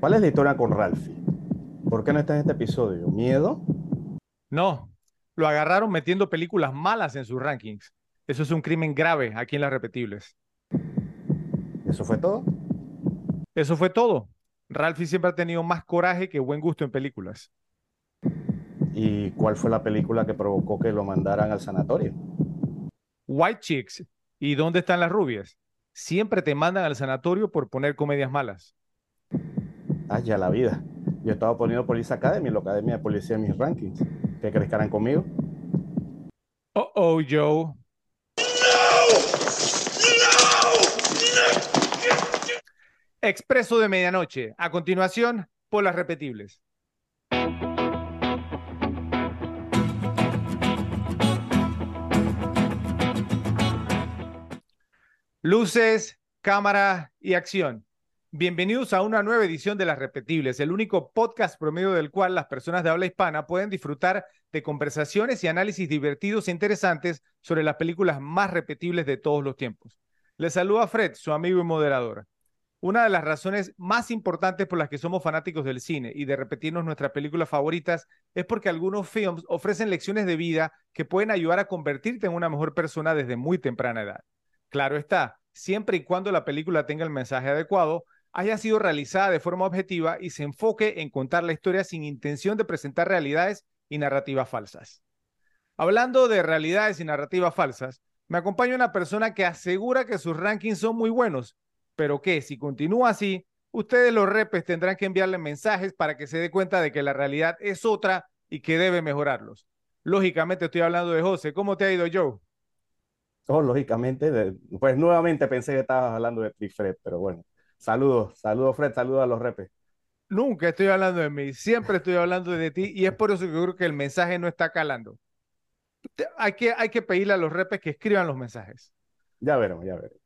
¿Cuál es la historia con Ralphie? ¿Por qué no está en este episodio? ¿Miedo? No, lo agarraron metiendo películas malas en sus rankings. Eso es un crimen grave aquí en las repetibles. ¿Eso fue todo? Eso fue todo. Ralphie siempre ha tenido más coraje que buen gusto en películas. ¿Y cuál fue la película que provocó que lo mandaran al sanatorio? White Chicks. ¿Y dónde están las rubias? Siempre te mandan al sanatorio por poner comedias malas. Ya la vida. Yo estaba poniendo Police Academy, la Academia de Policía en mis rankings. ¿Qué crees que harán conmigo? Oh, oh, Joe. Expreso de medianoche. A continuación, por las repetibles. Luces, cámara y acción. Bienvenidos a una nueva edición de Las Repetibles, el único podcast promedio del cual las personas de habla hispana pueden disfrutar de conversaciones y análisis divertidos e interesantes sobre las películas más repetibles de todos los tiempos. Les saluda Fred, su amigo y moderador. Una de las razones más importantes por las que somos fanáticos del cine y de repetirnos nuestras películas favoritas es porque algunos films ofrecen lecciones de vida que pueden ayudar a convertirte en una mejor persona desde muy temprana edad. Claro está, siempre y cuando la película tenga el mensaje adecuado, haya sido realizada de forma objetiva y se enfoque en contar la historia sin intención de presentar realidades y narrativas falsas. Hablando de realidades y narrativas falsas, me acompaña una persona que asegura que sus rankings son muy buenos, pero que si continúa así, ustedes los repes tendrán que enviarle mensajes para que se dé cuenta de que la realidad es otra y que debe mejorarlos. Lógicamente estoy hablando de José. ¿Cómo te ha ido, Joe? Oh, lógicamente, pues nuevamente pensé que estabas hablando de Fred, pero bueno. Saludos, saludos Fred, saludos a los repes. Nunca estoy hablando de mí, siempre estoy hablando de ti y es por eso que creo que el mensaje no está calando. Hay que, hay que pedirle a los repes que escriban los mensajes. Ya veremos, ya veremos.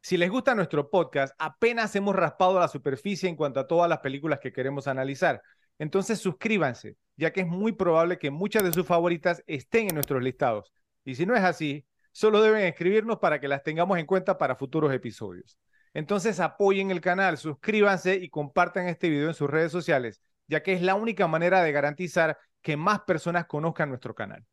Si les gusta nuestro podcast, apenas hemos raspado la superficie en cuanto a todas las películas que queremos analizar. Entonces suscríbanse, ya que es muy probable que muchas de sus favoritas estén en nuestros listados. Y si no es así, solo deben escribirnos para que las tengamos en cuenta para futuros episodios. Entonces apoyen el canal, suscríbanse y compartan este video en sus redes sociales, ya que es la única manera de garantizar que más personas conozcan nuestro canal.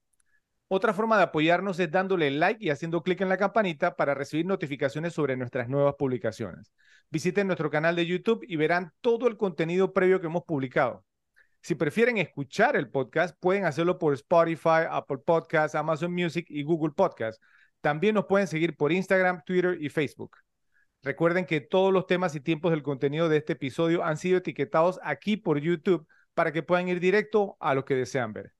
Otra forma de apoyarnos es dándole like y haciendo clic en la campanita para recibir notificaciones sobre nuestras nuevas publicaciones. Visiten nuestro canal de YouTube y verán todo el contenido previo que hemos publicado. Si prefieren escuchar el podcast, pueden hacerlo por Spotify, Apple Podcasts, Amazon Music y Google Podcasts. También nos pueden seguir por Instagram, Twitter y Facebook. Recuerden que todos los temas y tiempos del contenido de este episodio han sido etiquetados aquí por YouTube para que puedan ir directo a lo que desean ver.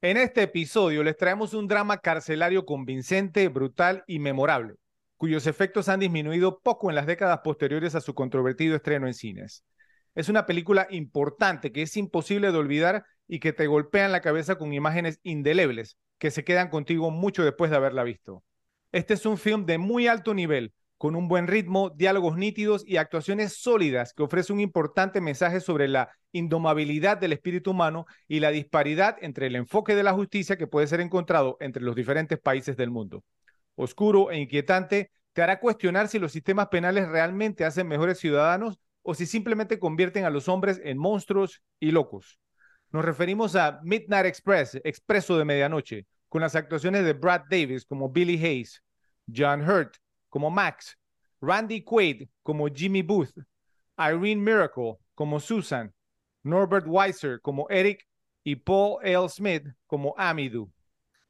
En este episodio les traemos un drama carcelario convincente, brutal y memorable, cuyos efectos han disminuido poco en las décadas posteriores a su controvertido estreno en cines. Es una película importante que es imposible de olvidar y que te golpea en la cabeza con imágenes indelebles que se quedan contigo mucho después de haberla visto. Este es un film de muy alto nivel, con un buen ritmo, diálogos nítidos y actuaciones sólidas que ofrece un importante mensaje sobre la indomabilidad del espíritu humano y la disparidad entre el enfoque de la justicia que puede ser encontrado entre los diferentes países del mundo. Oscuro e inquietante, te hará cuestionar si los sistemas penales realmente hacen mejores ciudadanos o si simplemente convierten a los hombres en monstruos y locos. Nos referimos a Midnight Express, Expreso de Medianoche, con las actuaciones de Brad Davis como Billy Hayes, John Hurt como Max, Randy Quaid como Jimmy Booth, Irene Miracle como Susan, Norbert Weiser como Eric y Paul L. Smith como Amidu.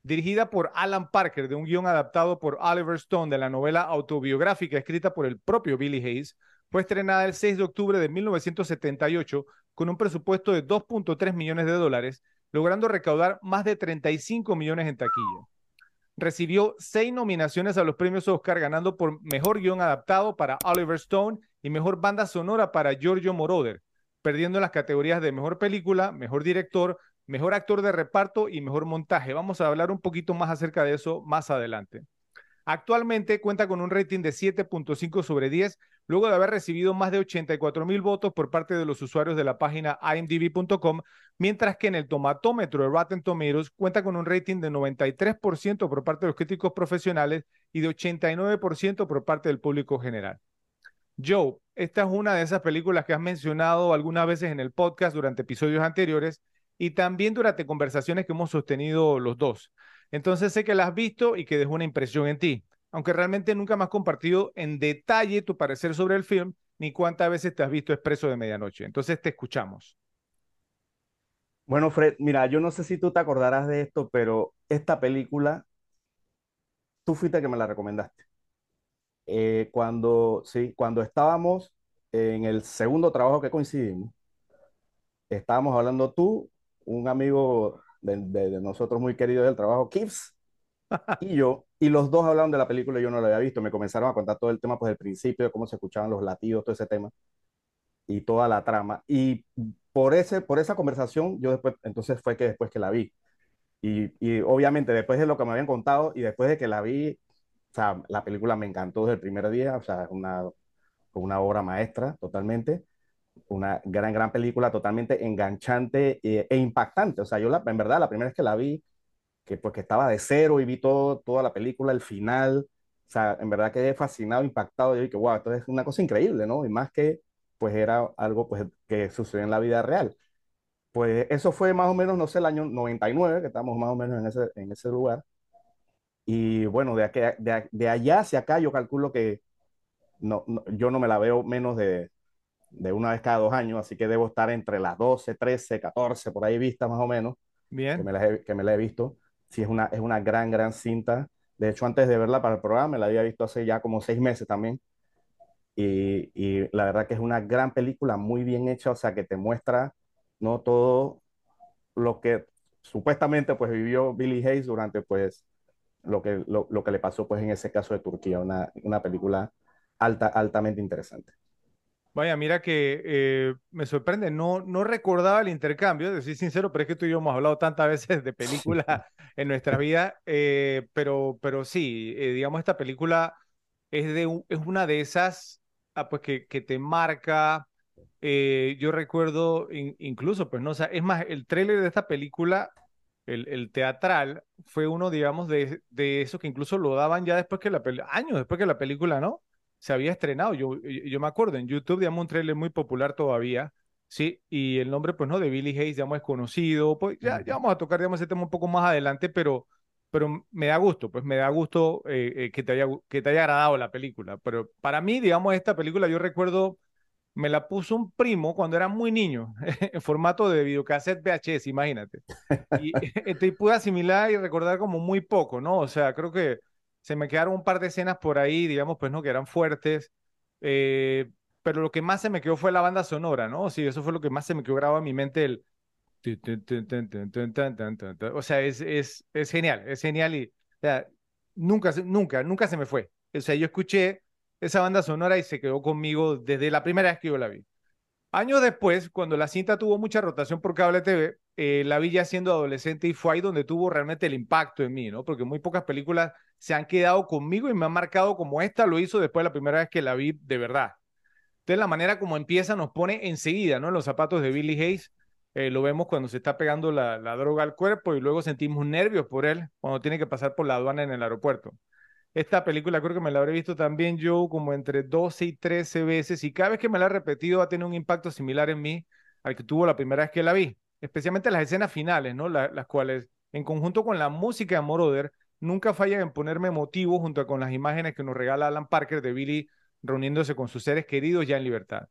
Dirigida por Alan Parker de un guion adaptado por Oliver Stone de la novela autobiográfica escrita por el propio Billy Hayes, fue estrenada el 6 de octubre de 1978 con un presupuesto de 2.3 millones de dólares, logrando recaudar más de 35 millones en taquilla recibió seis nominaciones a los premios Oscar, ganando por Mejor Guión Adaptado para Oliver Stone y Mejor Banda Sonora para Giorgio Moroder, perdiendo en las categorías de Mejor Película, Mejor Director, Mejor Actor de Reparto y Mejor Montaje. Vamos a hablar un poquito más acerca de eso más adelante. Actualmente cuenta con un rating de 7.5 sobre 10, luego de haber recibido más de 84 mil votos por parte de los usuarios de la página imdb.com, mientras que en el tomatómetro de Rotten Tomatoes cuenta con un rating de 93% por parte de los críticos profesionales y de 89% por parte del público general. Joe, esta es una de esas películas que has mencionado algunas veces en el podcast durante episodios anteriores y también durante conversaciones que hemos sostenido los dos. Entonces sé que la has visto y que dejó una impresión en ti, aunque realmente nunca me has compartido en detalle tu parecer sobre el film ni cuántas veces te has visto Expreso de Medianoche. Entonces te escuchamos. Bueno, Fred, mira, yo no sé si tú te acordarás de esto, pero esta película, tú fuiste que me la recomendaste. Eh, cuando, sí, cuando estábamos en el segundo trabajo que coincidimos, estábamos hablando tú, un amigo de, de, nosotros muy querido del trabajo, Kips, y yo, y los dos hablaron de la película y yo no la había visto. Me comenzaron a contar todo el tema, pues, del principio, de cómo se escuchaban los latidos, todo ese tema, y toda la trama. Y por, ese, por esa conversación, yo después, entonces fue que después que la vi. Y, y obviamente después de lo que me habían contado y después de que la vi, o sea, la película me encantó desde el primer día, o sea, es una, una obra maestra totalmente una gran, gran película, totalmente enganchante e, e, impactante. O sea, yo la, en verdad la primera vez que la vi, que pues que estaba de cero y vi todo, toda la película, el final, o sea, en verdad quedé fascinado, impactado, y dije, wow, esto es una cosa increíble, ¿no? Y más que, pues era algo pues, que sucedió en la vida real. Pues eso fue más o menos, no sé, el año 99, que estamos más o menos en ese, en ese lugar. Y bueno, de, de, de allá hacia acá yo calculo que no, yo no me la veo menos de, de una vez cada dos años, así que debo estar entre las 12, 13, 14, por ahí vista más o menos. Bien. Que me la he, que me la he visto. Sí, es una, es una gran, gran cinta. De hecho, antes de verla para el programa, me la había visto hace ya como seis meses también. Y, y, la verdad que es una gran película, muy bien hecha, o sea, que te muestra no todo lo que supuestamente pues vivió Billy Hayes durante pues lo que, lo, lo que le pasó pues en ese caso de Turquía, una, una película alta, altamente interesante. Vaya, mira que eh, me sorprende, no, no recordaba el intercambio, de ser sincero, pero es que tú y yo hemos hablado tantas veces de películas en nuestra vida, eh, pero, pero sí, eh, digamos, esta película es, de, es una de esas ah, pues que, que te marca. yo recuerdo incluso, pues no, o sea, es más, el tráiler de esta película, el, el, teatral, fue uno, digamos, de, de esos que incluso lo daban ya después que la película, años después que la película, ¿no? Se había estrenado. Yo, yo me acuerdo, en YouTube, digamos, un trailer muy popular todavía, ¿sí? Y el nombre, pues, ¿no? De Billy Hayes, digamos, es conocido. Pues ya, ya vamos a tocar, digamos, ese tema un poco más adelante, pero, pero me da gusto, pues me da gusto eh, eh, que, te haya, que te haya agradado la película. Pero para mí, digamos, esta película, yo recuerdo, me la puso un primo cuando era muy niño, en formato de videocassette VHS, imagínate. Y, y pude asimilar y recordar como muy poco, ¿no? O sea, creo que se me quedaron un par de escenas por ahí, digamos, pues no, que eran fuertes, eh, pero lo que más se me quedó fue la banda sonora, ¿no? Sí, eso fue lo que más se me quedó grabado en mi mente, el... O sea, es, es, es genial, es genial y nunca, nunca, nunca se me fue. O sea, yo escuché esa banda sonora y se quedó conmigo desde la primera vez que yo la vi. Años después, cuando la cinta tuvo mucha rotación por cable TV, eh, la vi ya siendo adolescente y fue ahí donde tuvo realmente el impacto en mí, ¿no? Porque muy pocas películas se han quedado conmigo y me han marcado como esta lo hizo después de la primera vez que la vi de verdad. Entonces la manera como empieza nos pone enseguida, ¿no? En los zapatos de Billy Hayes, eh, lo vemos cuando se está pegando la, la droga al cuerpo y luego sentimos nervios por él cuando tiene que pasar por la aduana en el aeropuerto. Esta película creo que me la habré visto también yo como entre 12 y 13 veces y cada vez que me la he repetido ha tenido un impacto similar en mí al que tuvo la primera vez que la vi, especialmente las escenas finales, ¿no? las cuales en conjunto con la música de Moroder nunca fallan en ponerme emotivo junto con las imágenes que nos regala Alan Parker de Billy reuniéndose con sus seres queridos ya en libertad.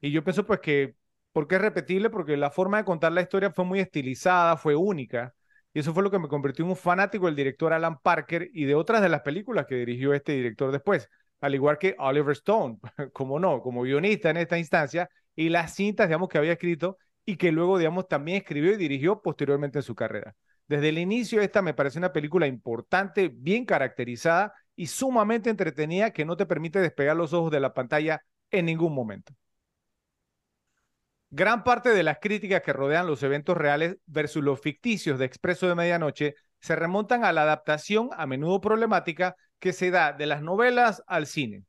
Y yo pienso pues que, ¿por qué es repetible? Porque la forma de contar la historia fue muy estilizada, fue única y eso fue lo que me convirtió en un fanático del director Alan Parker y de otras de las películas que dirigió este director después, al igual que Oliver Stone, como no, como guionista en esta instancia, y las cintas, digamos, que había escrito y que luego, digamos, también escribió y dirigió posteriormente en su carrera. Desde el inicio, esta me parece una película importante, bien caracterizada y sumamente entretenida que no te permite despegar los ojos de la pantalla en ningún momento. Gran parte de las críticas que rodean los eventos reales versus los ficticios de Expreso de Medianoche se remontan a la adaptación, a menudo problemática, que se da de las novelas al cine.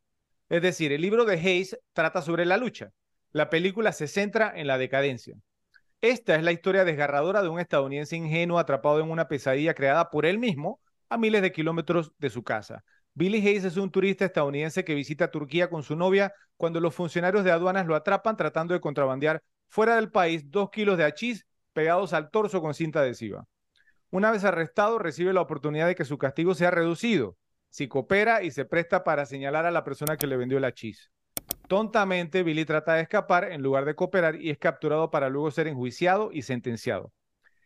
Es decir, el libro de Hayes trata sobre la lucha. La película se centra en la decadencia. Esta es la historia desgarradora de un estadounidense ingenuo atrapado en una pesadilla creada por él mismo a miles de kilómetros de su casa. Billy Hayes es un turista estadounidense que visita Turquía con su novia cuando los funcionarios de aduanas lo atrapan tratando de contrabandear fuera del país dos kilos de hachís pegados al torso con cinta adhesiva. Una vez arrestado, recibe la oportunidad de que su castigo sea reducido si coopera y se presta para señalar a la persona que le vendió el hachís. Tontamente, Billy trata de escapar en lugar de cooperar y es capturado para luego ser enjuiciado y sentenciado.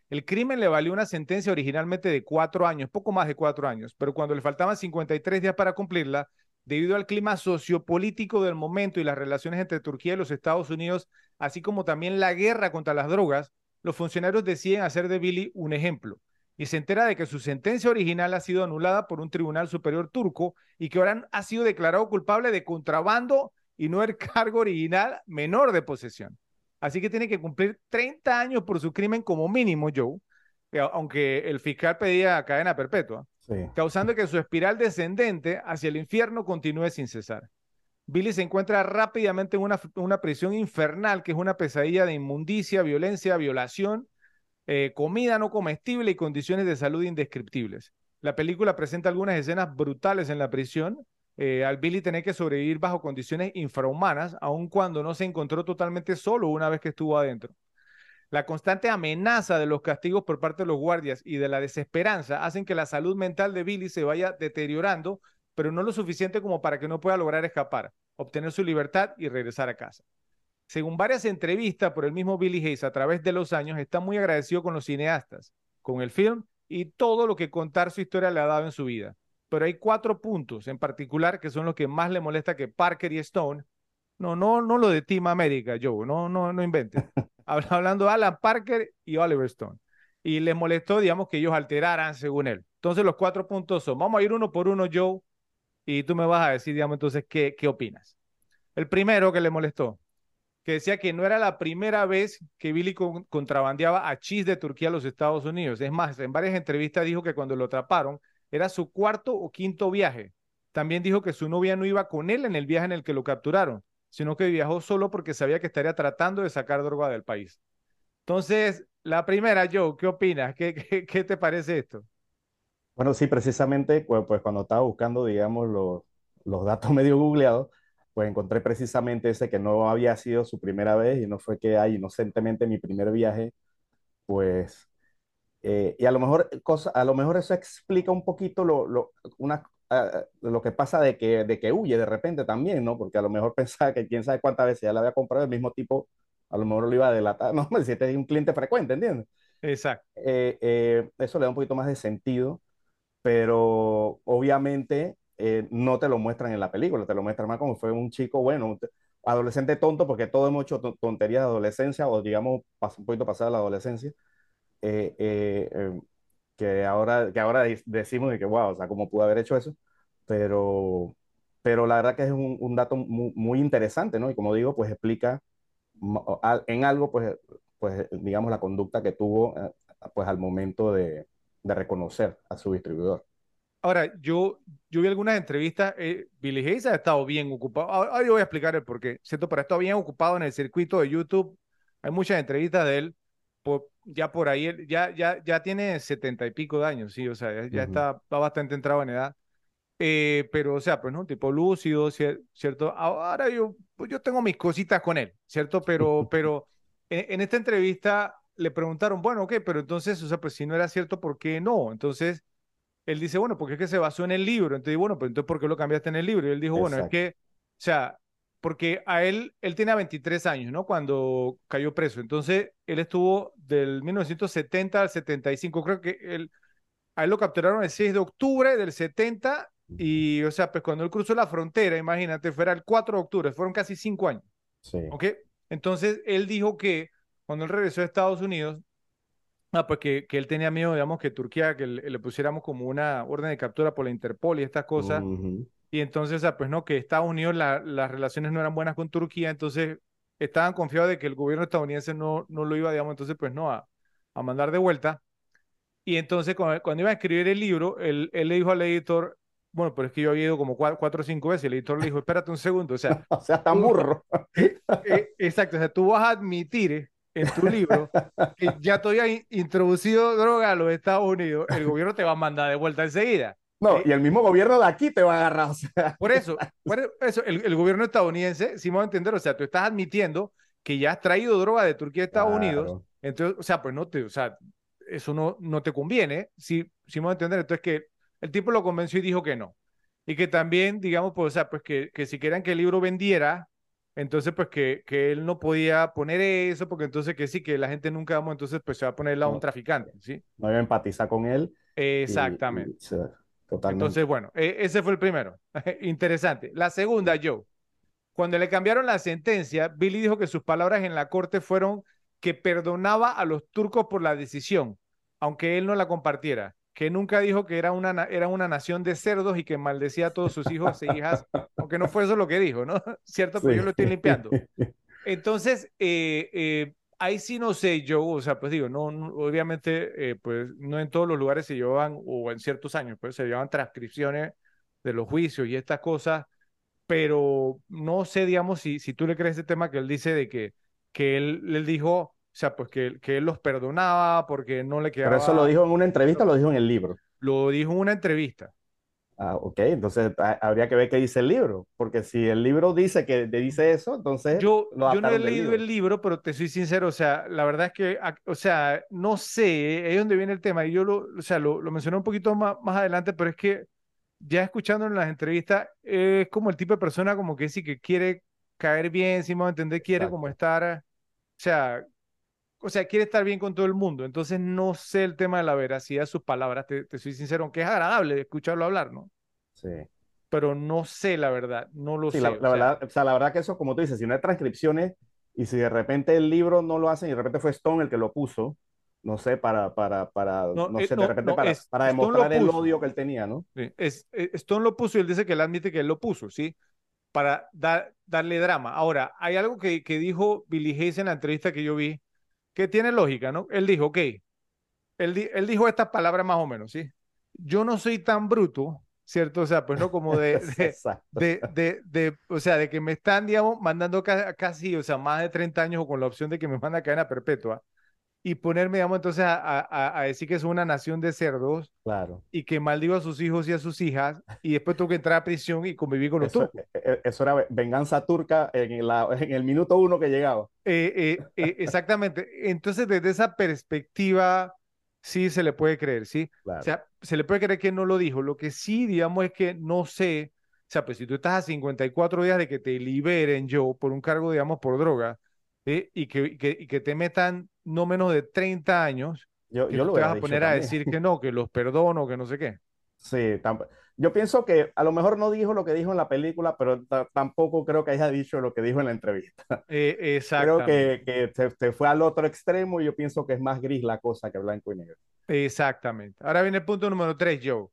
El crimen le valió una sentencia originalmente de cuatro años, poco más de cuatro años, pero cuando le faltaban 53 días para cumplirla, debido al clima sociopolítico del momento y las relaciones entre Turquía y los Estados Unidos, así como también la guerra contra las drogas, los funcionarios deciden hacer de Billy un ejemplo y se entera de que su sentencia original ha sido anulada por un tribunal superior turco y que ahora ha sido declarado culpable de contrabando y no el cargo original menor de posesión. Así que tiene que cumplir 30 años por su crimen como mínimo, Joe, eh, aunque el fiscal pedía cadena perpetua, causando que su espiral descendente hacia el infierno continúe sin cesar. Billy se encuentra rápidamente en una, una prisión infernal que es una pesadilla de inmundicia, violencia, violación, eh, comida no comestible y condiciones de salud indescriptibles. La película presenta algunas escenas brutales en la prisión, eh, al Billy tener que sobrevivir bajo condiciones infrahumanas, aun cuando no se encontró totalmente solo una vez que estuvo adentro. La constante amenaza de los castigos por parte de los guardias y de la desesperanza hacen que la salud mental de Billy se vaya deteriorando, pero no lo suficiente como para que no pueda lograr escapar, obtener su libertad y regresar a casa. Según varias entrevistas por el mismo Billy Hayes a través de los años, está muy agradecido con los cineastas, con el film y todo lo que contar su historia le ha dado en su vida pero hay cuatro puntos en particular que son los que más le molesta que Parker y Stone. No, no, no lo de Team America, Joe, no, no, no inventes. Hablando de Alan Parker y Oliver Stone. Y les molestó, digamos, que ellos alteraran según él. Entonces los cuatro puntos son, vamos a ir uno por uno, Joe, y tú me vas a decir, digamos, entonces, ¿qué, qué opinas? El primero que le molestó, que decía que no era la primera vez que Billy contrabandeaba a chis de Turquía a los Estados Unidos. Es más, en varias entrevistas dijo que cuando lo atraparon, era su cuarto o quinto viaje. También dijo que su novia no iba con él en el viaje en el que lo capturaron, sino que viajó solo porque sabía que estaría tratando de sacar droga del país. Entonces, la primera, Joe, ¿qué opinas? ¿Qué, te parece esto? Bueno, sí, precisamente, pues, cuando estaba buscando, digamos, los, los datos medio googleados, pues encontré precisamente ese que no había sido su primera vez y no fue que, hay inocentemente mi primer viaje, pues eh, y a lo mejor cosa, a lo mejor eso explica un poquito lo, lo, una, uh, lo que pasa de que, de que huye de repente también, ¿no? Porque a lo mejor pensaba que quién sabe cuántas veces ya le había comprado el mismo tipo, a lo mejor lo iba a delatar. No, si este es un cliente frecuente, ¿entiendes? Exacto. Eh, eh, eso le da un poquito más de sentido, pero obviamente no te lo muestran en la película, te lo muestran más como fue un chico, bueno, adolescente tonto, porque todos hemos hecho tonterías de adolescencia, o digamos, un poquito pasada la adolescencia eh, eh, em, que ahora, que ahora decimos de que, wow, o sea, cómo pudo haber hecho eso, pero, pero la verdad que es un, un dato muy, muy, interesante, ¿no? Y como digo, pues explica en algo, pues, pues digamos, la conducta que tuvo, eh, pues al momento de, de reconocer a su distribuidor. Ahora, yo, yo vi algunas entrevistas, eh, Billy Hayes ha estado bien ocupado, ahora yo voy a explicar el por qué, ¿cierto? Pero ha estado bien ocupado en el circuito de YouTube, hay muchas entrevistas de él, por, ya por ahí, ya, ya, ya tiene setenta y pico de años, sí, o sea, ya, está bastante entrado en edad. Eh, pero, o sea, pues, ¿no? Tipo lúcido, ¿cierto? Ahora yo, pues, yo tengo mis cositas con él, ¿cierto? Pero, pero en, esta entrevista le preguntaron, bueno, ok, pero entonces, o sea, pues si no era cierto, ¿por qué no? Entonces, él dice, bueno, porque es que se basó en el libro. Entonces, bueno, pues entonces, ¿por qué lo cambiaste en el libro? Y él dijo, bueno, es que, o sea, porque a él, él tenía 23 años, ¿no? Cuando cayó preso. Entonces, él estuvo del 1970 al 75. Creo que él, a él lo capturaron el 6 de octubre del 70 y, o sea, pues cuando él cruzó la frontera, imagínate, fuera el 4 de octubre, fueron casi cinco años. Sí. ¿Ok? Entonces, él dijo que cuando él regresó a Estados Unidos, ah, pues que, que él tenía miedo, digamos, que Turquía, que le, pusiéramos como una orden de captura por la Interpol y estas cosas. Y entonces, pues no, que Estados Unidos las relaciones no eran buenas con Turquía, entonces estaban confiados de que el gobierno estadounidense no, no lo iba, digamos, entonces pues no, a, a mandar de vuelta. Y entonces cuando, iba a escribir el libro, él, él, le dijo al editor, bueno, pero es que yo había ido como cuatro, o cinco veces, el editor le dijo, espérate un segundo, o sea... o sea, tan burro. Eh, exacto, o sea, tú vas a admitir en tu libro que ya te había introducido droga a los Estados Unidos, el gobierno te va a mandar de vuelta enseguida. No, y el mismo gobierno de aquí te va a agarrar. O sea. Por eso, por eso el, el, gobierno estadounidense, si me a entender, o sea, tú estás admitiendo que ya has traído droga de Turquía a Estados claro. Unidos, entonces, o sea, pues no te, o sea, eso no, no te conviene, si, si me a entender, entonces que el tipo lo convenció y dijo que no. Y que también, digamos, pues, o sea, pues que, que si querían que el libro vendiera, entonces, pues que, que él no podía poner eso, porque entonces que sí, que la gente nunca, vamos, entonces pues se va a poner a un traficante, ¿sí? No iba a empatizar con él. Exactamente. Y, y, totalmente. Entonces, bueno, e, ese fue el primero. Interesante. La segunda, Joe. Cuando le cambiaron la sentencia, Billy dijo que sus palabras en la corte fueron que perdonaba a los turcos por la decisión, aunque él no la compartiera que nunca dijo que era una, era una nación de cerdos y que maldecía a todos sus hijos e hijas, aunque no fue eso lo que dijo, ¿no? ¿Cierto? Pero yo lo estoy limpiando. Entonces, eh, eh, ahí sí no sé yo, o sea, pues digo, no, obviamente, eh, pues no en todos los lugares se llevan, o en ciertos años, pues se llevan transcripciones de los juicios y estas cosas, pero no sé, digamos, si, si tú le crees ese tema que él dice de que, que él, él dijo, o sea, pues que, que él los perdonaba porque no le quedaba... Pero eso lo dijo en una entrevista o lo dijo en el libro. Lo dijo en una entrevista. Ah, ok, entonces habría que ver qué dice el libro, porque si el libro dice que te dice eso, entonces... Yo, yo no he leído libro. el libro, pero te soy sincero, o sea, la verdad es que, o sea, no sé, es donde viene el tema, y yo lo, o sea, lo, lo mencioné un poquito más, más adelante, pero es que ya escuchando en las entrevistas, es como el tipo de persona como que sí que quiere caer bien, si me entender, quiere Exacto. como estar, o sea, o sea, quiere estar bien con todo el mundo. Entonces no sé el tema de la veracidad de sus palabras, te, te soy sincero, aunque es agradable escucharlo hablar, ¿no? Sí. Pero no sé la verdad, no lo sí, sé. La, la o sea, verdad, o sea, la verdad que eso, como tú dices, si no hay transcripciones y si de repente el libro no lo hacen y de repente fue Stone el que lo puso, no sé, para, para, para no, no sé, no, de repente no, para, es, para demostrar el odio que él tenía, ¿no? Sí, es, Stone lo puso y él dice que él admite que él lo puso, ¿sí? Para dar, darle drama. Ahora, hay algo que, que dijo Billy Hayes en la entrevista que yo vi, que tiene lógica, ¿no? Él dijo, ok, él, él dijo estas palabras más o menos, ¿sí? Yo no soy tan bruto, ¿cierto? O sea, pues no como de, de, de, de, de o sea, de que me están, digamos, mandando casi, casi, o sea, más de 30 años o con la opción de que me manda cadena perpetua y ponerme, digamos, entonces a, a, a, decir que es una nación de cerdos claro. y que maldigo a sus hijos y a sus hijas y después tengo que entrar a prisión y convivir con los eso, turcos. Eso era venganza turca en, la, en el minuto uno que llegaba. Eh, eh, eh, exactamente. Entonces, desde esa perspectiva, sí se le puede creer, ¿sí? Claro. O sea, se le puede creer que no lo dijo. Lo que sí, digamos, es que no sé, o sea, pues si tú estás a 54 días de que te liberen yo por un cargo, digamos, por droga, ¿sí? y, que, que, y que te metan no menos de 30 años, yo, que yo tú lo te vas a poner a decir que no, que los perdono, que no sé qué. Sí, yo pienso que a lo mejor no dijo lo que dijo en la película, pero tampoco creo que haya dicho lo que dijo en la entrevista. Eh, creo que, que se, se, fue al otro extremo y yo pienso que es más gris la cosa que blanco y negro. Exactamente. Ahora viene el punto número 3, Joe.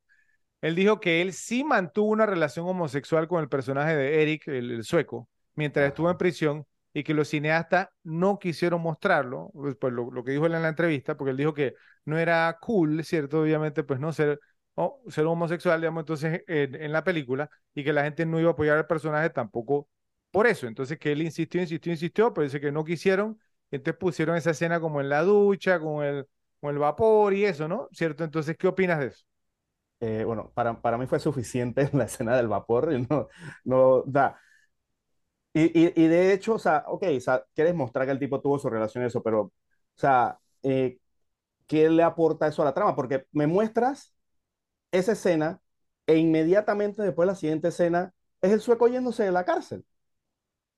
Él dijo que él sí mantuvo una relación homosexual con el personaje de Eric, el, el sueco, mientras estuvo en prisión y que los cineastas no quisieron mostrarlo, pues, pues lo, lo, que dijo él en la entrevista, porque él dijo que no era cool, ¿cierto? Obviamente, pues no ser, oh, ser homosexual, digamos, entonces en, en, la película, y que la gente no iba a apoyar al personaje tampoco por eso. Entonces que él insistió, insistió, insistió, pero dice que no quisieron, entonces pusieron esa escena como en la ducha, con el, con el vapor y eso, ¿no? ¿Cierto? Entonces, ¿qué opinas de eso? Eh, bueno, para, para mí fue suficiente la escena del vapor, no, no da y, y, y, de hecho, o sea, ok, o sea, quieres mostrar que el tipo tuvo su relación eso, pero, o sea, eh, ¿qué le aporta eso a la trama? Porque me muestras esa escena e inmediatamente después la siguiente escena es el sueco yéndose de la cárcel.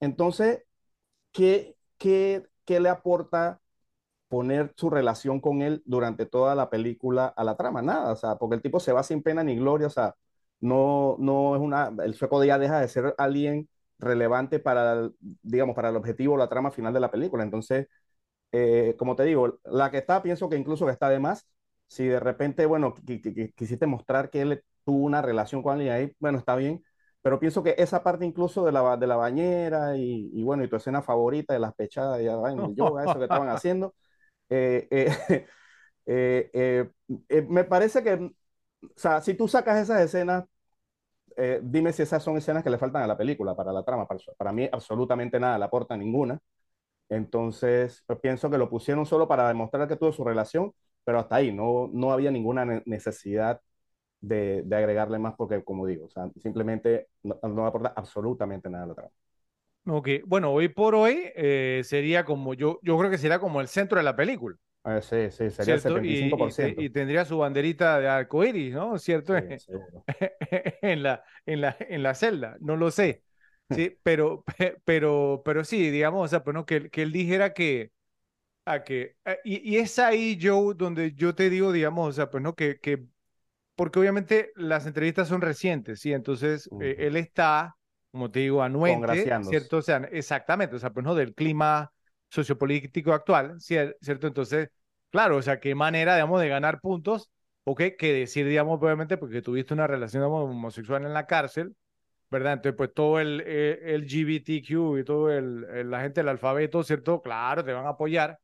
Entonces, ¿qué, qué, qué le aporta poner su relación con él durante toda la película a la trama? Nada, o sea, porque el tipo se va sin pena ni gloria, o sea, no, no es una, el sueco ya deja de ser alguien relevante para, digamos, para el objetivo o la trama final de la película. Entonces, eh, como te digo, la que está, pienso que incluso que está de más. Si de repente, bueno, quisiste mostrar que él tuvo una relación con alguien ahí, bueno, está bien, pero pienso que esa parte incluso de la, de la bañera y, y bueno, y tu escena favorita de las pechadas y el yoga, eso que estaban haciendo, eh, eh, eh, me parece que, o sea, si tú sacas esas escenas, eh, dime si esas son escenas que le faltan a la película, para la trama. Para, mí, absolutamente nada, le aporta ninguna. Entonces, pues, pienso que lo pusieron solo para demostrar que tuvo su relación, pero hasta ahí, no, no había ninguna necesidad de, agregarle más porque, como digo, o sea, simplemente no, no aporta absolutamente nada a la trama. Ok, bueno, hoy por hoy eh, sería como, yo, yo creo que sería como el centro de la película. Eh, sí, sí, sería ¿cierto? el 75%. Y, y, y, tendría su banderita de arcoíris, ¿no? ¿Cierto? Sí, en, la, en, la, en la celda, no lo sé. Sí, pero, pero, pero sí, digamos, o sea, pues no, que, que él dijera que, a que, y, y, es ahí, Joe, donde yo te digo, digamos, o sea, pues no, que, que porque obviamente las entrevistas son recientes, ¿sí? Entonces, uh -huh. eh, él está como te digo, anuente, ¿cierto? O sea, exactamente, o sea, pues no del clima sociopolítico actual, ¿cierto? Entonces, claro, o sea, qué manera, digamos, de ganar puntos, ¿ok? Que decir, digamos, obviamente, porque tuviste una relación digamos, homosexual en la cárcel, ¿verdad? Entonces, pues todo el, el LGBTQ y todo el, el, la gente del alfabeto, ¿cierto? Claro, te van a apoyar.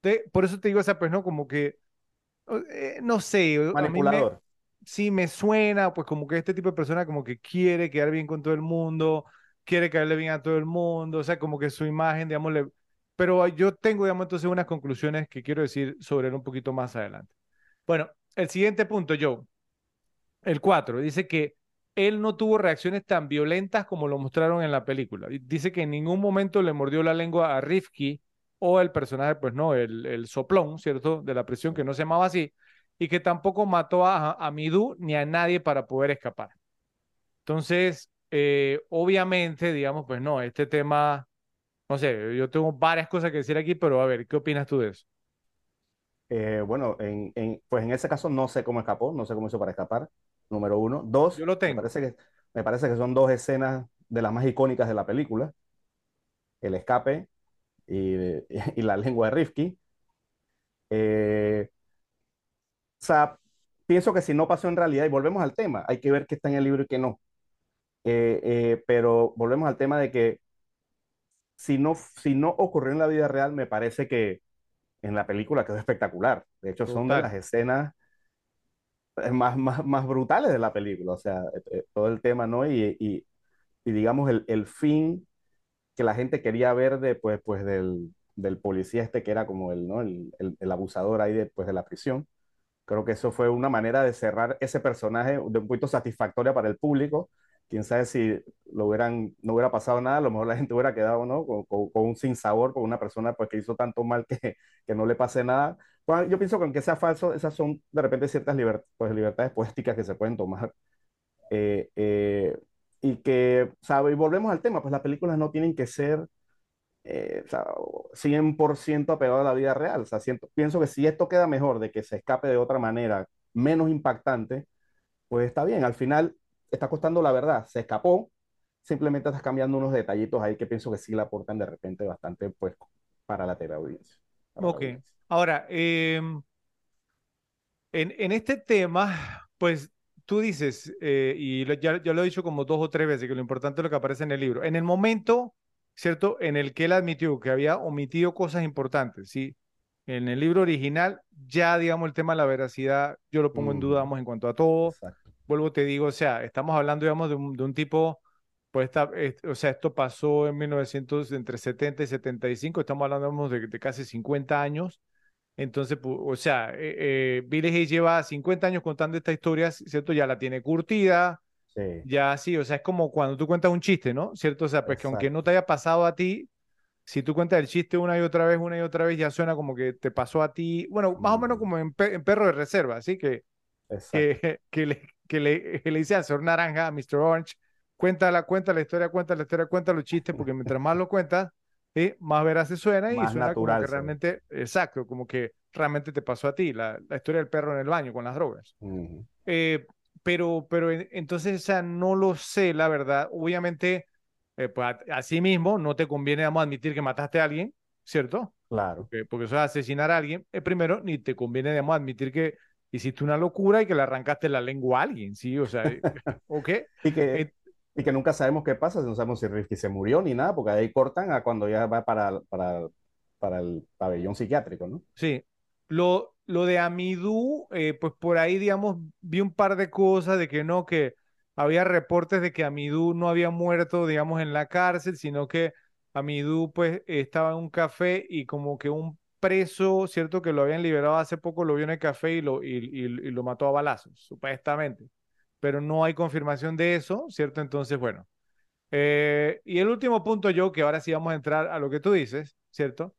Te, por eso te digo, o sea, pues no, como que, eh, no sé. Manipulador sí me suena, pues como que este tipo de persona como que quiere quedar bien con todo el mundo, quiere caerle bien a todo el mundo, o sea, como que su imagen, digamos, le... pero yo tengo, digamos, entonces unas conclusiones que quiero decir sobre él un poquito más adelante. Bueno, el siguiente punto, Joe, el 4, dice que él no tuvo reacciones tan violentas como lo mostraron en la película. Dice que en ningún momento le mordió la lengua a Rifki o el personaje, pues no, el, el soplón, ¿cierto? De la prisión que no se llamaba así, y que tampoco mató a, a Midú ni a nadie para poder escapar. Entonces, eh, obviamente, digamos, pues no, este tema, no sé, yo tengo varias cosas que decir aquí, pero a ver, ¿qué opinas tú de eso? Eh, bueno, en, en, pues en ese caso no sé cómo escapó, no sé cómo hizo para escapar, número uno. Dos, yo lo tengo. Me parece que, me parece que son dos escenas de las más icónicas de la película, el escape y, y la lengua de Rifki. Eh, o sea, pienso que si no pasó en realidad, y volvemos al tema, hay que ver qué está en el libro y qué no. Eh, eh, pero volvemos al tema de que si no, si no ocurrió en la vida real, me parece que en la película quedó espectacular. De hecho, son Total. de las escenas más, más, más brutales de la película. O sea, eh, todo el tema, ¿no? Y, y, y digamos, el, el, fin que la gente quería ver de, pues, pues del, del policía este que era como el, ¿no? el, el, el abusador ahí después de la prisión. Creo que eso fue una manera de cerrar ese personaje de un punto satisfactoria para el público. Quién sabe si lo hubieran, no hubiera pasado nada, a lo mejor la gente hubiera quedado ¿no? con, con, con un sinsabor, con una persona pues, que hizo tanto mal que, que no le pase nada. Bueno, yo pienso que aunque sea falso, esas son de repente ciertas pues, libertades poéticas que se pueden tomar. Eh, eh, y que, ¿sabe? Y volvemos al tema, pues las películas no tienen que ser eh, o sea, 100% apegado a la vida real. O sea, siento, pienso que si esto queda mejor de que se escape de otra manera, menos impactante, pues está bien. Al final está costando la verdad. Se escapó, simplemente estás cambiando unos detallitos ahí que pienso que sí la aportan de repente bastante, pues, para la teleaudiencia. Para ok. Audiencia. Ahora, eh, en, en, este tema, pues tú dices, eh, y ya, ya lo he dicho como dos o tres veces, que lo importante es lo que aparece en el libro. En el momento ¿cierto? En el que él admitió que había omitido cosas importantes, ¿sí? En el libro original, ya, digamos, el tema de la veracidad, yo lo pongo mm. en duda, vamos, en cuanto a todo. Exacto. Vuelvo, te digo, o sea, estamos hablando, digamos, de un, de un tipo, pues, esta, o sea, esto pasó en 1900, entre 70 y 75, estamos hablando, digamos, de, de casi 50 años. Entonces, pues, o sea, eh, eh, Billy Hayes lleva 50 años contando esta historia, ¿cierto? Ya la tiene curtida, Sí. Ya sí, o sea, es como cuando tú cuentas un chiste, ¿no? ¿Cierto? O sea, pues Exacto. que aunque no te haya pasado a ti, si tú cuentas el chiste una y otra vez, una y otra vez, ya suena como que te pasó a ti. Bueno, más mm. o menos como en, en, perro de reserva, ¿sí? Que, que, que, le, que, le, que le dice señor Naranja, a Mr. Orange, cuenta la, cuenta la historia, cuenta la historia, cuenta los chistes, porque mientras más lo cuentas, ¿sí? más veraz se suena y más suena natural, como que realmente, sí. exacto, como que realmente te pasó a ti, la, la, historia del perro en el baño con las drogas. Uh -huh. eh, pero, pero entonces, o sea, no lo sé, la verdad. Obviamente, eh, pues así mismo no te conviene, vamos, admitir que mataste a alguien, ¿cierto? Claro. Porque, porque eso es asesinar a alguien. Eh, primero, ni te conviene, digamos, admitir que hiciste una locura y que le arrancaste la lengua a alguien, ¿sí? O sea, ¿ok? y, que, eh, y que nunca sabemos qué pasa, no sabemos si Rifki se murió ni nada, porque ahí cortan a cuando ya va para, para, para el pabellón psiquiátrico, ¿no? Sí. Lo, lo de Amidú, eh, pues por ahí, digamos, vi un par de cosas de que no, que había reportes de que Amidú no había muerto, digamos, en la cárcel, sino que Amidú, pues, estaba en un café y como que un preso, ¿cierto? Que lo habían liberado hace poco, lo vio en el café y lo, y, lo mató a balazos, supuestamente. pero no hay confirmación de eso, ¿cierto? Entonces, bueno. Eh, y el último punto, yo, que ahora sí vamos a entrar a lo que tú dices, ¿cierto?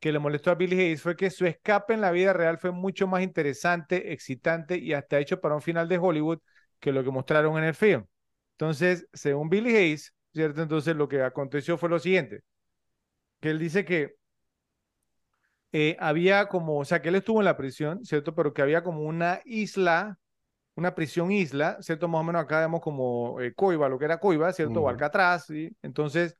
Que le molestó a Billy Hayes fue que su escape en la vida real fue mucho más interesante, excitante y hasta hecho para un final de Hollywood que lo que mostraron en el film. Entonces, según Billy Hayes, ¿cierto? Entonces lo que aconteció fue lo siguiente, que él dice que eh, había como, o sea, que él estuvo en la prisión, ¿cierto? Pero que había como una isla, una prisión isla, ¿cierto? Más o menos acá vemos como eh, Coiba, lo que era Coiba, ¿cierto? O Alcatraz, ¿sí? Entonces,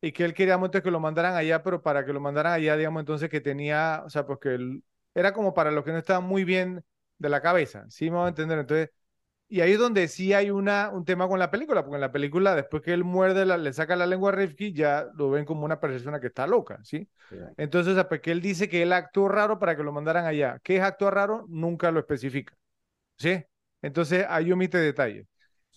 y que él quería, entonces, que lo mandaran allá, pero para que lo mandaran allá, digamos, entonces que tenía, o sea, pues que él, era como para los que no estaban muy bien de la cabeza, ¿sí? Me va a entender. Entonces, y ahí es donde sí hay una, un tema con la película, porque en la película, después que él muerde, le saca la lengua a Rifki, ya lo ven como una persona que está loca, ¿sí? Entonces, porque él dice que él actuó raro para que lo mandaran allá. ¿Qué es actuar raro? Nunca lo especifica, ¿sí? Entonces, ahí omite detalles.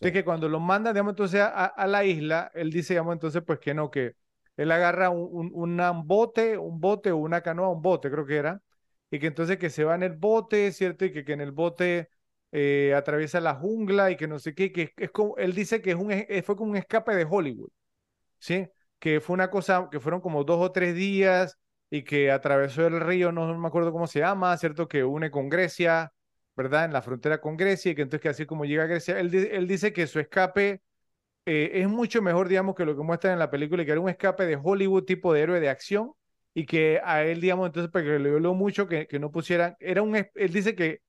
Sí. que cuando lo mandan, digamos, entonces a, la isla, él dice, digamos, entonces, pues que no, que él agarra un, un, bote, un bote o una canoa, un bote, creo que era, y que entonces que se va en el bote, ¿cierto? Y que, que en el bote eh, atraviesa la jungla y que no sé qué, que es, como, él dice que es un, fue como un escape de Hollywood, ¿sí? Que fue una cosa, que fueron como dos o tres días y que atravesó el río, no, me acuerdo cómo se llama, ¿cierto? Que une con Grecia, ¿verdad? En la frontera con Grecia y que entonces que así como llega a Grecia, él, él dice que su escape eh, es mucho mejor, digamos, que lo que muestran en la película que era un escape de Hollywood tipo de héroe de acción y que a él, digamos, entonces, porque le dolió mucho que, que no pusieran, era un, él dice que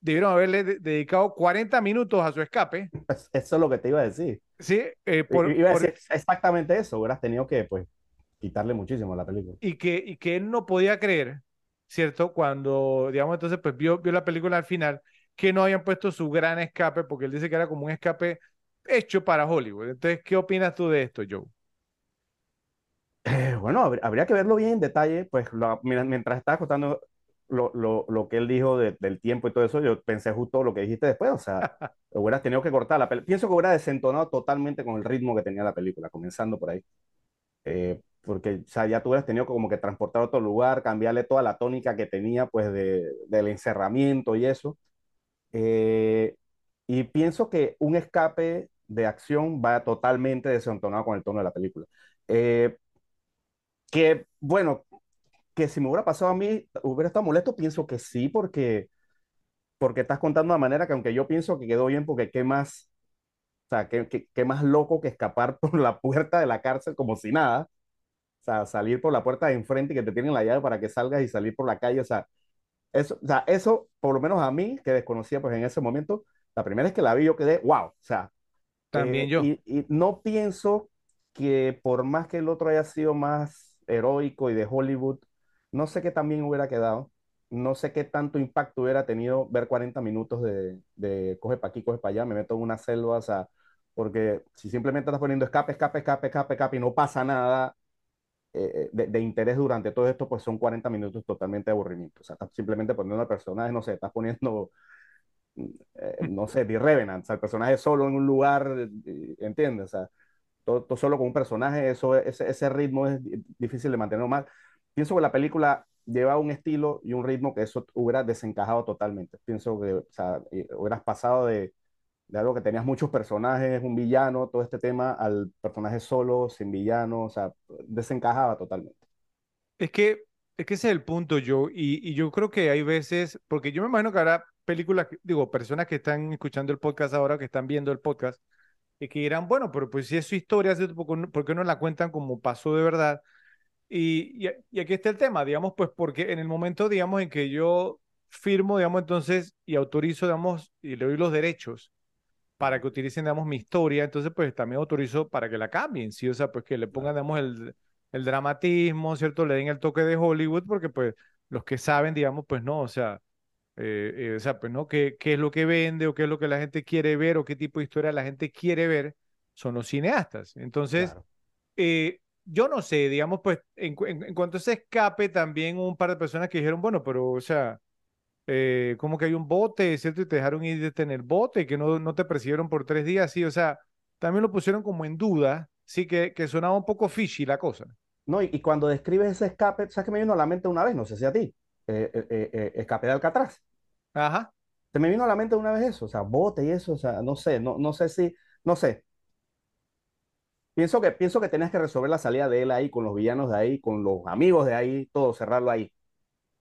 debieron haberle dedicado 40 minutos a su escape. Eso es lo que te iba a decir. Sí, eh, por, iba a decir exactamente eso, hubieras tenido que pues quitarle muchísimo a la película. Y que, y que él no podía creer, ¿cierto? Cuando, digamos, entonces pues vio, vio la película al final, que no habían puesto su gran escape, porque él dice que era como un escape hecho para Hollywood. Entonces, ¿qué opinas tú de esto, Joe? Eh, bueno, habría que verlo bien en detalle, pues mientras estaba contando lo, lo, lo, que él dijo del tiempo y todo eso, yo pensé justo lo que dijiste después, o sea, hubieras tenido que cortar la película. Pienso que hubiera desentonado totalmente con el ritmo que tenía la película, comenzando por ahí. Eh, porque o sea, ya tú hubieras tenido como que transportar a otro lugar, cambiarle toda la tónica que tenía, pues, de, del encerramiento y eso. Eh, y pienso que un escape de acción va totalmente desentonado con el tono de la película. Eh, que, bueno, que si me hubiera pasado a mí, hubiera estado molesto, pienso que sí, porque, porque estás contando de manera que aunque yo pienso que quedó bien, porque qué más, o sea, qué, qué, más loco que escapar por la puerta de la cárcel como si nada, o sea, salir por la puerta de enfrente y que te tienen la llave para que salgas y salir por la calle, o sea, eso, o sea, eso, por lo menos a mí, que desconocía pues en ese momento, la primera vez que la vi yo quedé, wow, o sea. También eh, yo. Y, y, no pienso que por más que el otro haya sido más heroico y de Hollywood, no sé qué también hubiera quedado. No sé qué tanto impacto hubiera tenido ver 40 minutos de, de coge para aquí, coge para allá, me meto en una selva, o sea, porque si simplemente estás poniendo escape, escape, escape, escape, escape y no pasa nada eh, de, de, interés durante todo esto, pues son 40 minutos totalmente de aburrimiento. O sea, estás simplemente poniendo al personaje, no sé, estás poniendo, eh, no sé, The Revenant, o sea, el personaje solo en un lugar, eh, ¿entiendes? O sea, todo, todo, solo con un personaje, eso, ese, ese ritmo es difícil de mantener mal pienso que la película lleva un estilo y un ritmo que eso hubiera desencajado totalmente. Pienso que o sea, hubieras pasado de, de, algo que tenías muchos personajes, un villano, todo este tema, al personaje solo, sin villano, o sea, desencajaba totalmente. Es que, es que ese es el punto, yo, y, y yo creo que hay veces, porque yo me imagino que habrá películas, digo, personas que están escuchando el podcast ahora, que están viendo el podcast, y que dirán, bueno, pero pues si es su historia, ¿por qué no la cuentan como pasó de verdad? Y, y, aquí está el tema, digamos, pues porque en el momento, digamos, en que yo firmo, digamos, entonces, y autorizo, digamos, y le doy los derechos para que utilicen, digamos, mi historia, entonces, pues también autorizo para que la cambien, ¿sí? O sea, pues que le pongan, digamos, el, el dramatismo, ¿cierto? Le den el toque de Hollywood, porque, pues, los que saben, digamos, pues no, o sea, eh, eh, o sea, pues no, ¿Qué, qué es lo que vende o qué es lo que la gente quiere ver o qué tipo de historia la gente quiere ver, son los cineastas. Entonces, eh, yo no sé, digamos, pues, en, cuanto a ese escape, también un par de personas que dijeron, bueno, pero, o sea, eh, como que hay un bote, ¿cierto? Y te dejaron ir de tener bote, que no, no te persiguieron por tres días, sí, o sea, también lo pusieron como en duda, sí, que, que sonaba un poco fishy la cosa. No, y, cuando describes ese escape, ¿sabes que me vino a la mente una vez? No sé si a ti, eh, eh, escape de Alcatraz. Ajá. Se me vino a la mente una vez eso, o sea, bote y eso, o sea, no sé, no, no sé si, no sé. Pienso que, pienso que tenías que resolver la salida de él ahí, con los villanos de ahí, con los amigos de ahí, todo, cerrarlo ahí.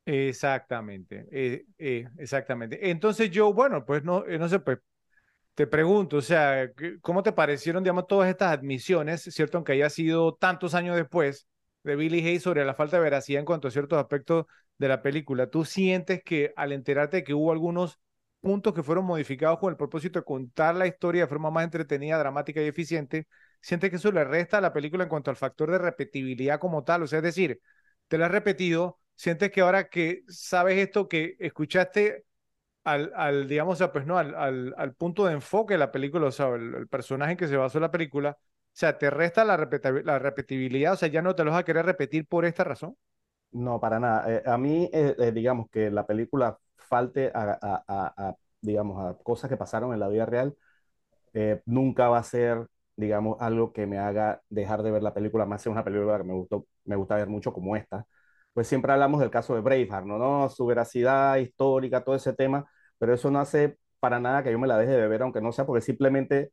Exactamente, eh, eh, exactamente. Entonces yo, bueno, pues no, eh, no sé, pues te pregunto, o sea, ¿cómo te parecieron, digamos, todas estas admisiones, cierto, aunque haya sido tantos años después de Billy Hayes sobre la falta de veracidad en cuanto a ciertos aspectos de la película? ¿Tú sientes que al enterarte de que hubo algunos puntos que fueron modificados con el propósito de contar la historia de forma más entretenida, dramática y eficiente, sientes que eso le resta a la película en cuanto al factor de repetibilidad como tal? O sea, es decir, te lo has repetido, sientes que ahora que sabes esto, que escuchaste al, al digamos, pues no, al, al, al, punto de enfoque de la película, o sea, el, personaje en que se basó la película, o sea, te resta la, la repetibilidad, o sea, ya no te lo vas a querer repetir por esta razón. No, para nada. Eh, a mí, eh, eh, digamos, que la película falte a, a, a, digamos, a cosas que pasaron en la vida real, nunca va a ser, digamos, algo que me haga dejar de ver la película, más es una película que me, gustó, me gusta ver mucho como esta. Pues siempre hablamos del caso de Braveheart, ¿no? ¿no? Su veracidad histórica, todo ese tema, pero eso no hace para nada que yo me la deje de ver, aunque no sea porque simplemente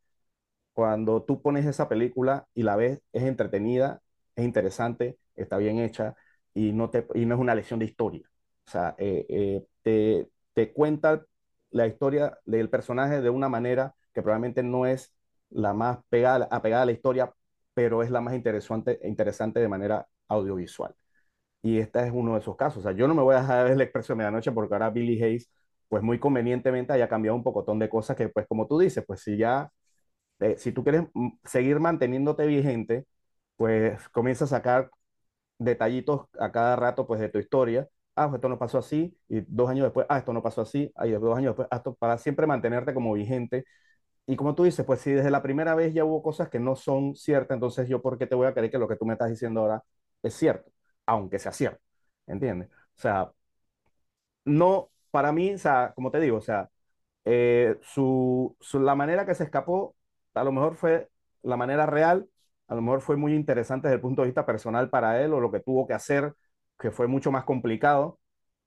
cuando tú pones esa película y la ves, es entretenida, es interesante, está bien hecha y no, te, y no es una lección de historia. O sea, eh, eh, te, te cuenta la historia del personaje de una manera que probablemente no es la más pegada, apegada a la historia, pero es la más interesante, interesante de manera audiovisual. Y este es uno de esos casos. O sea, yo no me voy a dejar ver el expreso de medianoche porque ahora Billy Hayes, pues muy convenientemente haya cambiado un pocotón de cosas que, pues como tú dices, pues si ya, eh, si tú quieres seguir manteniéndote vigente, pues comienza a sacar detallitos a cada rato, pues de tu historia ah, esto no pasó así, y dos años después, ah, esto no pasó así, y dos años después, ah, para siempre mantenerte como vigente. Y como tú dices, pues si desde la primera vez ya hubo cosas que no son ciertas, entonces yo por qué te voy a creer que lo que tú me estás diciendo ahora es cierto, aunque sea cierto, ¿entiendes? O sea, no, para mí, o sea, como te digo, o sea, eh, su, su, la manera que se escapó, a lo mejor fue la manera real, a lo mejor fue muy interesante desde el punto de vista personal para él o lo que tuvo que hacer que fue mucho más complicado.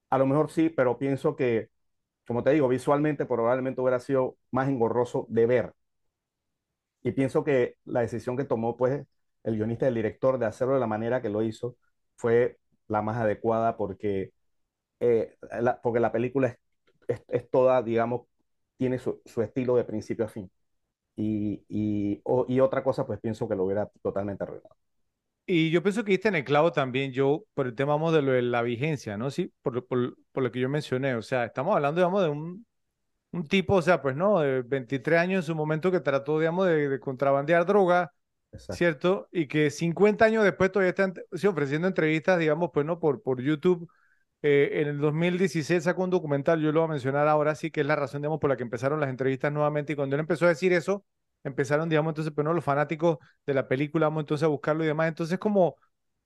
A lo mejor sí, pero pienso que, como te digo, visualmente probablemente hubiera sido más engorroso de ver. Y pienso que la decisión que tomó pues el guionista, el director, de hacerlo de la manera que lo hizo, fue la más adecuada porque, eh, la, porque la película es, es, toda, digamos, tiene su, su, estilo de principio a fin. Y, y, y otra cosa, pues pienso que lo hubiera totalmente arruinado. Y yo pienso que diste en el clavo también, yo, por el tema vamos, de lo de la vigencia, ¿no? Sí, por, por, por, lo que yo mencioné. O sea, estamos hablando, digamos, de un, un tipo, o sea, pues no, de 23 años en su momento que trató, digamos, de, de contrabandear droga, Exacto. ¿cierto? Y que 50 años después todavía están sí, ofreciendo entrevistas, digamos, pues no, por, por YouTube. Eh, en el 2016 sacó un documental, yo lo voy a mencionar ahora sí, que es la razón, digamos, por la que empezaron las entrevistas nuevamente. Y cuando él empezó a decir eso, empezaron, digamos, entonces, pero pues, no, los fanáticos de la película, vamos entonces a buscarlo y demás. Entonces, como, o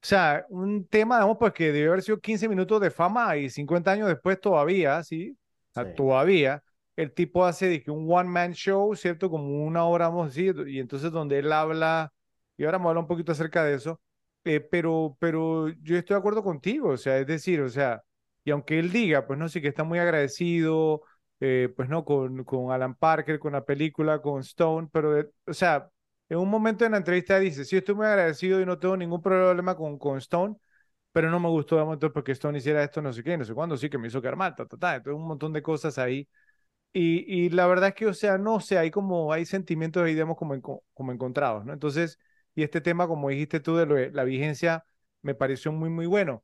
sea, un tema, digamos, pues que debe haber sido 15 minutos de fama y 50 años después todavía, ¿sí? sí. todavía, el tipo hace de que un one-man show, ¿cierto? Como una hora, vamos a decir, y entonces donde él habla, y ahora vamos a hablar un poquito acerca de eso, eh, pero, pero yo estoy de acuerdo contigo, o sea, es decir, o sea, y aunque él diga, pues no sé, que está muy agradecido, eh, pues no, con, con, Alan Parker, con la película, con Stone, pero, de, o sea, en un momento en la entrevista dice, sí, estoy muy agradecido y no tengo ningún problema con, con Stone, pero no me gustó de momento porque Stone hiciera esto, no sé qué, no sé cuándo, sí, que me hizo quedar mal, ta, ta, ta. entonces un montón de cosas ahí. Y, y la verdad es que, o sea, no sé, hay como, hay sentimientos digamos, como, como encontrados, ¿no? Entonces, y este tema, como dijiste tú, de la vigencia, me pareció muy, muy bueno.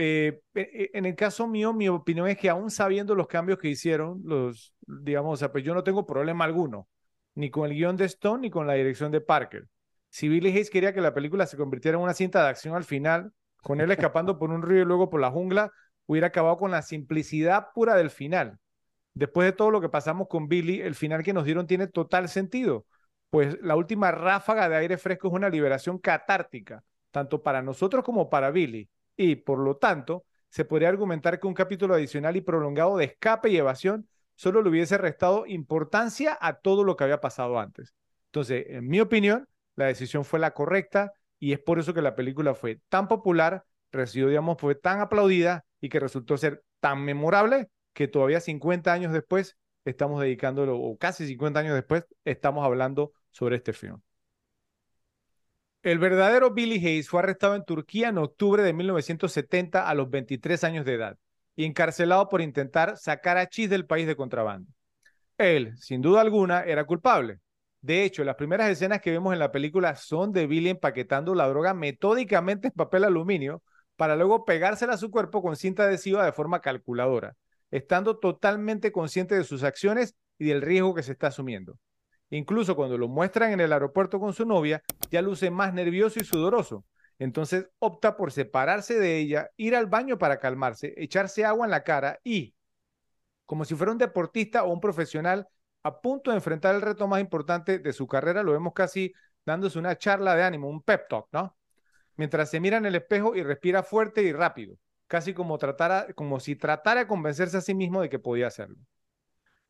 Eh, en el caso mío, mi opinión es que aún sabiendo los cambios que hicieron, los, digamos, pues yo no tengo problema alguno, ni con el guion de Stone ni con la dirección de Parker. Si Billy Hayes quería que la película se convirtiera en una cinta de acción al final, con él escapando por un río y luego por la jungla, hubiera acabado con la simplicidad pura del final. Después de todo lo que pasamos con Billy, el final que nos dieron tiene total sentido, pues la última ráfaga de aire fresco es una liberación catártica, tanto para nosotros como para Billy y, por lo tanto, se podría argumentar que un capítulo adicional y prolongado de escape y evasión solo le hubiese restado importancia a todo lo que había pasado antes. Entonces, en mi opinión, la decisión fue la correcta y es por eso que la película fue tan popular, recibió, digamos, fue tan aplaudida y que resultó ser tan memorable que todavía 50 años después estamos dedicándolo, o casi 50 años después, estamos hablando sobre este film. El verdadero Billy Hayes fue arrestado en Turquía en octubre de 1970 a los 23 años de edad y encarcelado por intentar sacar a Chis del país de contrabando. Él, sin duda alguna, era culpable. De hecho, las primeras escenas que vemos en la película son de Billy empaquetando la droga metódicamente en papel aluminio para luego pegársela a su cuerpo con cinta adhesiva de forma calculadora, estando totalmente consciente de sus acciones y del riesgo que se está asumiendo. Incluso cuando lo muestran en el aeropuerto con su novia, ya luce más nervioso y sudoroso. Entonces opta por separarse de ella, ir al baño para calmarse, echarse agua en la cara y, como si fuera un deportista o un profesional a punto de enfrentar el reto más importante de su carrera, lo vemos casi dándose una charla de ánimo, un pep talk, ¿no? Mientras se mira en el espejo y respira fuerte y rápido, casi como, tratara, como si tratara de convencerse a sí mismo de que podía hacerlo.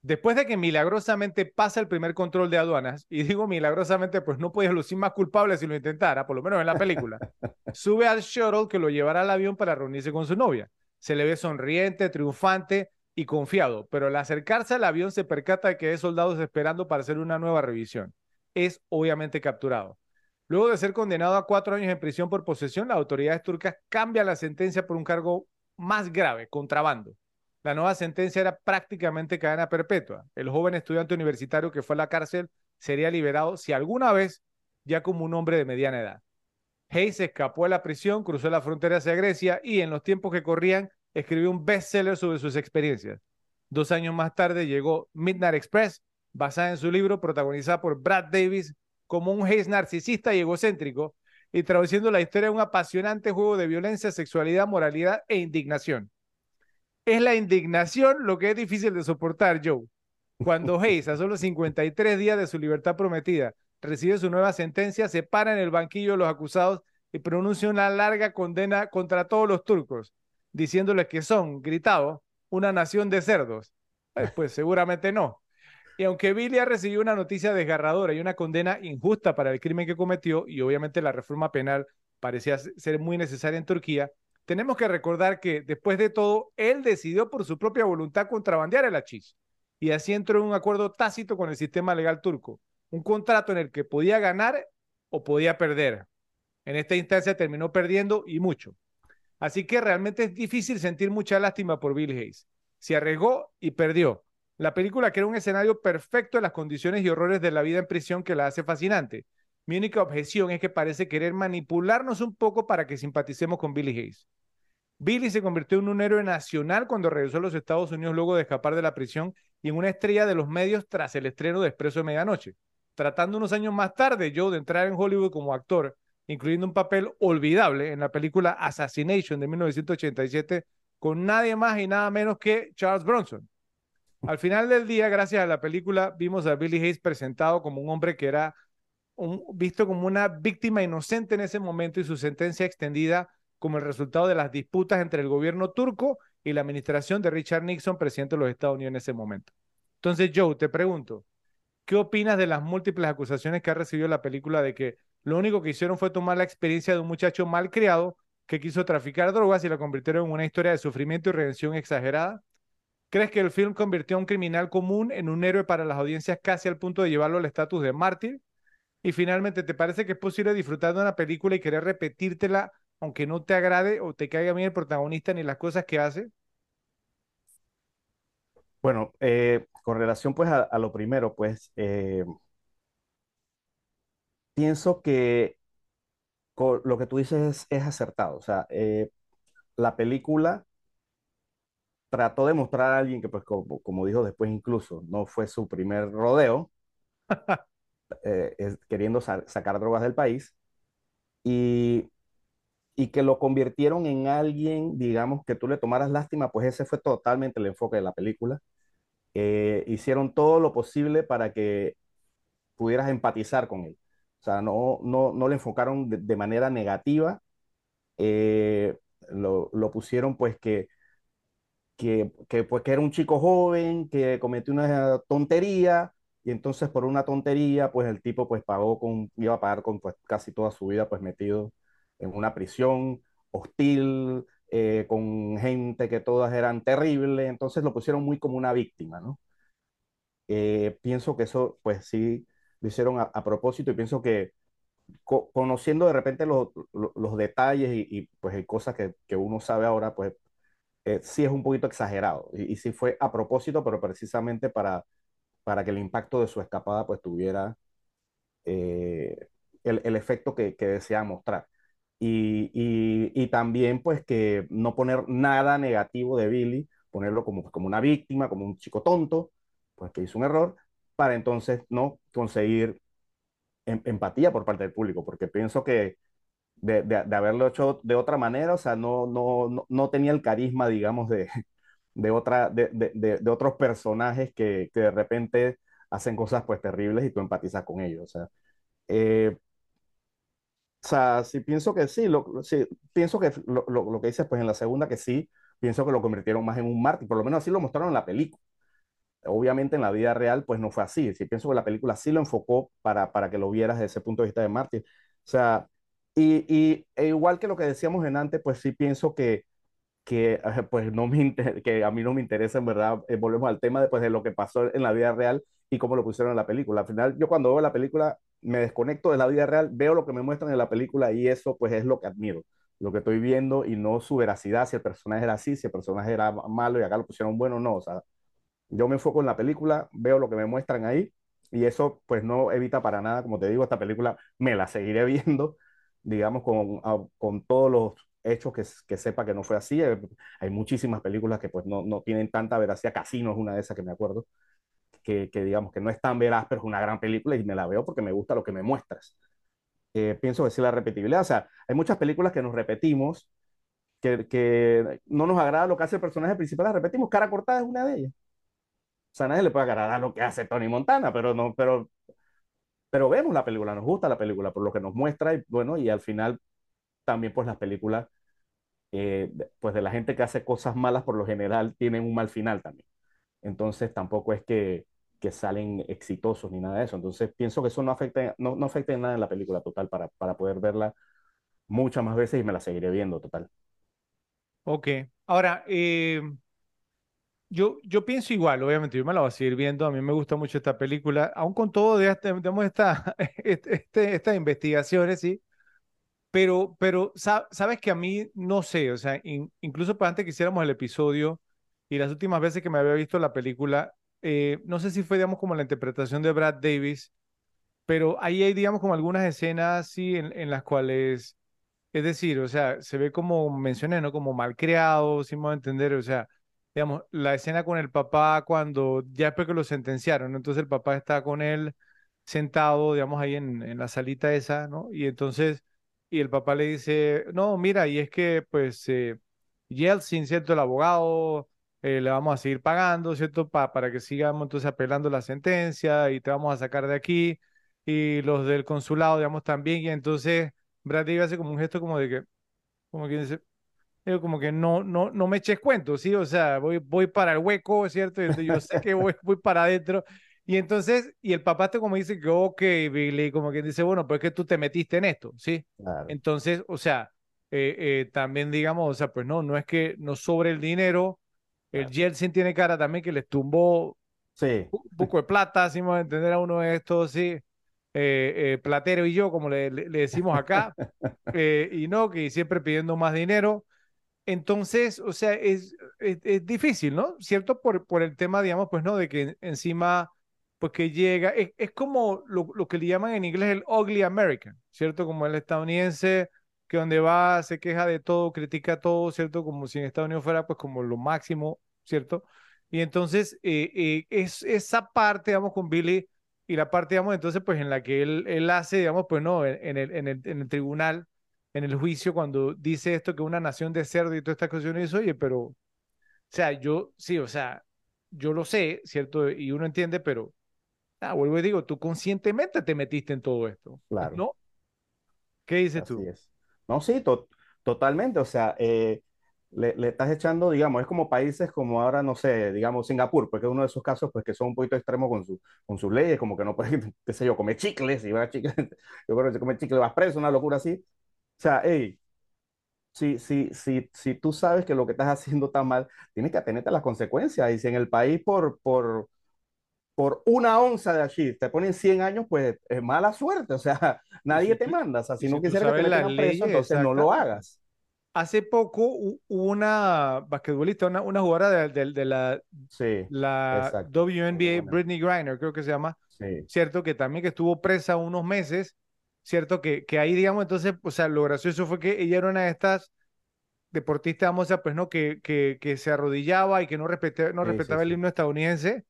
Después de que milagrosamente pasa el primer control de aduanas, y digo milagrosamente, pues no podía lucir más culpable si lo intentara, por lo menos en la película, sube al shuttle que lo llevará al avión para reunirse con su novia. Se le ve sonriente, triunfante y confiado, pero al acercarse al avión se percata de que hay soldados esperando para hacer una nueva revisión. Es obviamente capturado. Luego de ser condenado a cuatro años en prisión por posesión, las autoridades turcas cambian la sentencia por un cargo más grave, contrabando. La nueva sentencia era prácticamente cadena perpetua. El joven estudiante universitario que fue a la cárcel sería liberado si alguna vez ya como un hombre de mediana edad. Hayes escapó de la prisión, cruzó la frontera hacia Grecia y en los tiempos que corrían escribió un bestseller sobre sus experiencias. Dos años más tarde llegó Midnight Express, basada en su libro protagonizada por Brad Davis como un Hayes narcisista y egocéntrico y traduciendo la historia de un apasionante juego de violencia, sexualidad, moralidad e indignación. Es la indignación lo que es difícil de soportar, Joe. Cuando Hayes, a solo 53 días de su libertad prometida, recibe su nueva sentencia, se para en el banquillo de los acusados y pronuncia una larga condena contra todos los turcos, diciéndoles que son, gritado, una nación de cerdos. Eh, pues seguramente no. Y aunque Billy ha recibido una noticia desgarradora y una condena injusta para el crimen que cometió, y obviamente la reforma penal parecía ser muy necesaria en Turquía, tenemos que recordar que después de todo, él decidió por su propia voluntad contrabandear el hachís y así entró en un acuerdo tácito con el sistema legal turco, un contrato en el que podía ganar o podía perder. En esta instancia terminó perdiendo y mucho. Así que realmente es difícil sentir mucha lástima por Bill Hayes. Se arriesgó y perdió. La película crea un escenario perfecto de las condiciones y horrores de la vida en prisión que la hace fascinante. Mi única objeción es que parece querer manipularnos un poco para que simpaticemos con Billy Hayes. Billy se convirtió en un héroe nacional cuando regresó a los Estados Unidos luego de escapar de la prisión y en una estrella de los medios tras el estreno de Expreso de Medianoche. Tratando unos años más tarde, Joe, de entrar en Hollywood como actor, incluyendo un papel olvidable en la película Assassination de 1987 con nadie más y nada menos que Charles Bronson. Al final del día, gracias a la película, vimos a Billy Hayes presentado como un hombre que era visto como una víctima inocente en ese momento y su sentencia extendida como el resultado de las disputas entre el gobierno turco y la administración de Richard Nixon, presidente de los Estados Unidos en ese momento. Entonces, Joe, te pregunto, ¿qué opinas de las múltiples acusaciones que ha recibido la película de que lo único que hicieron fue tomar la experiencia de un muchacho mal criado que quiso traficar drogas y la convirtieron en una historia de sufrimiento y redención exagerada? ¿Crees que el film convirtió a un criminal común en un héroe para las audiencias casi al punto de llevarlo al estatus de mártir? Y finalmente, ¿te parece que es posible disfrutar de una película y querer repetírtela aunque no te agrade o te caiga bien el protagonista ni las cosas que hace? Bueno, eh, con relación pues a, lo primero, pues eh, pienso que lo que tú dices es, acertado. O sea, eh, la película trató de mostrar a alguien que, pues, como, dijo después incluso, no fue su primer rodeo, queriendo sacar drogas del país. Y y que lo convirtieron en alguien, digamos, que tú le tomaras lástima, pues ese fue totalmente el enfoque de la película. Eh, hicieron todo lo posible para que pudieras empatizar con él. O sea, no, no, no le enfocaron de, manera negativa, eh, lo, lo, pusieron pues que, que, que, pues que era un chico joven, que cometió una tontería, y entonces por una tontería, pues el tipo pues pagó con, iba a pagar con pues casi toda su vida pues metido en una prisión hostil, eh, con gente que todas eran terribles, entonces lo pusieron muy como una víctima, ¿no? Eh, pienso que eso, pues sí, lo hicieron a, a propósito y pienso que co conociendo de repente los, los, los detalles y, y, pues hay cosas que, que, uno sabe ahora, pues eh, sí es un poquito exagerado y, y, sí fue a propósito, pero precisamente para, para que el impacto de su escapada pues tuviera eh, el, el, efecto que, que desea mostrar. Y, y, y, también pues que no poner nada negativo de Billy, ponerlo como, como una víctima, como un chico tonto, pues que hizo un error, para entonces no conseguir em, empatía por parte del público, porque pienso que de, de, de, haberlo hecho de otra manera, o sea, no, no, no, no tenía el carisma, digamos, de, de, otra, de otros personajes que, que, de repente hacen cosas pues terribles y tú empatizas con ellos. O sea, eh, o sea sí pienso que sí, lo, sí pienso que lo, lo, lo, que dices pues en la segunda que sí, pienso que lo convirtieron más en un mártir, por lo menos así lo mostraron en la película. Obviamente en la vida real pues no fue así, sí pienso que la película sí lo enfocó para, para que lo vieras desde ese punto de vista de mártir. O sea, y, y e igual que lo que decíamos en antes, pues sí pienso que, que, pues no me que a mí no me interesa, en verdad, eh, volvemos al tema después de lo que pasó en la vida real y cómo lo pusieron en la película. Al final, yo cuando veo la película me desconecto de la vida real, veo lo que me muestran en la película y eso pues es lo que admiro, lo que estoy viendo y no su veracidad, si el personaje era así, si el personaje era malo y acá lo pusieron bueno, no, o sea, yo me enfoco en la película, veo lo que me muestran ahí y eso pues no evita para nada, como te digo, esta película me la seguiré viendo digamos, con, con todos los hechos que, sepa que no fue así. Hay muchísimas películas que pues no, no tienen tanta veracidad. Casino es una de esas que me acuerdo, que, que, digamos que no es tan veraz, pero es una gran película y me la veo porque me gusta lo que me muestras. Eh, pienso sí la repetibilidad. O sea, hay muchas películas que nos repetimos, que, que no nos agrada lo que hace el personaje principal, la repetimos. Cara cortada es una de ellas. O sea, a nadie le puede agradar lo que hace Tony Montana, pero no, pero pero vemos la película, nos gusta la película por lo que nos muestra y bueno, y al final también pues las películas, eh, pues de la gente que hace cosas malas por lo general tienen un mal final también. Entonces tampoco es que, que salen exitosos ni nada de eso. Entonces pienso que eso no afecta, no, no afecta en nada en la película total para, para poder verla muchas más veces y me la seguiré viendo total. Ok, ahora, eh, yo, yo pienso igual, obviamente, yo me la voy a seguir viendo, a mí me gusta mucho esta película, aún con todo de este, tenemos esta, este, estas investigaciones, ¿sí? Pero, pero sabes que a mí no sé, o sea, in, incluso para antes que hiciéramos el episodio y las últimas veces que me había visto la película, eh, no sé si fue, digamos, como la interpretación de Brad Davis, pero ahí hay, digamos, como algunas escenas, sí, en, las cuales, es decir, o sea, se ve como mencioné, ¿no? Como malcriado, si me voy a entender, o sea, digamos, la escena con el papá cuando ya después que lo sentenciaron, ¿no? entonces el papá está con él sentado, digamos, ahí en, en, la salita esa, ¿no? Y entonces, y el papá le dice, no, mira, y es que, pues, eh, Yeltsin, ¿cierto? El abogado, eh, le vamos a seguir pagando, ¿cierto? Pa para que sigamos entonces apelando la sentencia y te vamos a sacar de aquí. Y los del consulado, digamos, también. Y entonces Brad David hace como un gesto como de que, como quien dice, como que no, no, no me eches cuento, ¿sí? O sea, voy, voy para el hueco, ¿cierto? Yo sé que voy, voy para adentro. Y entonces, y el papá te como dice que, ok, Billy, como que dice, bueno, pues que tú te metiste en esto, ¿sí? Claro. Entonces, o sea, eh, eh, también digamos, o sea, pues no, no es que no sobre el dinero, el claro. Jelsin tiene cara también que les tumbó sí. un poco de plata, si vamos a entender a uno de estos, sí. Eh, eh, Platero y yo, como le, le, le decimos acá, eh, y no, que siempre pidiendo más dinero. Entonces, o sea, es, es, es, difícil, ¿no? ¿Cierto? Por, por el tema, digamos, pues, ¿no? De que encima, pues que llega, es, es como lo, lo, que le llaman en inglés el ugly American, ¿cierto? Como el estadounidense que donde va se queja de todo, critica todo, ¿cierto? Como si en Estados Unidos fuera, pues, como lo máximo, ¿cierto? Y entonces, eh, eh, es esa parte, digamos, con Billy y la parte, digamos, entonces, pues, en la que él, él hace, digamos, pues, no, en, en, el, en, el, en el tribunal en el juicio cuando dice esto que una nación de cerdo y todas estas cuestiones, oye, pero, o sea, yo, sí, o sea, yo lo sé, ¿cierto? Y uno entiende, pero, ah, vuelvo y digo, tú conscientemente te metiste en todo esto, claro. ¿no? ¿Qué dices Así tú? Es. No, sí, to totalmente, o sea, eh, le, le, estás echando, digamos, es como países como ahora, no sé, digamos, Singapur, porque es uno de esos casos, pues, que son un poquito extremos con, su, con sus leyes, como que no puedes, qué sé yo, comer chicles, y va a chicles, yo creo que si comes chicles vas preso, una locura así, o sea, hey, si, si, si, si tú sabes que lo que estás haciendo está mal, tienes que atenerte a las consecuencias. Y si en el país por, por, por una onza de allí te ponen 100 años, pues es mala suerte. O sea, nadie te manda. O sea, si, no quisieras que te metieran preso, entonces no lo hagas. Hace poco hubo una basquetbolista, una, una jugadora de, de, la, sí, la WNBA, Britney Griner, creo que se llama, ¿cierto? Que también que estuvo presa unos meses, ¿cierto? Que, que ahí, digamos, entonces, o sea, lo gracioso fue que ella era una de estas deportistas, vamos a pues, ¿no? Que, que, que se arrodillaba y que no, respetaba, no respetaba el himno estadounidense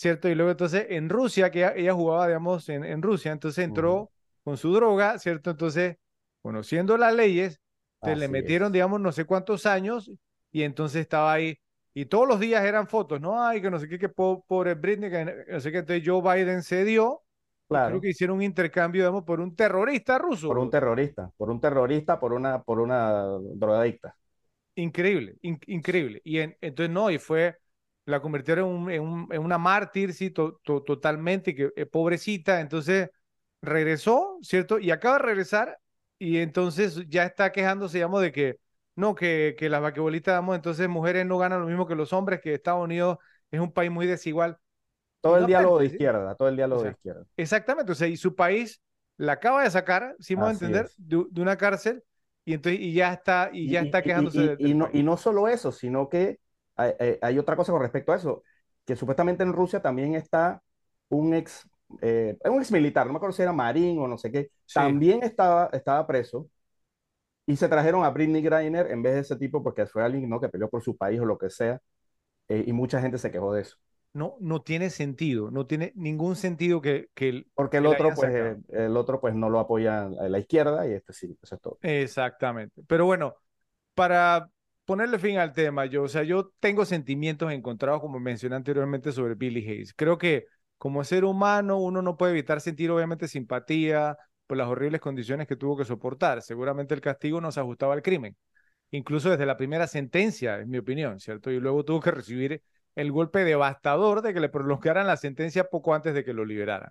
¿cierto? Y luego entonces en Rusia, que ella, jugaba, digamos, en, en, Rusia, entonces entró con su droga, ¿cierto? Entonces, conociendo las leyes, le metieron, digamos, no sé cuántos años y entonces estaba ahí. Y todos los días eran fotos, ¿no? Ay, que no sé qué, que pobre Britney, que no sé qué. Entonces Joe Biden cedió. Claro. Creo que hicieron un intercambio, digamos, por un terrorista ruso. Por un terrorista, por un terrorista, por una, por una drogadicta. Increíble, increíble. Y entonces no, y fue, la convirtieron en, un, en, una mártir, sí, totalmente, que eh, pobrecita, entonces regresó, ¿cierto? Y acaba de regresar y entonces ya está quejándose, digamos, de que no, que, que las vaquebolitas, digamos, entonces mujeres no ganan lo mismo que los hombres, que Estados Unidos es un país muy desigual. Todo el diálogo de izquierda, todo el diálogo de izquierda. Exactamente, o sea, y su país la acaba de sacar, si vamos a entender, de, una cárcel y entonces y ya está y ya está quejándose. Y, no, y no solo eso, sino que hay, otra cosa con respecto a eso, que supuestamente en Rusia también está un ex, eh, un ex militar, no me acuerdo si era marín o no sé qué, también estaba, estaba preso y se trajeron a Britney Griner en vez de ese tipo porque fue alguien ¿no? que peleó por su país o lo que sea eh, y mucha gente se quejó de eso. No, no tiene sentido, no tiene ningún sentido que, que el, porque el otro pues eh, el otro pues no lo apoya a la izquierda y este sí, eso es todo. Exactamente. Pero bueno, para ponerle fin al tema, yo, o sea, yo tengo sentimientos encontrados, como mencioné anteriormente, sobre Billy Hayes. Creo que como ser humano uno no puede evitar sentir obviamente simpatía por las horribles condiciones que tuvo que soportar. Seguramente el castigo no se ajustaba al crimen, incluso desde la primera sentencia, en mi opinión, ¿cierto? Y luego tuvo que recibir el golpe devastador de que le prolongaran la sentencia poco antes de que lo liberaran.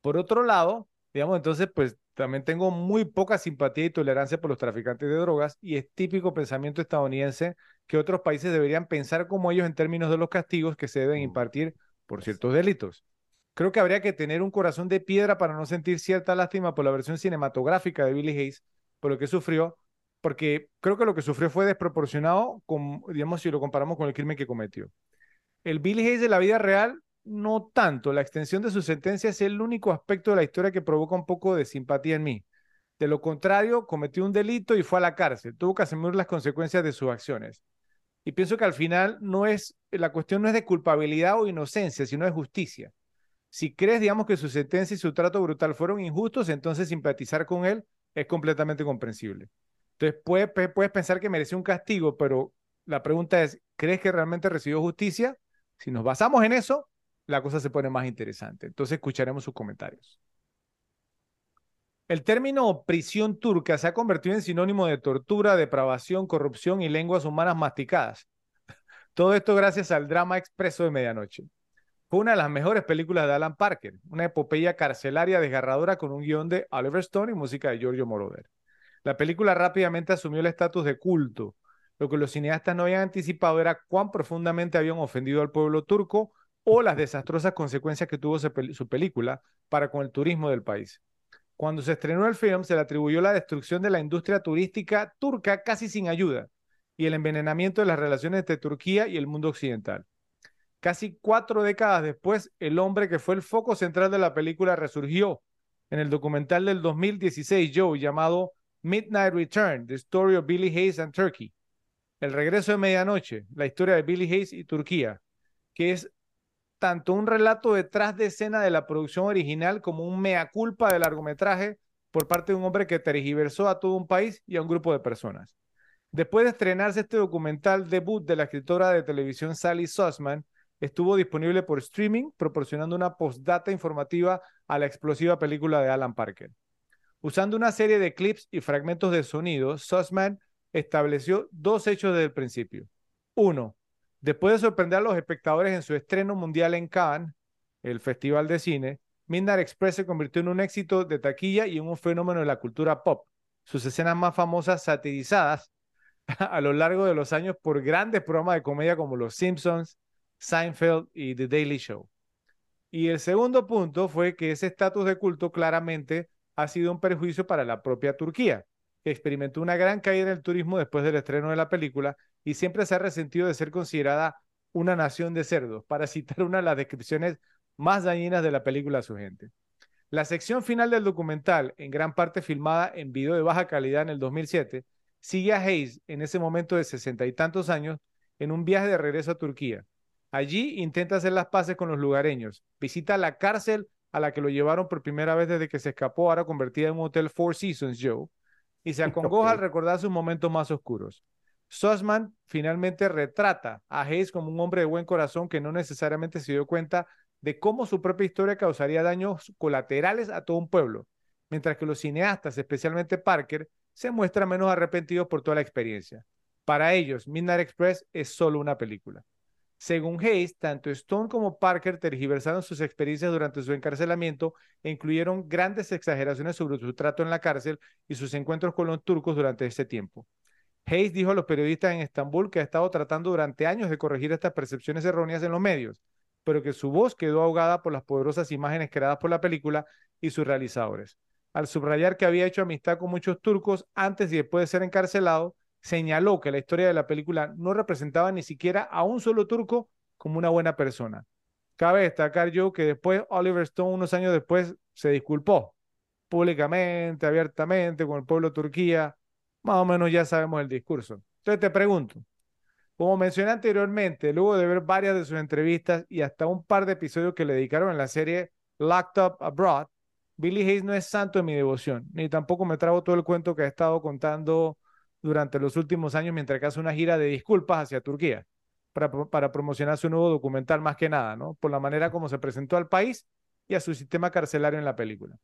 Por otro lado, digamos, entonces, pues también tengo muy poca simpatía y tolerancia por los traficantes de drogas y es típico pensamiento estadounidense que otros países deberían pensar como ellos en términos de los castigos que se deben mm. impartir por ciertos delitos. Creo que habría que tener un corazón de piedra para no sentir cierta lástima por la versión cinematográfica de Billy Hayes, por lo que sufrió, porque creo que lo que sufrió fue desproporcionado, con, digamos, si lo comparamos con el crimen que cometió. El Billy Hayes de la vida real no tanto. La extensión de su sentencia es el único aspecto de la historia que provoca un poco de simpatía en mí. De lo contrario, cometió un delito y fue a la cárcel. Tuvo que asumir las consecuencias de sus acciones. Y pienso que al final no es, la cuestión no es de culpabilidad o inocencia, sino de justicia. Si crees, digamos, que su sentencia y su trato brutal fueron injustos, entonces simpatizar con él es completamente comprensible. Entonces, puedes, puedes pensar que mereció un castigo, pero la pregunta es, ¿crees que realmente recibió justicia? Si nos basamos en eso, la cosa se pone más interesante. Entonces escucharemos sus comentarios. El término prisión turca se ha convertido en sinónimo de tortura, depravación, corrupción y lenguas humanas masticadas. Todo esto gracias al drama expreso de medianoche. Fue una de las mejores películas de Alan Parker, una epopeya carcelaria desgarradora con un guion de Oliver Stone y música de Giorgio Moroder. La película rápidamente asumió el estatus de culto. Lo que los cineastas no habían anticipado era cuán profundamente habían ofendido al pueblo turco o las desastrosas consecuencias que tuvo su película para con el turismo del país. Cuando se estrenó el film, se le atribuyó la destrucción de la industria turística turca casi sin ayuda y el envenenamiento de las relaciones entre Turquía y el mundo occidental. Casi cuatro décadas después, el hombre que fue el foco central de la película resurgió en el documental del 2016 Joe llamado Midnight Return, The Story of Billy Hayes and Turkey. El regreso de medianoche, la historia de Billy Hayes y Turquía, que es tanto un relato detrás de escena de la producción original como un mea culpa del largometraje por parte de un hombre que tergiversó a todo un país y a un grupo de personas. Después de estrenarse este documental debut de la escritora de televisión Sally Sussman, estuvo disponible por streaming, proporcionando una postdata informativa a la explosiva película de Alan Parker. Usando una serie de clips y fragmentos de sonido, Sussman estableció dos hechos desde el principio. Uno, Después de sorprender a los espectadores en su estreno mundial en Cannes, el festival de cine, Midnight Express se convirtió en un éxito de taquilla y en un fenómeno de la cultura pop. Sus escenas más famosas satirizadas a lo largo de los años por grandes programas de comedia como Los Simpsons, Seinfeld y The Daily Show. Y el segundo punto fue que ese estatus de culto claramente ha sido un perjuicio para la propia Turquía, que experimentó una gran caída en el turismo después del estreno de la película y siempre se ha resentido de ser considerada una nación de cerdos, para citar una de las descripciones más dañinas de la película a su gente. La sección final del documental, en gran parte filmada en video de baja calidad en el 2007, sigue a Hayes, en ese momento de sesenta y tantos años, en un viaje de regreso a Turquía. Allí intenta hacer las paces con los lugareños, visita la cárcel a la que lo llevaron por primera vez desde que se escapó, ahora convertida en un hotel Four Seasons, Joe, y se acongoja al recordar sus momentos más oscuros. Sussman finalmente retrata a Hayes como un hombre de buen corazón que no necesariamente se dio cuenta de cómo su propia historia causaría daños colaterales a todo un pueblo, mientras que los cineastas, especialmente Parker, se muestran menos arrepentidos por toda la experiencia. Para ellos, Midnight Express es solo una película. Según Hayes, tanto Stone como Parker tergiversaron sus experiencias durante su encarcelamiento e incluyeron grandes exageraciones sobre su trato en la cárcel y sus encuentros con los turcos durante ese tiempo. Hayes dijo a los periodistas en Estambul que ha estado tratando durante años de corregir estas percepciones erróneas en los medios, pero que su voz quedó ahogada por las poderosas imágenes creadas por la película y sus realizadores. Al subrayar que había hecho amistad con muchos turcos antes y después de ser encarcelado, señaló que la historia de la película no representaba ni siquiera a un solo turco como una buena persona. Cabe destacar yo que después Oliver Stone, unos años después, se disculpó públicamente, abiertamente con el pueblo Turquía. Más o menos ya sabemos el discurso. Entonces te pregunto, como mencioné anteriormente, luego de ver varias de sus entrevistas y hasta un par de episodios que le dedicaron en la serie Locked Up Abroad, Billy Hayes no es santo de mi devoción, ni tampoco me trago todo el cuento que ha estado contando durante los últimos años mientras que hace una gira de disculpas hacia Turquía para, para promocionar su nuevo documental más que nada, ¿no? Por la manera como se presentó al país y a su sistema carcelario en la película.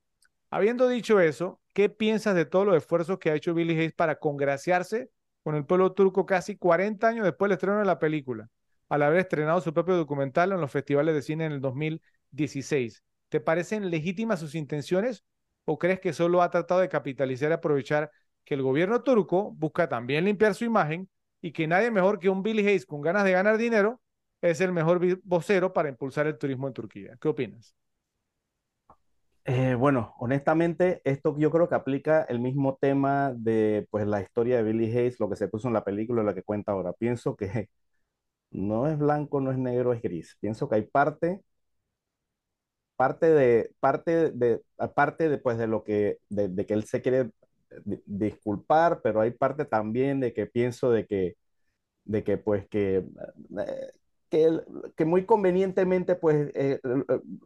Habiendo dicho eso, ¿qué piensas de todos los esfuerzos que ha hecho Billy Hayes para congraciarse con el pueblo turco casi 40 años después del estreno de la película, al haber estrenado su propio documental en los festivales de cine en el 2016. ¿Te parecen legítimas sus intenciones o crees que solo ha tratado de capitalizar y aprovechar que el gobierno turco busca también limpiar su imagen y que nadie mejor que un Billy Hayes con ganas de ganar dinero es el mejor vocero para impulsar el turismo en Turquía? ¿Qué opinas? Eh, bueno, honestamente, esto yo creo que aplica el mismo tema de pues la historia de Billy Hayes, lo que se puso en la película, lo que cuenta ahora. Pienso que no es blanco, no es negro, es gris. Pienso que hay parte, parte de, parte de, aparte de, pues, de lo que, de, que él se quiere disculpar, pero hay parte también de que pienso de que, de que pues que eh, que, que muy convenientemente, pues, eh,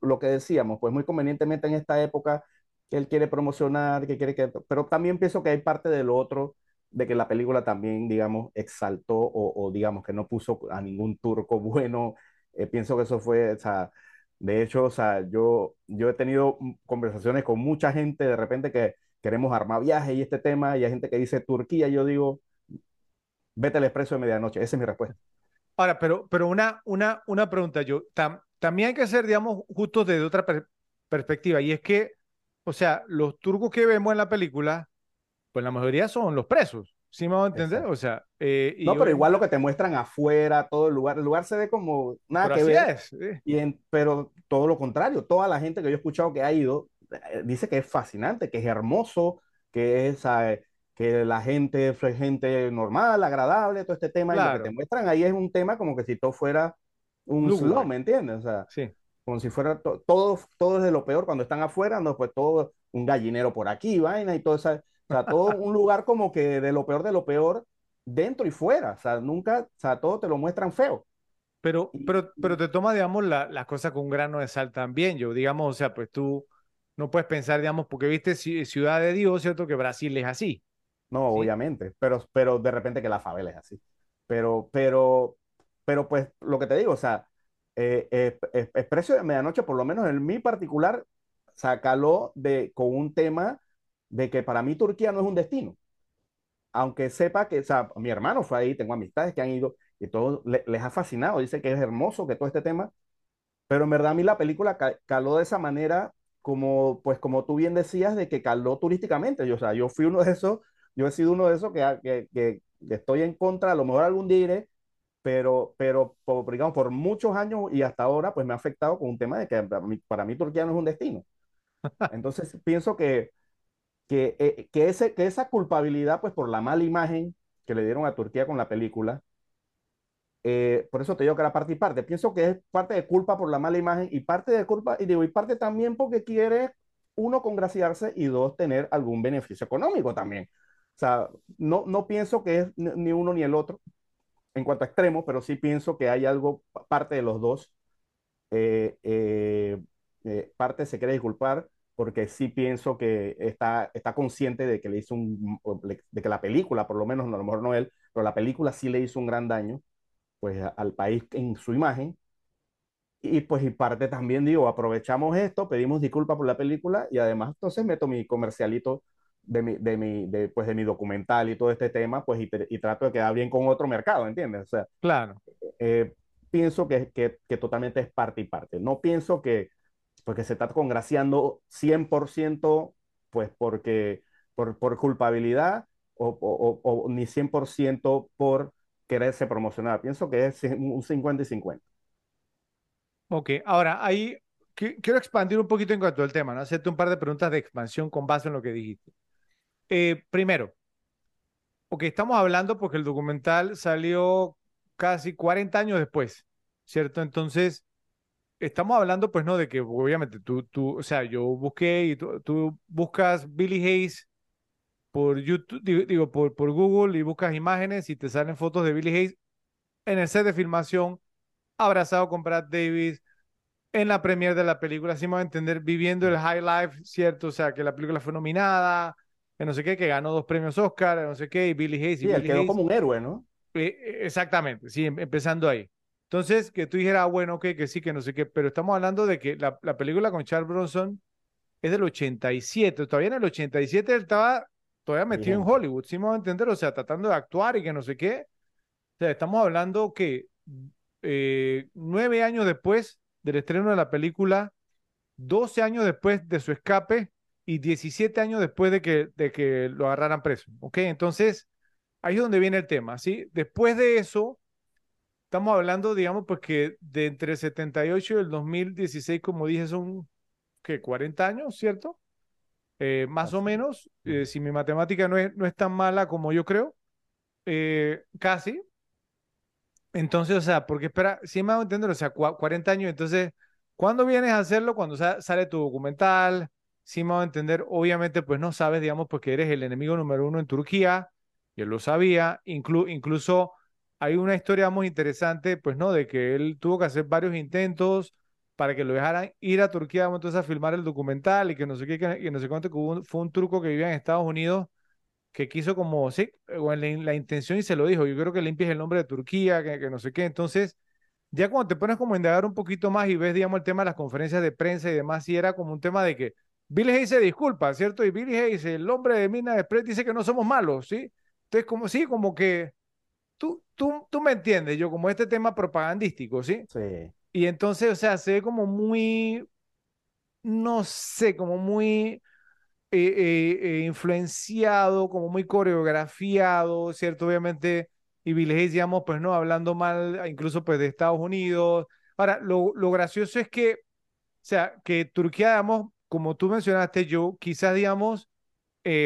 lo que decíamos, pues muy convenientemente en esta época, que él quiere promocionar, que quiere que, pero también pienso que hay parte del otro, de que la película también, digamos, exaltó o, digamos que no puso a ningún turco bueno. Eh, pienso que eso fue, o sea, de hecho, o sea, yo, yo he tenido conversaciones con mucha gente de repente que queremos armar viajes y este tema, y hay gente que dice Turquía, yo digo, vete al expreso de medianoche, esa es mi respuesta. Ahora, pero, pero una, una, una pregunta, yo, también hay que ser, digamos, justos desde otra perspectiva, y es que, o sea, los turcos que vemos en la película, pues la mayoría son los presos, ¿sí me van a entender? O sea, eh, no, pero igual lo que te muestran afuera, todo el lugar, el lugar se ve como nada que ver. Es, y pero todo lo contrario, toda la gente que yo he escuchado que ha ido dice que es fascinante, que es hermoso, que es, que la gente fue gente normal, agradable, todo este tema, y lo que te muestran ahí es un tema como que si todo fuera un slow, ¿me entiendes? O sea, sí. como si fuera todo, todo es de lo peor cuando están afuera, no, pues todo un gallinero por aquí, vaina y todo eso, o sea, todo un lugar como que de lo peor de lo peor dentro y fuera, o sea, nunca, o sea, todo te lo muestran feo. Pero, pero, pero te toma, digamos, la, la cosa con un grano de sal también, yo, digamos, o sea, pues tú no puedes pensar, digamos, porque viste Ciudad de Dios, ¿cierto? Que Brasil es así. No, obviamente, pero, pero de repente que la favela es así. Pero, pero, pero pues lo que te digo, o sea, eh, eh, Expreso de Medianoche, por lo menos en mi particular, sacaló de, con un tema de que para mí Turquía no es un destino. Aunque sepa que, o sea, mi hermano fue ahí, tengo amistades que han ido y todo les ha fascinado, dice que es hermoso que todo este tema, pero en verdad a mí la película caló de esa manera como, pues como tú bien decías, de que caló turísticamente. Yo, o sea, yo fui uno de esos yo he sido uno de esos que, que, que, estoy en contra, a lo mejor algún día iré, pero, pero por, digamos, por muchos años y hasta ahora, pues me ha afectado con un tema de que para mí, para mí Turquía no es un destino. Entonces pienso que, que, eh, que, ese, que esa culpabilidad, pues por la mala imagen que le dieron a Turquía con la película, eh, por eso te digo que era parte y parte. Pienso que es parte de culpa por la mala imagen y parte de culpa, y digo, y parte también porque quiere, uno, congraciarse y dos, tener algún beneficio económico también. O sea, no, no pienso que es ni uno ni el otro en cuanto a extremos, pero sí pienso que hay algo, parte de los dos, eh, eh, eh, parte se quiere disculpar porque sí pienso que está, está consciente de que le hizo un, de que la película, por lo menos, a lo mejor no él, pero la película sí le hizo un gran daño, pues, al país en su imagen. Y pues, y parte también digo, aprovechamos esto, pedimos disculpas por la película y además entonces meto mi comercialito de mi, de mi, de, pues, de mi documental y todo este tema, pues, y, y, trato de quedar bien con otro mercado, ¿entiendes? O sea, claro. Eh, pienso que, que, que, totalmente es parte y parte. No pienso que, porque se está congraciando 100%, pues, porque, por, por culpabilidad o, o, o, ni 100% por quererse promocionar. Pienso que es un 50 y 50. Ok, ahora ahí quiero expandir un poquito en cuanto al tema, ¿no? Hacerte un par de preguntas de expansión con base en lo que dijiste. Eh, primero, porque estamos hablando porque el documental salió casi 40 años después, ¿cierto? Entonces, estamos hablando, pues, ¿no? De que obviamente tú, tú o sea, yo busqué y tú, tú buscas Billy Hayes por YouTube, digo, por, por Google y buscas imágenes y te salen fotos de Billy Hayes en el set de filmación, abrazado con Brad Davis, en la premiere de la película, así me va a entender, viviendo el high life, ¿cierto? O sea, que la película fue nominada, no sé qué, que ganó dos premios Oscar, no sé qué, y Billy Hayes. Y sí, él quedó como un héroe, ¿no? Eh, eh, exactamente, sí, em, empezando ahí. Entonces, que tú dijeras, ah, bueno, ok, que sí, que no sé qué, pero estamos hablando de que la, la película con Charles Bronson es del 87, todavía en el 87 él estaba todavía metido en Hollywood, sí me va a entender, o sea, tratando de actuar y que no sé qué. O sea, estamos hablando que eh, nueve años después del estreno de la película, 12 años después de su escape, y 17 años después de que, de que lo agarraran preso. ¿Ok? Entonces, ahí es donde viene el tema, ¿sí? Después de eso, estamos hablando, digamos, pues que de entre el 78 y el 2016, como dije, son, ¿qué? 40 años, ¿cierto? Eh, más o menos, eh, si mi matemática no es, no es tan mala como yo creo, eh, casi. Entonces, o sea, porque espera, si me hago entender, o sea, 40 años, entonces, ¿cuándo vienes a hacerlo? Cuando sale tu documental, sí me a entender, obviamente pues no sabes, digamos, pues que eres el enemigo número uno en Turquía, y él lo sabía, incluso hay una historia muy interesante, pues no, de que él tuvo que hacer varios intentos para que lo dejaran ir a Turquía, entonces a filmar el documental y que no sé qué, que, no sé cuánto, que fue un turco que vivía en Estados Unidos que quiso como, sí, la, la, intención y se lo dijo, yo creo que limpies el nombre de Turquía, que, que no sé qué, entonces ya cuando te pones como a indagar un poquito más y ves, digamos, el tema de las conferencias de prensa y demás, sí era como un tema de que Billy Hayes se disculpa, ¿cierto? Y Billy Hayes, el hombre de Mina Express, dice que no somos malos, ¿sí? Entonces, como sí, como que tú, tú, tú me entiendes, yo como este tema propagandístico, ¿sí? Sí. Y entonces, o sea, se ve como muy, no sé, como muy eh, eh, eh, influenciado, como muy coreografiado, ¿cierto? Obviamente, y Hayes, digamos, pues no, hablando mal incluso pues de Estados Unidos. Ahora, lo, lo gracioso es que, o sea, que Turquía, digamos, como tú mencionaste, yo quizás, digamos,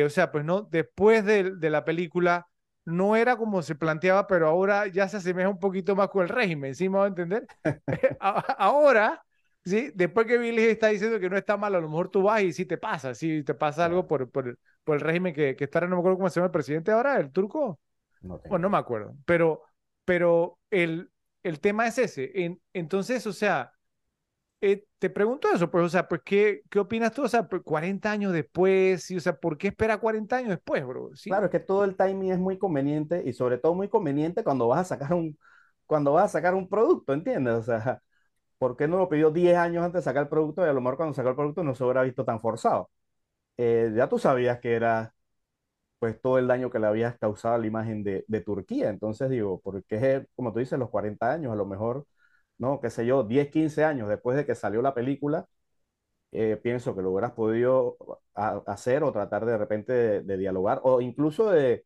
o sea, pues no, después de, de, la película no era como se planteaba, pero ahora ya se asemeja un poquito más con el régimen, ¿sí me va a entender? ahora, sí, después que Billy está diciendo que no está mal, a lo mejor tú vas y sí te pasa, sí te pasa algo por, por, por el régimen que, que está, no me acuerdo cómo se llama el presidente ahora, el turco. No, bueno, no me acuerdo, pero, pero el, el tema es ese. En, entonces, o sea, eh, te pregunto eso, pues, o sea, pues, ¿qué, qué opinas tú? O sea, 40 pues, años después, o sea, ¿por qué espera 40 años después, bro? ¿Sí? Claro, es que todo el timing es muy conveniente y sobre todo muy conveniente cuando vas a sacar un, cuando vas a sacar un producto, ¿entiendes? O sea, ¿por qué no lo pidió 10 años antes de sacar el producto y a lo mejor cuando sacó el producto no se hubiera visto tan forzado? Eh, ya tú sabías que era pues todo el daño que le habías causado a la imagen de, de Turquía, entonces digo, porque como tú dices, los 40 años, a lo mejor no, qué sé yo, 10, 15 años después de que salió la película, eh, pienso que lo hubieras podido hacer o tratar de repente de, dialogar o incluso de,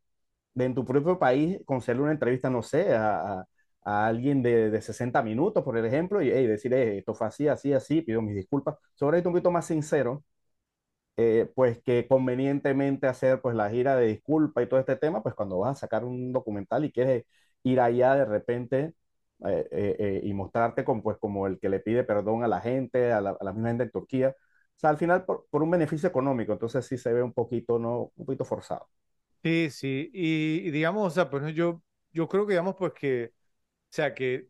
de, en tu propio país concederle una entrevista, no sé, a, a alguien de, de 60 minutos, por ejemplo, y hey, decir, hey, esto fue así, así, así, pido mis disculpas. Sobre esto un poquito más sincero, eh, pues que convenientemente hacer pues la gira de disculpa y todo este tema, pues cuando vas a sacar un documental y quieres ir allá de repente eh, eh, eh, y mostrarte como, pues, como el que le pide perdón a la gente, a la, a la misma gente de Turquía. O sea, al final por, por un beneficio económico, entonces sí se ve un poquito, ¿no? Un poquito forzado. Sí, sí, y, y digamos, o sea, pues yo, yo creo que digamos pues que, o sea, que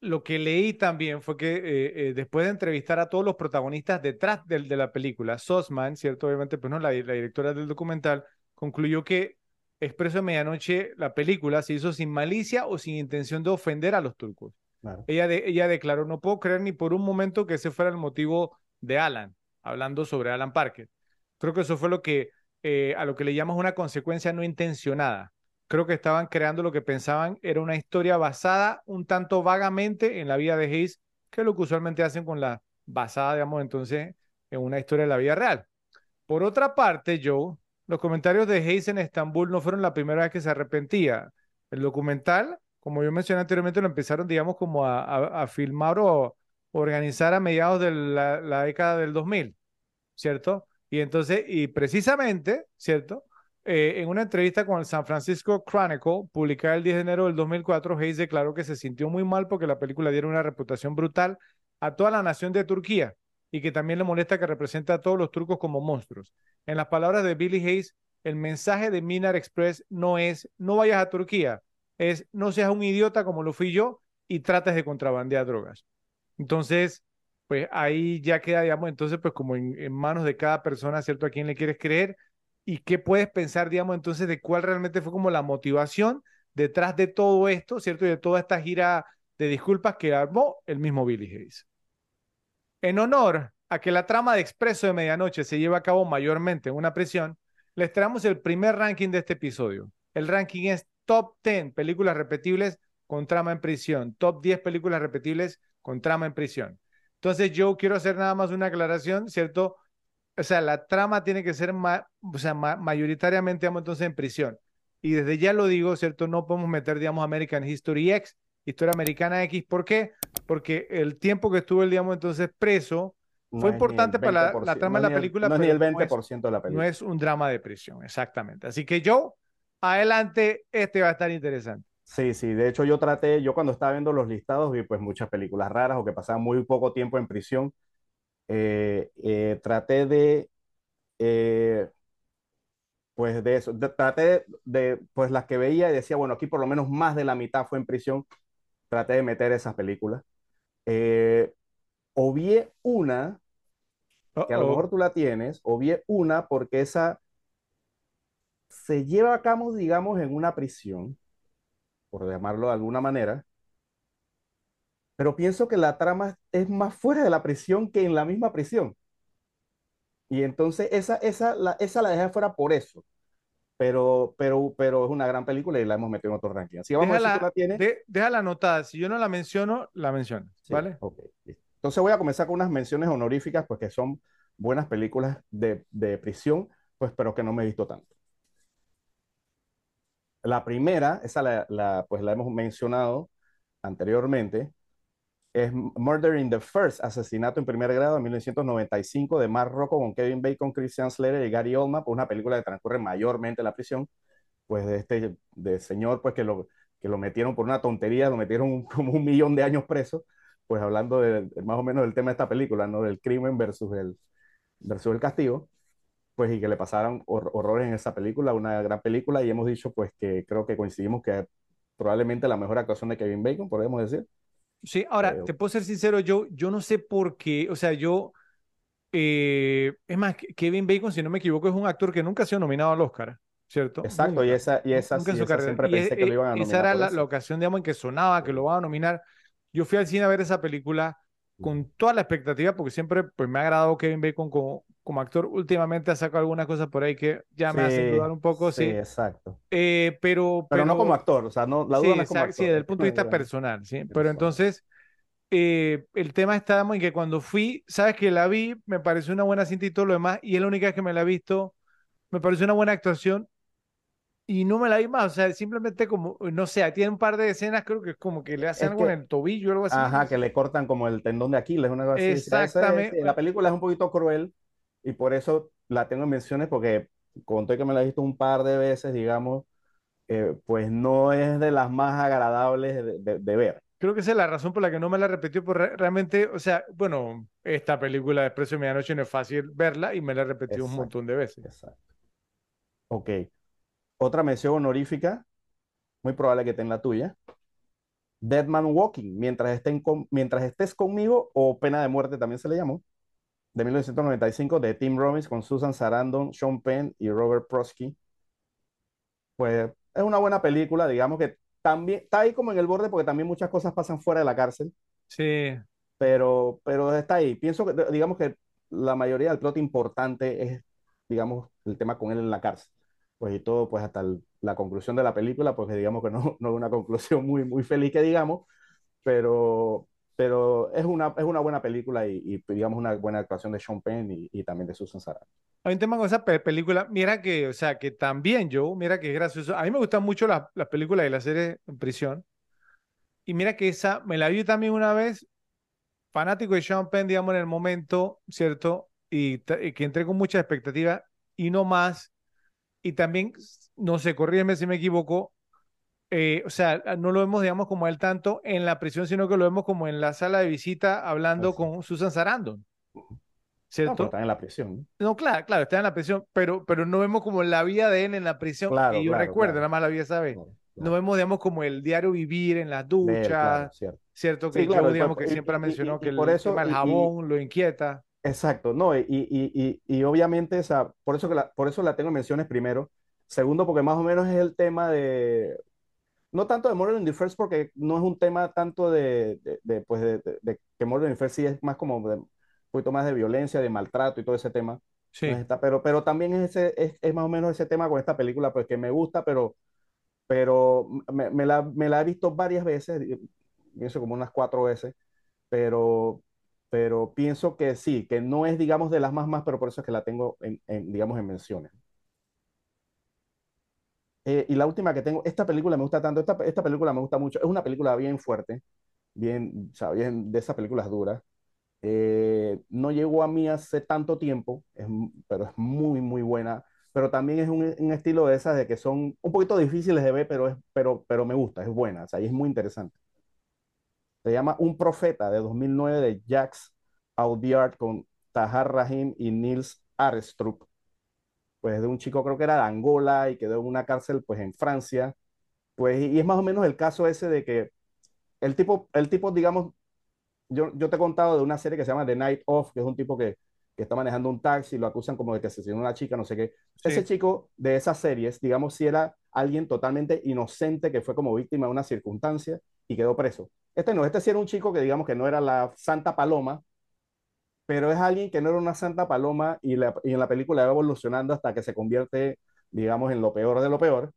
lo que leí también fue que eh, eh, después de entrevistar a todos los protagonistas detrás de, de la película, Sosman, ¿cierto? Obviamente, pues no, la, la, directora del documental, concluyó que Expreso de Medianoche, la película, se hizo sin malicia o sin intención de ofender a los turcos. Claro. Ella, de, ella declaró, no puedo creer ni por un momento que ese fuera el motivo de Alan, hablando sobre Alan Parker. Creo que eso fue lo que, eh, a lo que le llamas una consecuencia no intencionada creo que estaban creando lo que pensaban era una historia basada un tanto vagamente en la vida de Hayes, que es lo que usualmente hacen con la basada, digamos, entonces en una historia de la vida real. Por otra parte, Joe, los comentarios de Hayes en Estambul no fueron la primera vez que se arrepentía. El documental, como yo mencioné anteriormente, lo empezaron, digamos, como a, a, filmar o organizar a mediados de la, la década del 2000, ¿cierto? Y entonces, y precisamente, ¿cierto? Eh, en una entrevista con el San Francisco Chronicle, publicada el 10 de enero del 2004, Hayes declaró que se sintió muy mal porque la película diera una reputación brutal a toda la nación de Turquía y que también le molesta que represente a todos los turcos como monstruos. En las palabras de Billy Hayes, el mensaje de Minar Express no es no vayas a Turquía, es no seas un idiota como lo fui yo y trates de contrabandear drogas. Entonces, pues ahí ya queda, digamos, entonces pues como en, en manos de cada persona, ¿cierto? A quién le quieres creer y qué puedes pensar, digamos, entonces de cuál realmente fue como la motivación detrás de todo esto, ¿cierto? Y de toda esta gira de disculpas que armó el mismo Billy Hayes. En honor a que la trama de Expreso de Medianoche se lleva a cabo mayormente en una prisión, les traemos el primer ranking de este episodio. El ranking es Top 10 películas repetibles con trama en prisión, Top 10 películas repetibles con trama en prisión. Entonces yo quiero hacer nada más una aclaración, ¿cierto? o sea, la trama tiene que ser ma, o sea, ma, mayoritariamente, digamos, entonces en prisión. Y desde ya lo digo, ¿cierto? No podemos meter, digamos, American History X, Historia Americana X. ¿Por qué? Porque el tiempo que estuvo, digamos, entonces preso fue No importante el para la, 20%, la trama no de la el- película. no es ni el no es- 20% de la no película. es un drama de prisión, exactamente. Así que yo, adelante, este va a estar interesante. Sí, sí, de hecho yo traté, yo cuando estaba viendo los listados vi pues muchas películas raras o que pasaban muy poco tiempo en prisión. Eh, eh, traté de, eh, pues de eso, de- traté de, pues las que veía y decía, bueno, aquí por lo menos más de la mitad fue en prisión, traté de meter esas películas. Eh, obvié una, que a lo mejor tú la tienes, obvié una porque esa se lleva a cabo, digamos, en una prisión, por llamarlo de alguna manera, pero pienso que la trama es más fuera de la prisión que en la misma prisión. Y entonces esa, esa, la, esa la dejé fuera por eso. Pero, pero, pero es una gran película y la hemos metido en otro ranking. Así que vamos a ver si tú Déjala, la tienes. de- déjala anotada. Si yo no la menciono, la menciono, Sí, ¿vale? ok. Entonces voy a comenzar con unas menciones honoríficas, pues que son buenas películas de, de prisión, pues pero que no me he visto tanto. La primera, esa la, la, pues la hemos mencionado anteriormente, es Murder in the First, Asesinato en primer grado de 1995 de Mark Rocco con Kevin Bacon, Christian Slater y Gary Oldman, pues una película que transcurre mayormente en la prisión, pues de este de señor pues que lo, que lo metieron por una tontería, lo metieron como un millón de años preso, pues hablando de más o menos del tema de esta película, ¿no? Del crimen versus el, versus el castigo, pues y que le pasaron hor- horrores en esa película, una gran película, y hemos dicho pues que creo que coincidimos que probablemente la mejor actuación de Kevin Bacon, podemos decir. Sí, ahora, Eh, te puedo ser sincero, yo, yo no sé por qué, o sea, yo, eh, es más, Ke- Kevin Bacon, si no me equivoco, es un actor que nunca ha sido nominado al Oscar, ¿cierto? Exacto, y esa, y esa, nunca en sí, su esa carrera. siempre Y pensé e- que lo e- iban a esa nominar era por la, la ocasión, digamos, en que sonaba que lo van a nominar. Yo fui al cine a ver esa película con toda la expectativa, porque siempre pues, me ha agradado Kevin Bacon como, como actor. Últimamente ha sacado algunas cosas por ahí que ya me hacen Sí, dudar un poco, sí, sí. exacto. Eh, pero, Pero no como pero, actor, o sea, no, la sí, duda no es como exacto, sí, actor, desde es el punto de vista personal, sí. Pero entonces, eh, el tema está en que cuando fui, sabes que la vi, me pareció una buena cinta y todo lo demás, y es la única vez que me la he visto, me pareció una buena actuación, y no me la vi más, o sea, simplemente como, no sé, tiene un par de escenas, creo que es como que le hacen Es algo en que, el tobillo o algo así. ajá, que le cortan como el tendón de Aquiles, una cosa así. Sí, Exactamente. sí, la película es un poquito cruel y por eso la tengo en menciones porque conté que me la he visto un par de veces, digamos, eh, pues no es de las más agradables de, de- de ver. Creo que esa es la razón por la que no me la repetió, porque realmente, o sea, bueno, esta película de Expreso de Medianoche no es fácil verla y me la repetí un Exacto, montón de veces. exacto. Ok. Otra mención honorífica, muy probable que tenga la tuya. Dead Man Walking, mientras, estén con- mientras estés conmigo, o Pena de Muerte también se le llamó, de 1995, de Tim Robbins con Susan Sarandon, Sean Penn y Robert Prosky. Pues es una buena película, digamos que también está ahí como en el borde porque también muchas cosas pasan fuera de la cárcel, Sí, pero, pero está ahí. Pienso que, digamos que la mayoría del plot importante es, digamos, el tema con él en la cárcel. Pues y todo, pues hasta el- la conclusión de la película, pues digamos que no, no es una conclusión muy, muy feliz que digamos, pero, pero es una, es una buena película y, y, digamos una buena actuación de Sean Penn y, y también de Susan Sarandon. hay un tema con esa pe- película, mira que, o sea, que también yo, mira que es gracioso, a mí me gustan mucho las, las películas y las series en prisión, y mira que esa, me la vi también una vez, fanático de Sean Penn, digamos, en el momento, ¿cierto? Y, y que entré con mucha expectativa y no más. Y también, no sé, corrígeme si me equivoco, eh, o sea, no lo vemos, digamos, como él tanto en la prisión, sino que lo vemos como en la sala de visita hablando con Susan Sarandon, No, pero ¿cierto? están en la prisión. ¿no? No, claro, claro, está en la prisión, pero, pero no vemos como la vida de él en la prisión, Claro, que yo claro, recuerdo, claro, nada más la vi esa vez. claro, No vemos, digamos, como el diario vivir en las duchas, cierto. ¿cierto? Sí, Que claro, yo, digamos, que y- siempre ha y- mencionado y que por el eso, y- jabón lo inquieta. exacto, no, y, y, y, y obviamente, o sea, por eso, que la, por eso la tengo en menciones primero. Segundo, porque más o menos es el tema de, no tanto de Murder in the First, porque no es un tema tanto de, de, de, pues de, de- que Murder in the First sí es más como un poquito más de violencia, de maltrato y todo ese tema. Sí. Pero, pero también es, ese, es, es más o menos ese tema con esta película, pues que me gusta, pero, pero me, me la, me la he visto varias veces, pienso como unas cuatro veces, pero, pero pienso que sí, que no es, digamos, de las más más, pero por eso es que la tengo, en, en, digamos, en menciones. Eh, y la última que tengo, esta película me gusta tanto, esta, esta película me gusta mucho, es una película bien fuerte, bien, o sea, bien de esas películas duras. Eh, no llegó a mí hace tanto tiempo, es pero es muy, muy buena. Pero también es un, un estilo de esas de que son un poquito difíciles de ver, pero, es, pero, pero me gusta, es buena, o sea, y es muy interesante. Se llama Un Profeta de 2009 de Jacques Audiard con Tahar Rahim y Nils Arestrup. Pues de un chico creo que era de Angola y quedó en una cárcel pues en Francia. Pues y es más o menos el caso ese de que el tipo, el tipo digamos, yo, yo te he contado de una serie que se llama The Night Of, que es un tipo que, que está manejando un taxi, lo acusan como de que asesinó a una chica, no sé qué. Ese chico de esas series, digamos, si era alguien totalmente inocente que fue como víctima de una circunstancia y quedó preso. Este no, este sí era un chico que digamos que no era la Santa Paloma, pero es alguien que no era una Santa Paloma y, en la película va evolucionando hasta que se convierte, digamos, en lo peor de lo peor.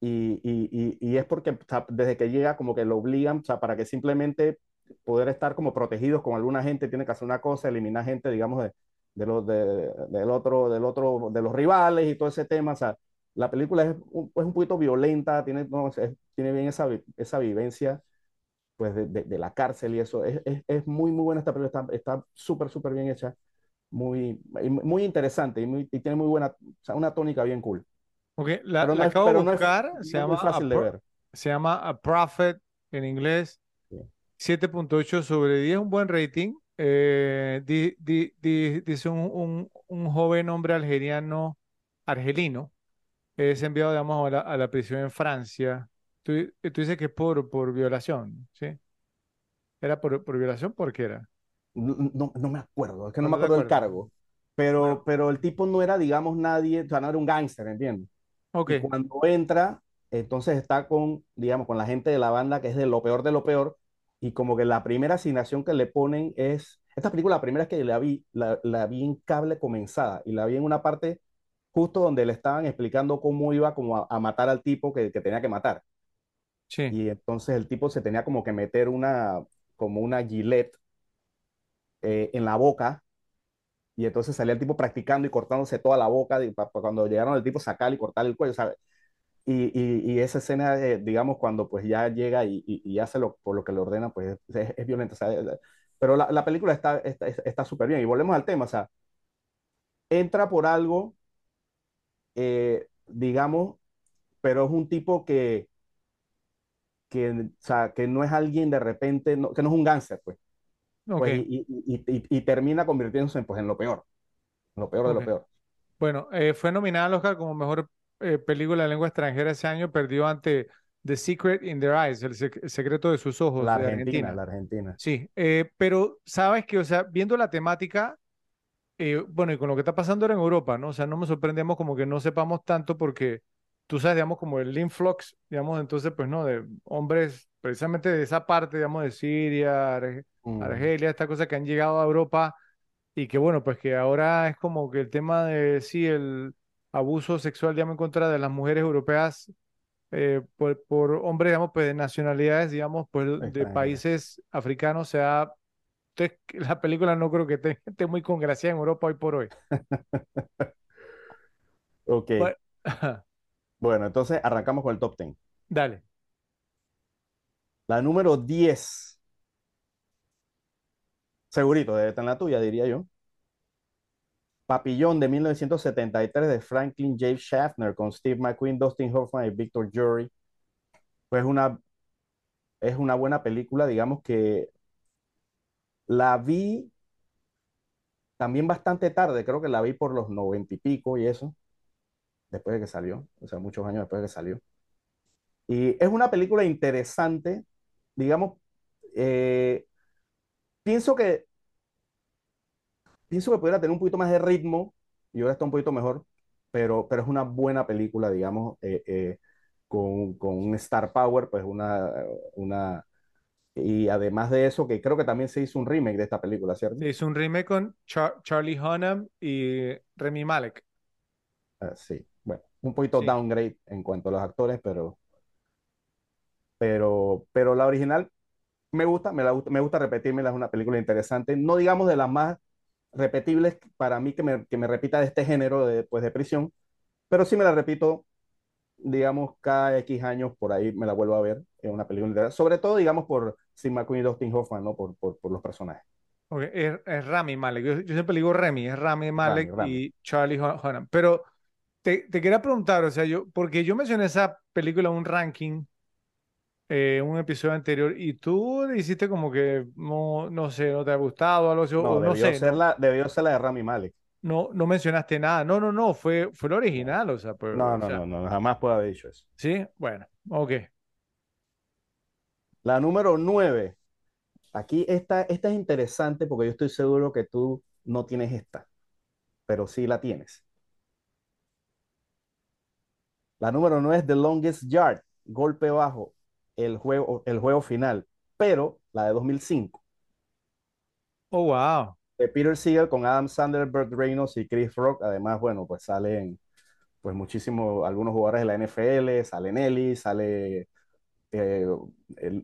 Y, y, y, es porque desde que llega como que lo obligan, o sea, para que simplemente poder estar como protegidos con alguna gente, tiene que hacer una cosa, eliminar gente, digamos, de, de los, de, del otro, del otro, de los rivales y todo ese tema. O sea, la película es un, un poquito violenta, tiene, tiene bien esa, esa vivencia pues de, de, de la cárcel y eso. Es, es, es muy, muy buena esta película, está está súper, súper bien hecha, muy, muy interesante y, muy, y tiene muy buena, o sea, una tónica bien cool. Ok, la, Pero no la acabo de pero buscar, no se es llama, A fácil de ver. se llama A Prophet en inglés, Sí. 7.8 sobre 10, un buen rating. Eh, di- di- di- dice un, un- un joven hombre algeriano, argelino, es enviado, digamos, a la, a la prisión en Francia. Tú, tú dices que es por, por violación, ¿sí? ¿Era por, por violación? ¿Por qué era? No, no, no me acuerdo, es que no No, me te acuerdo del cargo, pero, Bueno, pero el tipo no era, digamos, nadie, o sea, no era un gángster, ¿entiendes? ok, Y cuando entra, entonces está con, digamos, con la gente de la banda que es de lo peor de lo peor, y como que la primera asignación que le ponen es, esta película, la primera es que la vi, la, la vi en cable comenzada, y la vi en una parte justo donde le estaban explicando cómo iba como a, a matar al tipo que, que tenía que matar. Y entonces el tipo se tenía como que meter una, como una gilet eh, en la boca, y entonces salía el tipo practicando y cortándose toda la boca, para cuando llegaron el tipo sacar y cortar el cuello. Y, esa escena, eh, digamos, cuando pues ya llega y, y, hace lo, por lo que le ordena, pues es, violenta. pero la, la película está está está súper bien. Y volvemos al tema, entra por algo, eh, digamos, pero es un tipo que, que, o sea, que no es alguien de repente, no, que no es un gánster, pues. Ok, Pues, y, y, y, y- termina convirtiéndose en, pues, en lo peor, en lo peor de ok. lo peor. Bueno, eh, fue nominada al Oscar como mejor eh, película de lengua extranjera ese año, perdió ante The Secret in Their Eyes, el, sec- el secreto de sus ojos La de Argentina, Argentina. la Argentina. Sí, eh, pero sabes que, o sea, viendo la temática, eh, bueno, y con lo que está pasando ahora en Europa, ¿no? O sea, no me sorprendemos como que no sepamos tanto porque tú sabes, digamos, como el influx, digamos, entonces, pues, ¿no? De hombres, precisamente de esa parte, digamos, de Siria, Arge- Mm, Argelia, estas cosas que han llegado a Europa y que, bueno, pues que ahora es como que el tema de, sí, el abuso sexual, digamos, en contra de las mujeres europeas eh, por, por hombres, digamos, pues de nacionalidades, digamos, pues de países africanos, o sea, entonces, la película no creo que te- esté muy congraciada en Europa hoy por hoy. Ok, bueno, entonces arrancamos con el top 10. dale. La número 10, segurito, debe estar en la tuya, diría yo. Papillón de 1973 de Franklin J. Schaffner con Steve McQueen, Dustin Hoffman y Victor Jury. Pues una, es una buena película, digamos que la vi también bastante tarde, creo que la vi por los noventa y pico y eso, después de que salió, o sea, muchos años después de que salió. Y es una película interesante, digamos, eh, pienso que, pienso que pudiera tener un poquito más de ritmo y ahora está un poquito mejor, pero, pero es una buena película, digamos, eh, eh, con, con un star power, pues una, una, y además de eso, que creo que también se hizo un remake de esta película, ¿cierto? Se hizo un remake con Char- Charlie Hunnam y Remy Malek. Ah, sí, un poquito Sí. downgrade en cuanto a los actores, pero, pero, pero la original me gusta, me, la, gusta- me gusta repetírmela, es una película interesante, no digamos de las más repetibles para mí que me, que me repita de este género de, pues, de prisión, pero sí me la repito, digamos, cada X años por ahí me la vuelvo a ver, es una película interesante, sobre todo, digamos, por Steve McQueen y Dustin Hoffman, ¿no? Por, por, por los personajes. Ok, Es, es Rami Malek. Yo, yo siempre digo Remy, es Rami Rami, Malek Rami. y Charlie Hun- Hunnam. Pero te, te quería preguntar, o sea, yo, porque yo mencioné esa película un ranking, eh, un episodio anterior, y tú hiciste como que no, no sé, no te ha gustado, algo así, o, No, o no debió sé, ser no, la, debió ser la de Rami Malek. no, no mencionaste nada. No, no, no, fue, fue el No, original, o sea, pero, no, o no, sea, no, no, jamás puedo haber dicho eso. sí, bueno, ok. La número 9. Aquí esta, esta es interesante porque yo estoy seguro que tú no tienes esta, pero sí la tienes. La número 9 es The Longest Yard, golpe bajo, el juego, el juego final, pero la de 2005, Oh, wow. de Peter Seagal con Adam Sandler, Burt Reynolds y Chris Rock. Además, bueno, pues salen pues muchísimos, algunos jugadores de la NFL, sale Nelly, sale eh,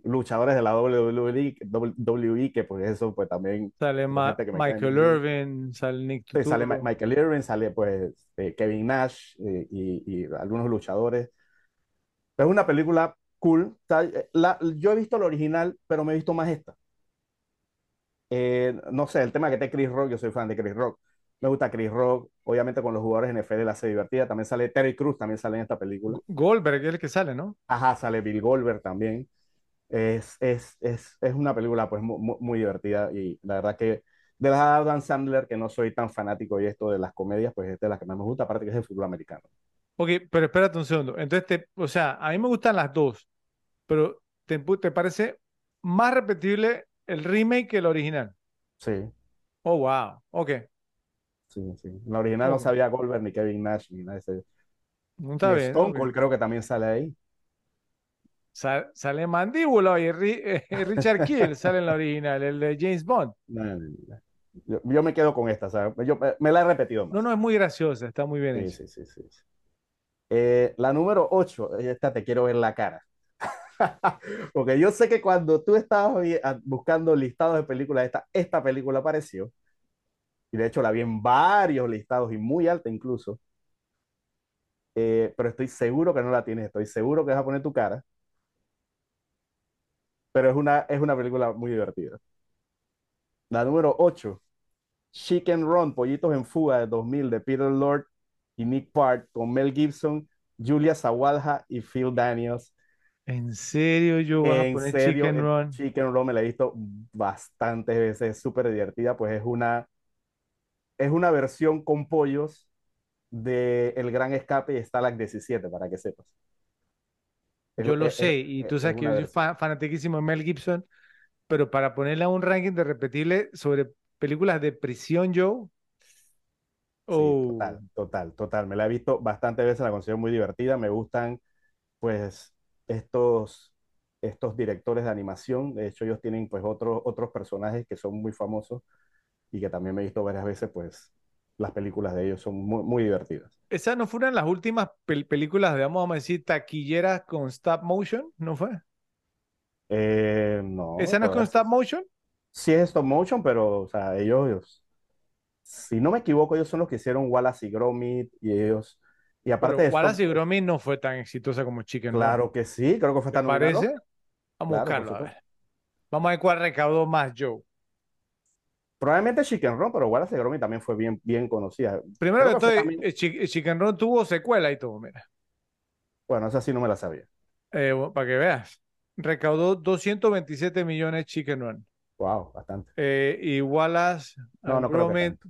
luchadores de la WWE, WWE, que pues eso pues también, Sale Ma- Michael. Irvin, sale Nick Sí, sale Ma-. Michael Irvin, sale pues eh, Kevin Nash eh, y, y algunos luchadores. Es una película cool. La- yo he visto la original, pero me he visto más esta. No sé, el tema que te Chris Rock, yo soy fan de Chris Rock. Me gusta Chris Rock, obviamente con los jugadores NFL la hace divertida. También sale Terry Crews, también sale en esta película. Goldberg es el que sale, ¿no? Ajá, sale Bill Goldberg también. Es, es, es, es una película pues muy, muy divertida y la verdad que de las Adam Sandler, que no soy tan fanático y esto de las comedias, pues es de las que más me gusta, aparte que es el fútbol americano. Ok, pero espérate un segundo. Entonces, te, o sea, a mí me gustan las dos, pero ¿te, te parece más repetible el remake que el original? Sí, Oh, wow. Ok, sí, sí. La original no sabía Goldberg ni Kevin Nash ni nada de ese. No Y está bien, Stone. Cold creo que también sale ahí. Sa- sale Mandíbula y Ri- eh, Richard Kiel sale en la original, el de James Bond. No, no, no. Yo, yo me quedo con esta, o sea, yo me, la he repetido No, más. no, es muy graciosa, está muy bien Sí, hecha. sí, sí, sí. sí. Eh, la número 8, esta te quiero ver la cara. Porque yo sé que cuando tú estabas vi- a- buscando listados de películas, esta, esta película apareció. Y de hecho la vi en varios listados y muy alta incluso. eh, pero estoy seguro que no la tienes, estoy seguro que vas a poner tu cara. Pero es una, es una película muy divertida. La número 8, Chicken Run, Pollitos en Fuga de 2000 de Peter Lord y Nick Park con Mel Gibson, Julia Sawalha y Phil Daniels. ¿En serio yo voy a En poner serio, Chicken eh, Run? Chicken Run me la he visto bastantes veces, es súper divertida, pues es una, es una versión con pollos de El Gran Escape y Stalag 17, para que sepas. Es- Yo lo es- sé, es- y es- tú sabes es que yo soy fanatiquísimo de Mel Gibson, pero para ponerle a un ranking de repetible sobre películas de prisión, Sí, oh, total, total, total. Me la he visto bastantes veces, la considero muy divertida. Me gustan, pues, estos, estos directores de animación. De hecho, ellos tienen, pues, otros, otros personajes que son muy famosos y que también me he visto varias veces, pues, las películas de ellos son muy, muy divertidas. esas no fueron las últimas pel- películas, digamos, vamos a decir, taquilleras con stop motion, ¿no fue? Eh, no, ¿Esa no es con stop motion? sí es stop motion, pero, o sea, ellos, ellos- si no me equivoco, ellos son los que hicieron Wallace y Gromit y ellos, y aparte Pero de Wallace y Gromit no fue tan exitosa como Chicken claro que sí, creo que fue ¿Te tan nominado. parece? Vamos a Claro, buscarlo, a ver. Vamos a ver cuál recaudó más, Joe. Probablemente Chicken Run, pero Wallace y Gromit también fue bien, bien conocida. Primero Creo que también- eh, Chi- Chicken Run tuvo secuela y todo, mira. Bueno, esa sí no me la sabía. Eh, bueno, para que veas. Recaudó 227 millones Chicken Run. Wow, bastante. Eh, y Wallace No, no creo que Gromit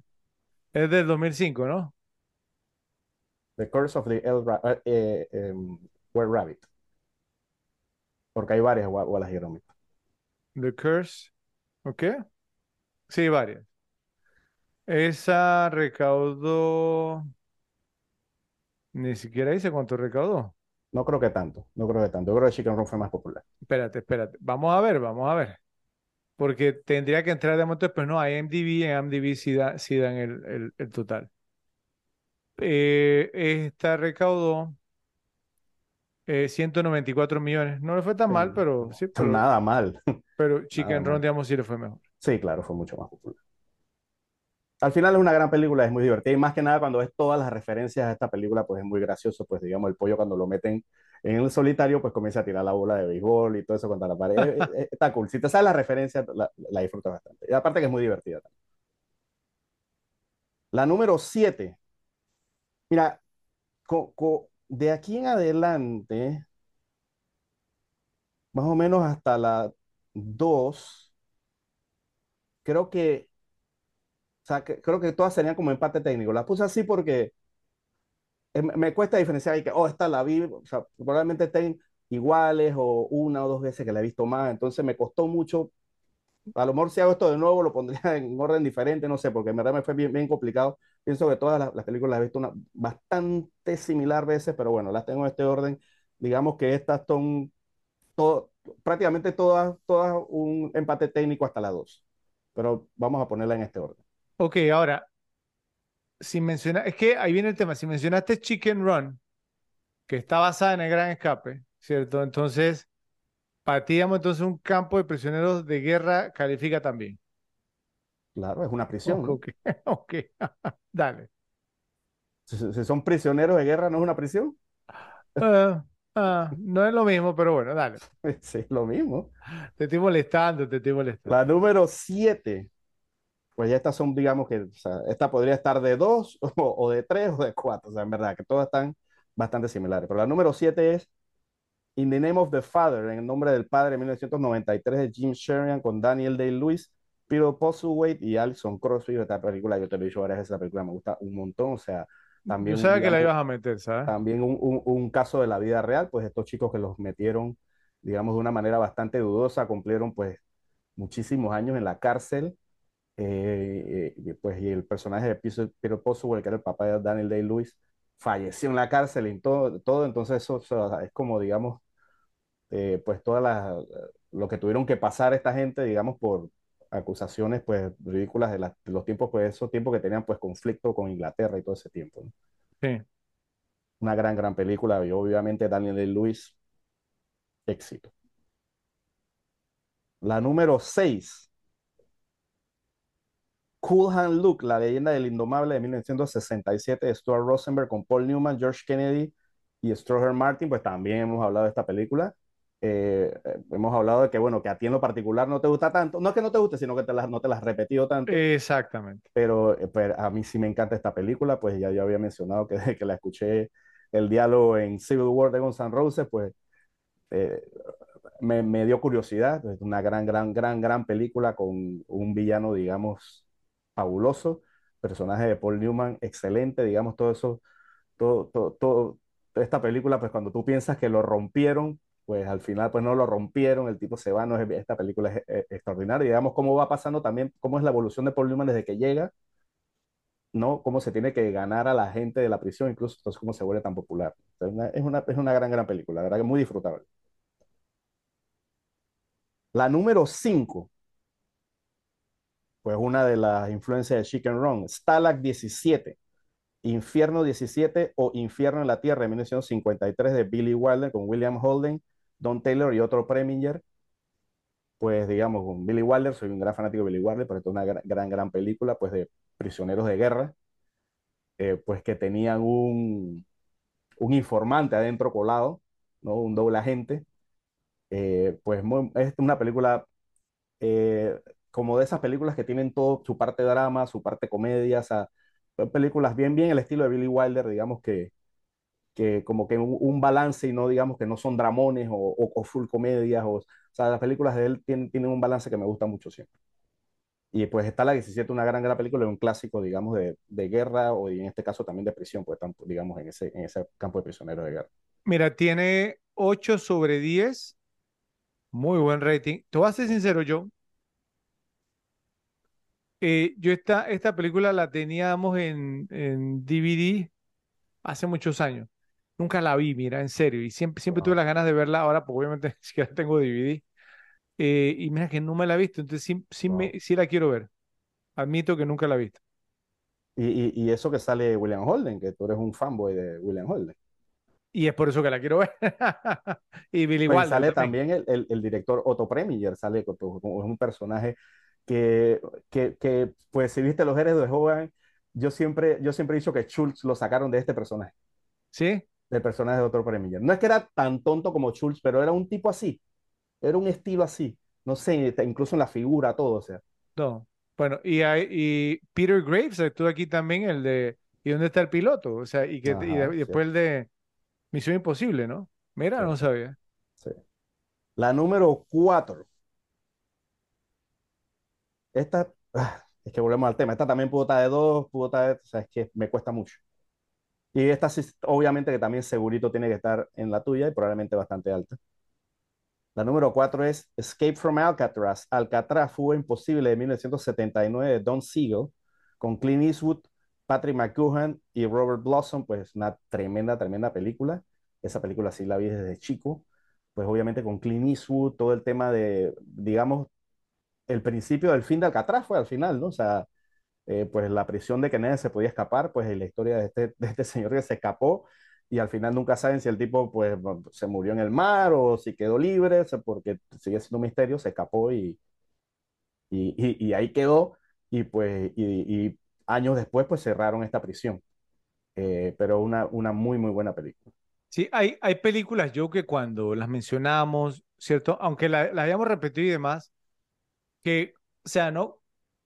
es del 2005, ¿no? The Curse of the El Ra- eh, eh, em, Were Rabbit. Porque hay varias Wa- Wallace y Gromit. The Curse. ¿Ok? Sí, varias. Esa recaudó. Ni siquiera dice cuánto recaudó. No creo que tanto, no creo que tanto. Yo creo que Chicken Run fue más popular. Espérate, espérate. Vamos a ver, vamos a ver. Porque tendría que entrar de momento, pero no, IMDb, en IMDb sí, da- sí dan el, el- el total. Eh, esta recaudó eh, 194 millones. No le fue tan mal, pero sí, pero, Nada mal. pero Chicken Run, mal. digamos, sí le fue mejor. Sí, claro, fue mucho más popular. Al final es una gran película, es muy divertida y más que nada cuando ves todas las referencias a esta película, pues es muy gracioso, pues digamos el pollo cuando lo meten en el solitario, pues comienza a tirar la bola de béisbol y todo eso contra la pared. Está cool. Si te sabes las referencias, la, la disfrutas bastante. Y aparte que es muy divertida también. La número 7. Mira, de aquí en adelante, más o menos hasta la 2, creo que, o sea, que- creo que todas serían como empate técnico. Las puse así porque eh, me cuesta diferenciar y que, oh, esta la vi, o sea, probablemente estén iguales o una o dos veces que la he visto más, entonces me costó mucho. A lo mejor si hago esto de nuevo lo pondría en orden diferente, no sé, porque en verdad me fue bien, bien complicado. Pienso que todas las, las películas las he visto una, bastante similar veces, pero bueno, las tengo en este orden. Digamos que estas son todo, prácticamente todas, todas un empate técnico hasta la 2, pero vamos a ponerla en este orden. Ok, ahora, si menciona, es que ahí viene el tema. Si mencionaste Chicken Run, que está basada en el Gran Escape, ¿cierto? Entonces, digamos, entonces un campo de prisioneros de guerra califica también. Claro, es una prisión, ¿no? Ok, ok, dale. Si, son prisioneros de guerra, ¿no es una prisión? Ah, ah, no es lo mismo, pero bueno, dale. Sí, es lo mismo. Te estoy molestando, te estoy molestando. La número 7, pues ya estas son, digamos que, o sea, esta podría estar de 2 o, o de 3 o de 4, o sea, en verdad, que todas están bastante similares. Pero la número 7 es In the Name of the Father, en el nombre del Padre, 1993, de Jim Sheridan con Daniel Day-Lewis, Peter Postlethwaite y Alison Crosby. Esta película, yo te lo he dicho varias veces, la película me gusta un montón, o sea, también, Yo sabía que la ibas a meter, ¿sabes? también un, un- un caso de la vida real, pues estos chicos que los metieron, digamos, de una manera bastante dudosa, cumplieron pues muchísimos años en la cárcel, eh, eh, pues, y el personaje de Peter, Postlethwaite, que era el papá de Daniel Day-Lewis, falleció en la cárcel y todo, todo entonces eso, o sea, es como, digamos, eh, pues todas las, lo que tuvieron que pasar esta gente, digamos, por acusaciones pues ridículas de, la- de los tiempos, pues esos tiempos que tenían pues conflicto con Inglaterra y todo ese tiempo, ¿no? Sí. Una gran, gran película y obviamente Daniel Day-Lewis, éxito. La número 6, Cool Hand Luke, la leyenda del indomable de 1967 de Stuart Rosenberg con Paul Newman, George Kennedy y Stroger Martin, pues también hemos hablado de esta película. Eh, eh, hemos hablado de que, bueno, que a ti en lo particular no te gusta tanto. No es que no te guste, sino que te no te la has repetido tanto. Exactamente. Pero, pero, a mí sí me encanta esta película, pues ya yo había mencionado que, que la escuché el diálogo en Civil War de Guns N' Roses, pues eh, me, me, dio curiosidad. Es una gran, gran, gran, gran película con un villano, digamos, fabuloso. Personaje de Paul Newman, excelente, digamos, todo eso, todo, todo, todo, esta película, pues cuando tú piensas que lo rompieron, pues al final pues no lo rompieron, el tipo se va, no es, esta película es, extraordinaria, digamos cómo va pasando también, cómo es la evolución de Paul Newman desde que llega, ¿no? Cómo se tiene que ganar a la gente de la prisión, incluso entonces cómo se vuelve tan popular. es, una, es, una, es una gran, gran película, la verdad que muy disfrutable. La número 5, pues una de las influencias de Chicken Run, Stalag 17, Infierno 17 o Infierno en la Tierra de 1953 de Billy Wilder con William Holden, Don Taylor y otro Preminger. Pues digamos, con Billy Wilder, soy un gran fanático de Billy Wilder, pero es una gran, gran, gran película pues de prisioneros de guerra, eh, pues que tenían un, un informante adentro colado, ¿no? un doble agente, eh, pues es una película eh, como de esas películas que tienen todo su parte drama, su parte comedia, o películas bien, bien el estilo de Billy Wilder, digamos que, que como que un, un balance y no digamos que no son dramones o, o, full comedias, o, o, sea, las películas de él tienen, tienen un balance que me gusta mucho siempre. Y pues está la 17, una gran, gran película, un clásico, digamos, de, de guerra o en este caso también de prisión, pues digamos, en ese, en ese campo de prisioneros de guerra. Mira, tiene 8 sobre 10 muy buen rating. Te voy a ser sincero, yo. Eh, yo esta, esta película la teníamos en, en, DVD hace muchos años. Nunca la vi, mira, en serio. Y siempre, siempre wow. tuve las ganas de verla ahora, porque obviamente ni siquiera tengo DVD. Eh, y mira que no me la he visto, entonces sí, sí, wow. me, sí la quiero ver. Admito que nunca la he visto. Y, y, y, eso que sale William Holden, que tú eres un fanboy de William Holden. Y es por eso que la quiero ver. y Billy pues Wilder sale también, el, el, el, director Otto Preminger, sale como, un personaje que, que, que, pues si viste los héroes de Hogan, yo siempre, yo siempre he dicho que Schultz lo sacaron de este personaje. ¿Sí? Del personaje de Otto Preminger. No es que era tan tonto como Schultz, pero era un tipo así. Era un estilo así. No sé, incluso en la figura, todo, o sea. No. Bueno, y, hay, y Peter Graves estuvo aquí también, el de ¿Y dónde está el piloto? O sea, y, que, Ajá, y, de, y después sí. el de Misión Imposible, ¿no? Mira, sí. no sabía. Sí. La número cuatro. Esta, ah, es que volvemos al tema. Esta también pudo estar de dos, pudo estar de, o sea, es que me cuesta mucho. Y esta obviamente que también segurito tiene que estar en la tuya y probablemente bastante alta. La número cuatro es Escape from Alcatraz. Alcatraz fue imposible de 1979 de Don Siegel con Clint Eastwood, Patrick McGoohan y Robert Blossom, pues una tremenda, tremenda película. Esa película sí la vi desde chico. Pues obviamente con Clint Eastwood, todo el tema de, digamos, el principio del fin de Alcatraz fue al final, ¿no? O sea, eh, pues la prisión de que nadie se podía escapar, pues la historia de este, de este señor que se escapó y al final nunca saben si el tipo pues se murió en el mar o si quedó libre, porque sigue siendo un misterio, se escapó y, y, y, y ahí quedó y pues y, años después pues cerraron esta prisión. Eh, pero una, una muy, muy buena película. Sí, hay, hay películas, yo que cuando las mencionamos, ¿cierto? Aunque las la hayamos repetido y demás, que, o sea, ¿no?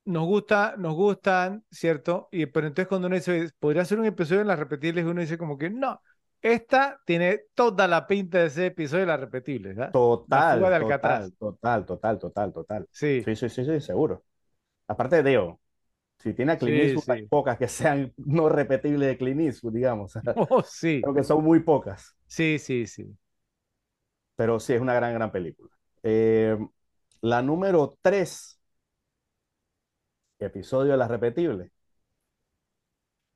Nos gusta, nos gustan, ¿cierto? Y, pero entonces cuando uno dice, podría ser un episodio en las repetibles, uno dice como que no, esta tiene toda la pinta de ese episodio de las repetibles, ¿verdad? Total, total, total, total, total, total. Sí. Sí, sí, sí, sí, seguro. Aparte de Deo, si tiene a Clint Eastwood, sí, sí. hay pocas que sean no repetibles de Clint Eastwood, digamos. Oh, sí. Creo que son muy pocas. Sí, sí, sí. Pero sí, es una gran, gran película. Eh, la número 3, episodio de las repetibles.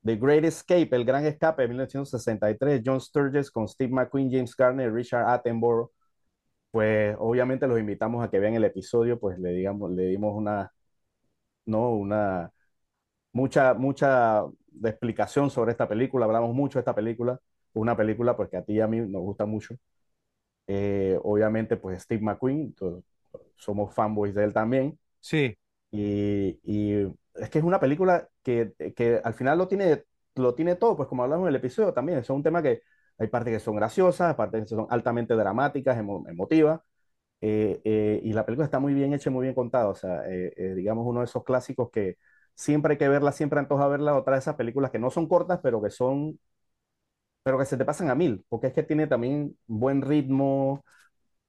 The Great Escape, El Gran Escape de 1963, John Sturges con Steve McQueen, James Garner, Richard Attenborough. Pues obviamente los invitamos a que vean el episodio, pues le digamos, le dimos una, no, una, mucha, mucha explicación sobre esta película, hablamos mucho de esta película, una película pues que a ti y a mí nos gusta mucho. Eh, obviamente pues Steve McQueen, somos fanboys de él también. Sí. Y, es que es una película que, que al final lo tiene, lo tiene todo, pues como hablamos en el episodio también, es un tema que hay partes que son graciosas, partes que son altamente dramáticas, emo, emotivas, eh, eh, y la película está muy bien hecha muy bien contada, o sea, eh, eh, digamos uno de esos clásicos que siempre hay que verla, siempre antoja verla, otra de esas películas que no son cortas, pero que son, pero que se te pasan a mil, porque es que tiene también buen ritmo,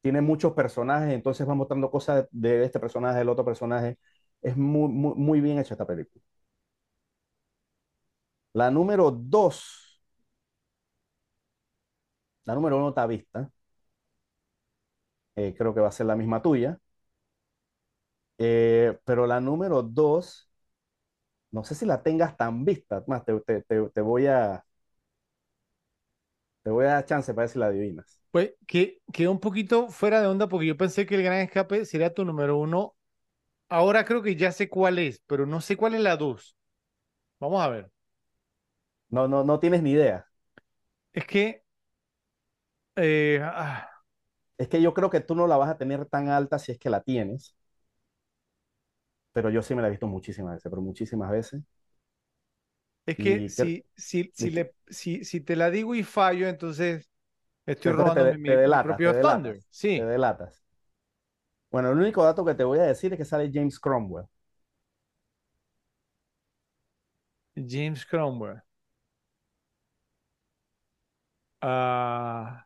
tiene muchos personajes, entonces va mostrando cosas de este personaje, del otro personaje, es muy, muy, muy bien hecha esta película. La número dos, la número uno está vista, eh, creo que va a ser la misma tuya, eh, pero la número dos, no sé si la tengas tan vista, más te, te, te, voy a, te voy a dar chance para ver si la adivinas. Pues que quedó un poquito fuera de onda porque yo pensé que el Gran Escape sería tu número uno. Ahora creo que ya sé cuál es, pero no sé cuál es la dos. Vamos a ver. No, no, no tienes ni idea. Es que eh, ah, Es que yo creo que tú no la vas a tener tan alta si es que la tienes, pero yo sí me la he visto muchísimas veces, pero muchísimas veces. es que Y, si, si, si, le, si, si te la digo y fallo, entonces estoy entonces te, robándome de- mi, te mi delatas, propio te Thunder. delatas, te Sí, delatas. Bueno, el único dato que te voy a decir es que sale James Cromwell. James Cromwell. Ah,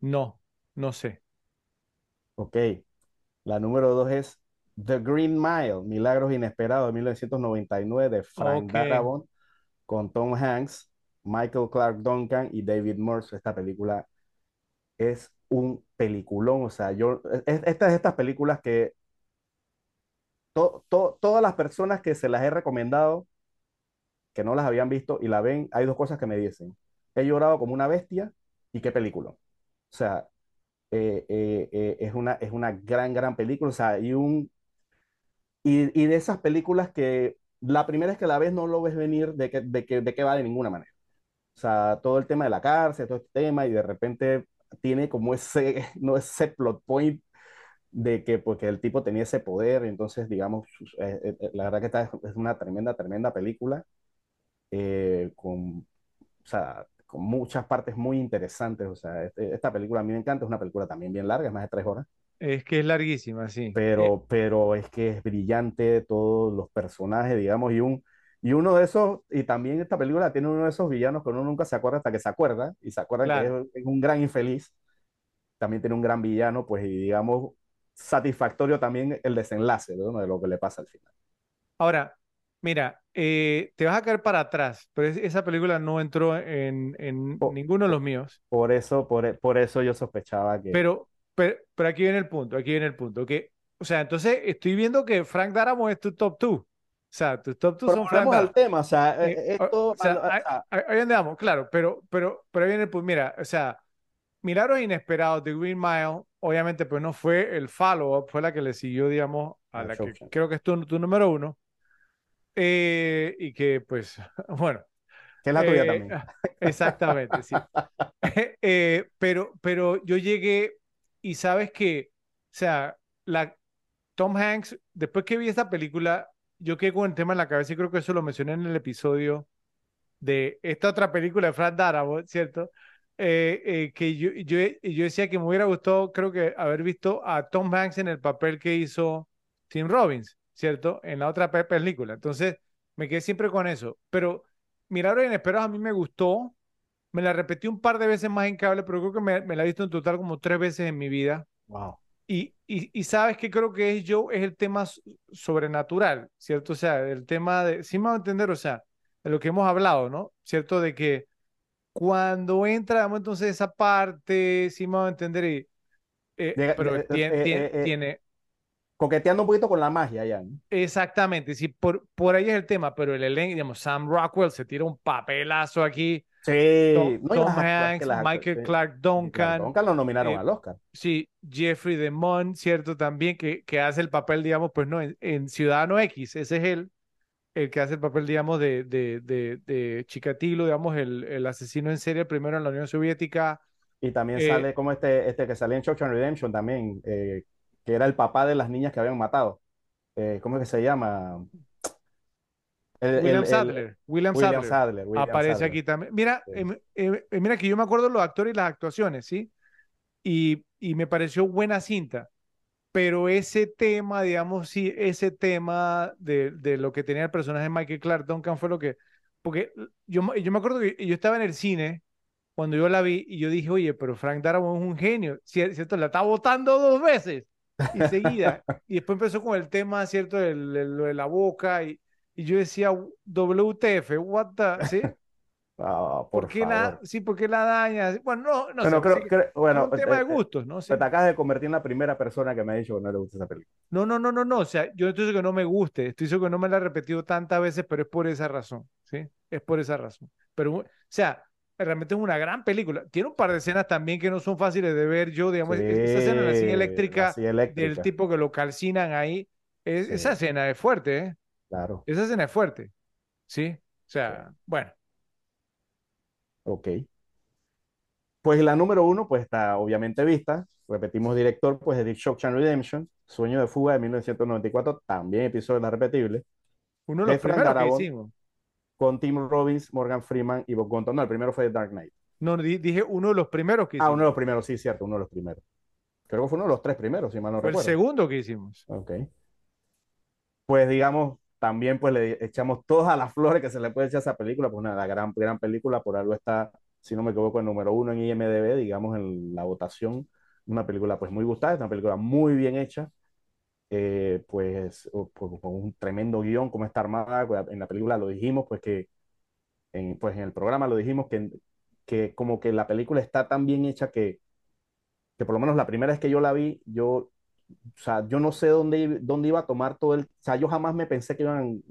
no, no sé. Ok. La número dos es The Green Mile, Milagros Inesperados de 1999 de Frank Ok. Darabont con Tom Hanks, Michael Clark Duncan y David Morse. Esta película es un peliculón. O sea, yo, es, esta es de estas películas que to- to- todas las personas que se las he recomendado, que no las habían visto y la ven, hay dos cosas que me dicen. He llorado como una bestia y qué película. O sea, eh, eh, eh, es una, es una gran, gran película. O sea, y, un, y, y de esas películas que la primera vez que la ves no lo ves venir de que, de que, de que va de ninguna manera. O sea, todo el tema de la cárcel, todo este tema, y de repente tiene como ese, no ese plot point de que porque el tipo tenía ese poder, entonces, digamos, eh, eh, eh, la verdad que esta es, una tremenda, tremenda película, eh, con, o sea, con muchas partes muy interesantes, o sea, este- esta película a mí me encanta, es una película también bien larga, es más de tres horas, Es que es larguísima, sí. Eh, pero, pero es que es brillante todos los personajes, digamos, y un... Y uno de esos, y también esta película tiene uno de esos villanos que uno nunca se acuerda hasta que se acuerda, y se acuerda claro. que es, es un gran infeliz, también tiene un gran villano, pues, y digamos, satisfactorio también el desenlace, ¿no? de lo que le pasa al final. Ahora, mira, eh, te vas a caer para atrás, pero es- esa película no entró en, en Po- ninguno de los míos. Por eso, por, por eso yo sospechaba que... Pero, pero, pero aquí viene el punto, aquí viene el punto. Que, o sea, entonces estoy viendo que Frank Darabont es tu top 2. Sea, tus top 2 Pero son al tema, o sea, Eh, eh, esto... o sea, a- ahí, a- ahí- ahí andamos, claro, pero, pero, pero ahí viene el punto. Mira, o sea, Milagros Inesperados de Green Mile, obviamente, pues no fue el follow-up, fue la que le siguió, digamos, a a la que creo que es tu, tu número uno. Eh, y que, pues, bueno, que es la tuya eh, también. exactamente, sí. Eh, pero, pero yo llegué y sabes que, o sea, la, Tom Hanks, después que vi esta película, yo quedé con el tema en la cabeza y creo que eso lo mencioné en el episodio de esta otra película de Frank Darabont, ¿cierto? Eh, eh, que yo, yo, yo decía que me hubiera gustado, creo que haber visto a Tom Hanks en el papel que hizo Tim Robbins, ¿cierto? En la otra pe- película. Entonces, me quedé siempre con eso. Pero Milagros Inesperados a mí me gustó. Me la repetí un par de veces más en cable, pero creo que me, me la he visto en total como tres veces en mi vida. Wow. Y, y, y sabes que creo que es yo, es el tema sobrenatural, ¿cierto? O sea, el tema de, sí me va a entender, o sea, de lo que hemos hablado, ¿no? ¿Cierto? De que cuando entra, digamos, entonces esa parte, sí me va a entender, y, eh, Llega- pero eh, tiene, eh, tiene, eh, eh, tiene, coqueteando un poquito con la magia ya, ¿no? exactamente, sí, por, por ahí es el tema, pero el elenco, digamos, Sam Rockwell se tira un papelazo aquí, Sí, Tom, no, Hanks, Michael. Clark Duncan, Duncan lo nominaron eh, al Oscar. Sí, Jeffrey DeMond, ¿cierto? También que, que hace el papel, digamos, pues no, en, en Ciudadano X, ese es él, el que hace el papel, digamos, de, de, de, de Chikatilo, digamos, el, el asesino en serie primero en la Unión Soviética. Y también Eh, sale como este, este que salía en Shawshank Redemption también, eh, que era el papá de las niñas que habían matado. ¿cómo es que se llama? El- William el- el- Sadler. William, William Sadler. Sadler. William Aparece Sadler. aquí también. Mira, Sí. em- em- em, mira que yo me acuerdo los actores y las actuaciones, ¿sí? Y, y me pareció buena cinta. Pero ese tema, digamos, sí, ese tema de, de lo que tenía el personaje de Michael Clark Duncan fue lo que. Porque yo, me- yo me acuerdo que yo estaba en el cine cuando yo la vi y yo dije, oye, pero Frank Darabont es un genio, Cier- ¿cierto? La está votando dos veces y seguida. y después empezó con el tema, ¿cierto? De lo de la boca y, y yo decía, WTF, what the, ¿sí? ¿Por por qué la, sí, ¿por qué la daña? Bueno, no, no Bueno, sé, creo, sí creo- es bueno, un tema de eh, eh, gustos, ¿no? Sí. te acabas de convertir en la primera persona que me ha dicho que no le gusta esa película. No, no, no, no, no. O sea, yo estoy diciendo que no me guste, estoy diciendo que no me la he repetido tantas veces, pero es por esa razón, ¿sí? Es por esa razón. Pero, o sea, realmente es una gran película. Tiene un par de escenas también que no son fáciles de ver. Yo, digamos, es- esa escena en la silla eléctrica la silla del tipo que lo calcinan ahí, es- esa escena es fuerte, ¿eh? Claro. Esa escena es fuerte, ¿sí? O sea, bueno, Ok. Pues la número uno, pues está obviamente vista. Repetimos director, pues de Shawshank Redemption, Sueño de Fuga de 1994, también episodio de la repetible, uno de los primeros que hicimos. con Tim Robbins, Morgan Freeman y Bob Gunton. No, el primero fue The Dark Knight. No, di- dije uno de los primeros que Ah, uno hicimos. de los primeros, sí, cierto, uno de los primeros. Creo que fue uno de los tres primeros, si mal no Fue el recuerdo. segundo que hicimos. Ok. Pues digamos, también pues le echamos todas las flores que se le puede echar a esa película, pues una gran, gran película, por algo está, si no me equivoco, el número uno en IMDb, digamos, en la votación. Una película pues muy gustada, es una película muy bien hecha, eh, pues pues, con un tremendo guion, como está armada, pues, en la película lo dijimos, pues que, en, pues en el programa lo dijimos que, que como que la película está tan bien hecha que, que por lo menos la primera vez que yo la vi, yo o sea, yo no sé dónde, dónde iba a tomar todo el, o sea, yo jamás me pensé que iban,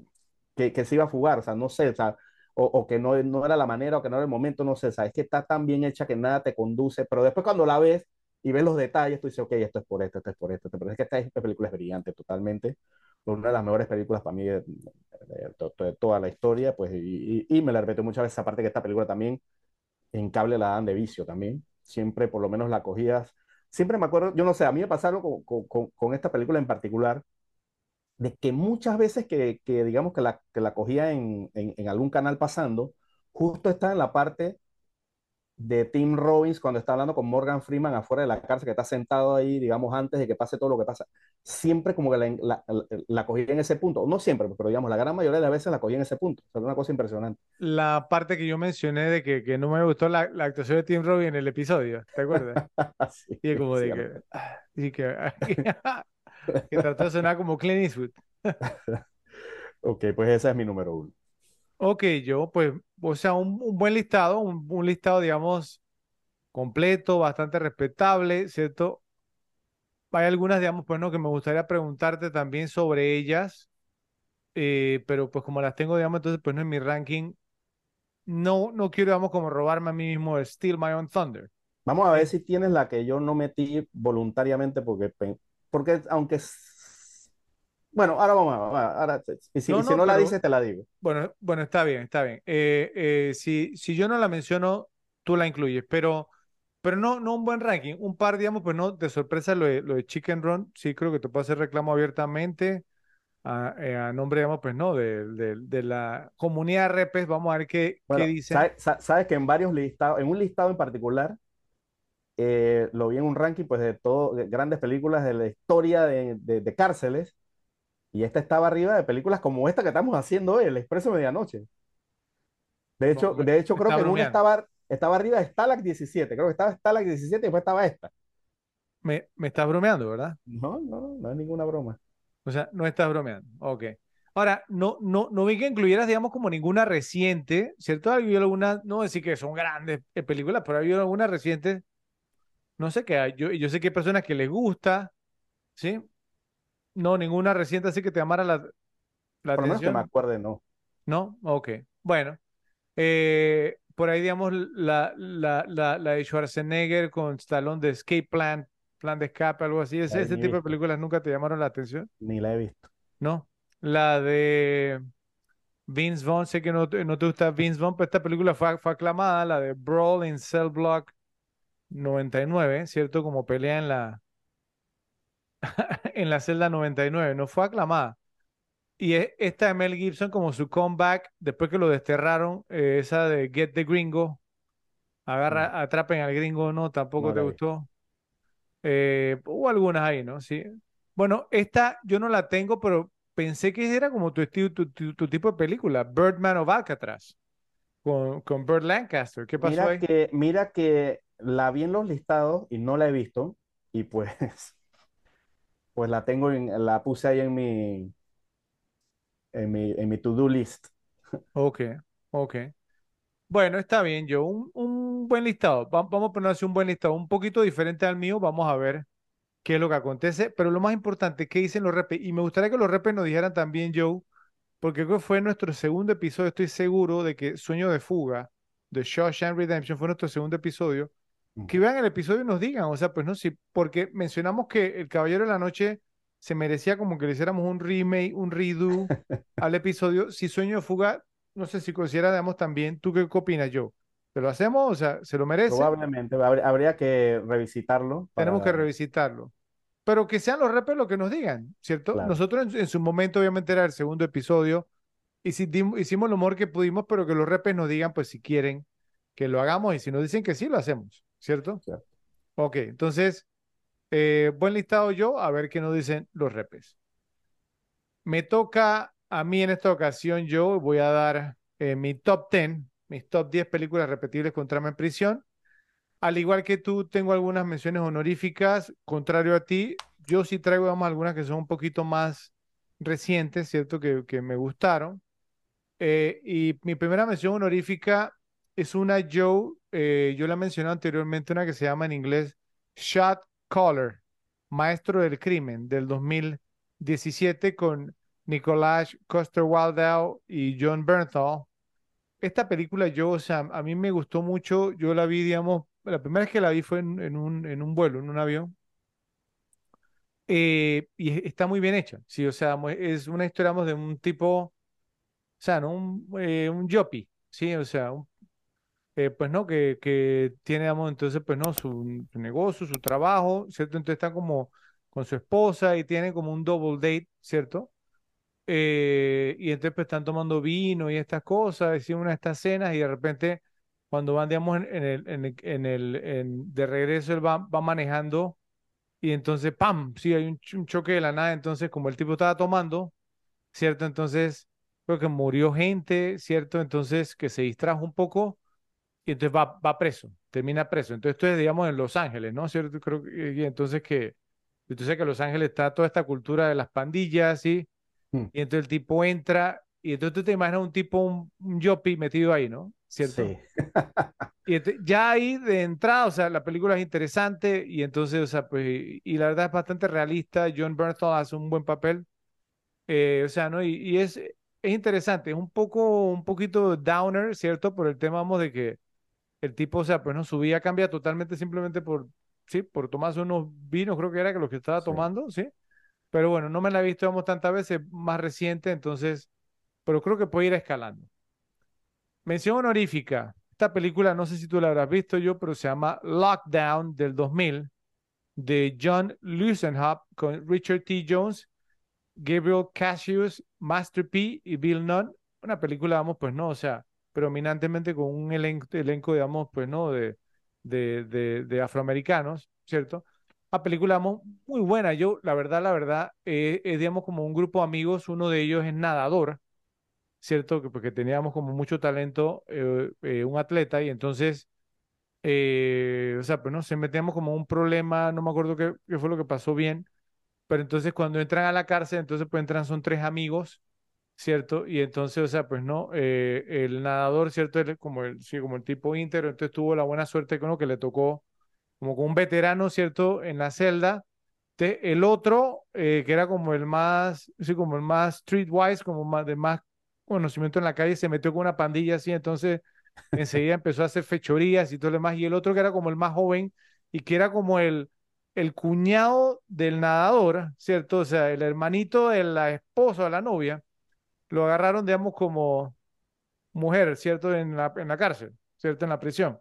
que, que se iba a fugar, o sea, no sé, o sea, o, o que no, no era la manera, o que no era el momento, no sé, o sea, es que está tan bien hecha que nada te conduce, pero después cuando la ves y ves los detalles, tú dices, ok, esto es por esto, esto es por esto, pero es que esta, película es brillante totalmente, una de las mejores películas para mí de- de- de toda la historia, pues, y, y- y me la repito muchas veces, aparte que esta película también en cable la dan de vicio también. Siempre, por lo menos, la cogías. Siempre me acuerdo, yo no sé, a mí me pasaron con, con, esta película en particular, de que muchas veces que, digamos que la, que la cogía en algún canal pasando, justo está en la parte de Tim Robbins cuando está hablando con Morgan Freeman afuera de la cárcel, que está sentado ahí, digamos, antes de que pase todo lo que pasa. Siempre como que la, la, la, cogía en ese punto, no siempre, pero digamos, la gran mayoría de las veces la cogía en ese punto. O sea, era una cosa impresionante. La parte que yo mencioné de que, que no me gustó la, la actuación de Tim Robbins en el episodio, ¿te acuerdas? Sí, Y es como de que, ah, y que, que trató de sonar como Clint Eastwood. Ok, pues esa es mi número uno. Ok, yo, pues, o sea, un, un buen listado, un, un listado, digamos, completo, bastante respetable, ¿cierto? Hay algunas, digamos, pues, no, que me gustaría preguntarte también sobre ellas, eh, pero pues como las tengo, digamos, entonces, pues no en mi ranking, no, no quiero, digamos, como robarme a mí mismo el Steal My Own Thunder. Vamos a ver si tienes la que yo no metí voluntariamente porque, porque aunque... Bueno, ahora vamos a... Ahora, si, No, si no, no la pero- dices, te la digo. Bueno, bueno, está bien, está bien. Eh, eh, si, si yo no la menciono, tú la incluyes, pero, pero no, no un buen ranking. Un par, digamos, pues no, de sorpresa lo de, lo de Chicken Run, sí creo que te puedo hacer reclamo abiertamente a, eh, a nombre, digamos, pues no, de, de, de la comunidad repes. Vamos a ver qué, Bueno, qué dicen. sabe- sa- sabes que en varios listados, en un listado en particular, eh, lo vi en un ranking pues de todo, de grandes películas de la historia de cárceles, y esta estaba arriba de películas como esta que estamos haciendo hoy, El Expreso Medianoche. De hecho, de hecho creo que en una estaba, estaba arriba de Stalag 17, creo que estaba Stalag 17 y después estaba esta. Me, me estás bromeando, ¿verdad? No, no, no es ninguna broma. O sea, no estás bromeando. Ok. Ahora, no, no, no vi que incluyeras, digamos, como ninguna reciente, ¿cierto? Ha habido algunas, no decir que son grandes eh, películas, pero ha habido algunas recientes, no sé qué, yo, yo sé que hay personas que les gusta, ¿sí? No, ninguna reciente así que te llamara la, la Por lo menos que me atención, acuerde, no. ¿no? Ok. Bueno, eh, por ahí, digamos, la, la, la, la de Schwarzenegger con Stallone de Escape Plan, Plan de Escape, algo así, ese, ni tipo de películas nunca te llamaron la atención, Ni la he visto. ¿no? La de Vince Vaughn, sé que no, te- no te gusta Vince Vaughn, pero esta película fue, fue aclamada, la de Brawl in Cell Block 99, ¿cierto? Como pelea en la, en la celda 99, no fue aclamada. Y es esta de Mel Gibson como su comeback después que lo desterraron, eh, esa de Get the Gringo, agarra, atrapen al gringo, no, tampoco No te gustó. Eh, hubo algunas ahí, ¿no? Sí. Bueno, esta yo no la tengo, pero pensé que era como tu estilo, tu, tu- tu tipo de película, Birdman of Alcatraz, con, con Burt Lancaster. ¿Qué pasó Mira ahí? que, mira que la vi en los listados y no la he visto y pues, pues la tengo en, la puse ahí en mi, en mi, en mi to-do list. Ok, ok. Bueno, está bien, yo. Un, un buen listado. Va- vamos a ponerse un buen listado, un poquito diferente al mío. Vamos a ver qué es lo que acontece. Pero lo más importante, ¿qué dicen los repes? Y me gustaría que los repes nos dijeran también, Joe, porque creo que fue nuestro segundo episodio. Estoy seguro de que Sueño de Fuga, de Shawshank Redemption, fue nuestro segundo episodio. Que vean el episodio y nos digan, o sea, pues no, sí, porque mencionamos que El Caballero de la Noche se merecía como que le hiciéramos un remake, un redo al episodio. Si Sueño de Fuga, no sé si considera, digamos, también, ¿tú qué, opinas, Joe? ¿Se lo hacemos? O sea, ¿se lo merece? Probablemente habr- habría que revisitarlo Tenemos que para, revisitarlo. Pero que sean los repes los que nos digan, ¿cierto? claro, Nosotros en, en su momento, obviamente, era el segundo episodio. Y si hicimos lo mejor que pudimos, pero que los repes nos digan, pues si quieren que lo hagamos. Y si nos dicen que sí, lo hacemos, ¿cierto? cierto. Ok, entonces, eh, buen listado yo, a ver qué nos dicen los repes. Me toca a mí en esta ocasión, yo voy a dar eh, mi top 10, mis top 10 películas repetibles con trama en prisión. Al igual que tú, tengo algunas menciones honoríficas, contrario a ti, yo sí traigo, digamos, algunas que son un poquito más recientes, ¿cierto? Que, que me gustaron. Eh, y mi primera mención honorífica es una Joe, eh, yo la he mencionado anteriormente, una que se llama en inglés Shot Caller, Maestro del Crimen, del 2017 con Nicolás Coster-Waldau y John Bernthal. Esta película o sea, a mí me gustó mucho, yo la vi, digamos, la primera vez que la vi fue en, un, en un vuelo, en un avión, eh, y es- está muy bien hecha, sí, o sea, es una historia, de un tipo, o sea, ¿no? Un, eh, un yopi, sí, o sea, un eh, pues no, que, que tiene, digamos, entonces, pues no, su, negocio, su trabajo, ¿cierto? Entonces está como con su esposa y tiene como un double date, ¿cierto? Eh, y entonces pues están tomando vino y estas cosas, hicieron una de estas cenas y de repente cuando van, digamos, en, en el, en el, de regreso, él va, va manejando y entonces, ¡pam! Sí, hay un, un choque de la nada, entonces como el tipo estaba tomando, ¿cierto? Entonces, creo que murió gente, ¿cierto? Entonces, que se distrajo un poco y entonces va, va preso, termina preso. Entonces esto es, digamos, en Los Ángeles, ¿no? ¿Cierto? Creo que, y entonces que, entonces que en Los Ángeles está toda esta cultura de las pandillas, ¿sí? Mm, Y entonces el tipo entra, y entonces tú te imaginas un tipo, un, un metido ahí, ¿no? ¿Cierto? Sí, Y ya ahí de entrada, o sea, la película es interesante, y entonces, o sea, pues, y, y la verdad es bastante realista, John Bernthal hace un buen papel, eh, o sea, ¿no? Y, y es, es interesante, es un poco, un poquito downer, ¿cierto? Por el tema, vamos, de que el tipo, o sea, pues no, su vida cambia totalmente simplemente por, sí, por tomarse unos vinos, creo que era que los que estaba sí. tomando, ¿sí? Pero bueno, no me la he visto, vamos, tantas veces, más reciente, entonces, pero creo que puede ir escalando. Mención honorífica. Esta película, no sé si tú la habrás visto yo, pero se llama Lockdown del 2000, de John Lusenhop con Richard T. Jones, Gabriel Cassius, Master P y Bill Nunn. Una película, vamos, pues no, o sea, predominantemente con un elenco, elenco digamos, pues no, de, de, de, afroamericanos, ¿cierto? Una película, vamos, muy buena. Yo, la verdad, la verdad, eh, es, digamos, como un grupo de amigos, uno de ellos es nadador, ¿cierto? Que porque teníamos como mucho talento, eh, eh, un atleta, y entonces, o sea, pues no, se metíamos como un problema, no me acuerdo qué, qué fue lo que pasó bien, pero entonces cuando entran a la cárcel, entonces pues entran, son tres amigos, ¿cierto? Y entonces, o sea, pues no, eh, el nadador, ¿cierto? Él, como el, sí, como el tipo íntegro, entonces tuvo la buena suerte con lo que le tocó como con un veterano, ¿cierto? En la celda. El otro, eh, que era como el más, sí, como el más streetwise, como más de más conocimiento en la calle, se metió con una pandilla así, entonces enseguida empezó a hacer fechorías y todo lo demás. Y el otro que era como el más joven y que era como el, el cuñado del nadador, ¿cierto? O sea, el hermanito de la esposa o la novia, lo agarraron, digamos, como mujer, ¿cierto? En la, en la cárcel, ¿cierto? En la prisión.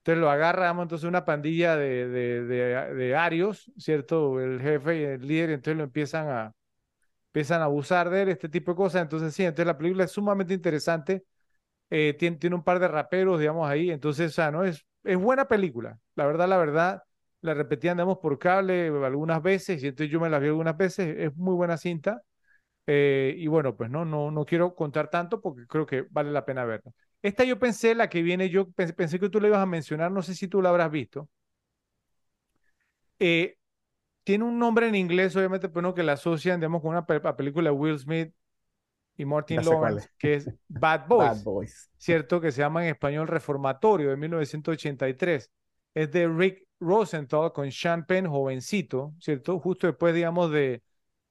Entonces lo agarra, entonces una pandilla de, de, de, de arios, ¿cierto? El jefe y el líder, entonces lo empiezan a, empiezan a abusar de él, este tipo de cosas. Entonces, sí, entonces la película es sumamente interesante. Eh, tiene, tiene un par de raperos, digamos, ahí. Entonces, o ¿no? Es, es buena película. La verdad, la verdad, la repetían, digamos, por cable algunas veces, y entonces yo me la vi algunas veces. Es muy buena cinta. Eh, y bueno, pues no, no, no quiero contar tanto porque creo que vale la pena verla. Esta yo pensé, la que viene, yo pensé, pensé que tú la ibas a mencionar, no sé si tú la habrás visto. Eh, tiene un nombre en inglés, obviamente, pero no que la asocian, digamos, con una película de Will Smith y Martin Lawrence, que es Bad Boys, Bad Boys, ¿cierto? Que se llama en español Reformatorio de 1983. Es de Rick Rosenthal con Sean Penn, jovencito, ¿cierto? Justo después, digamos, de,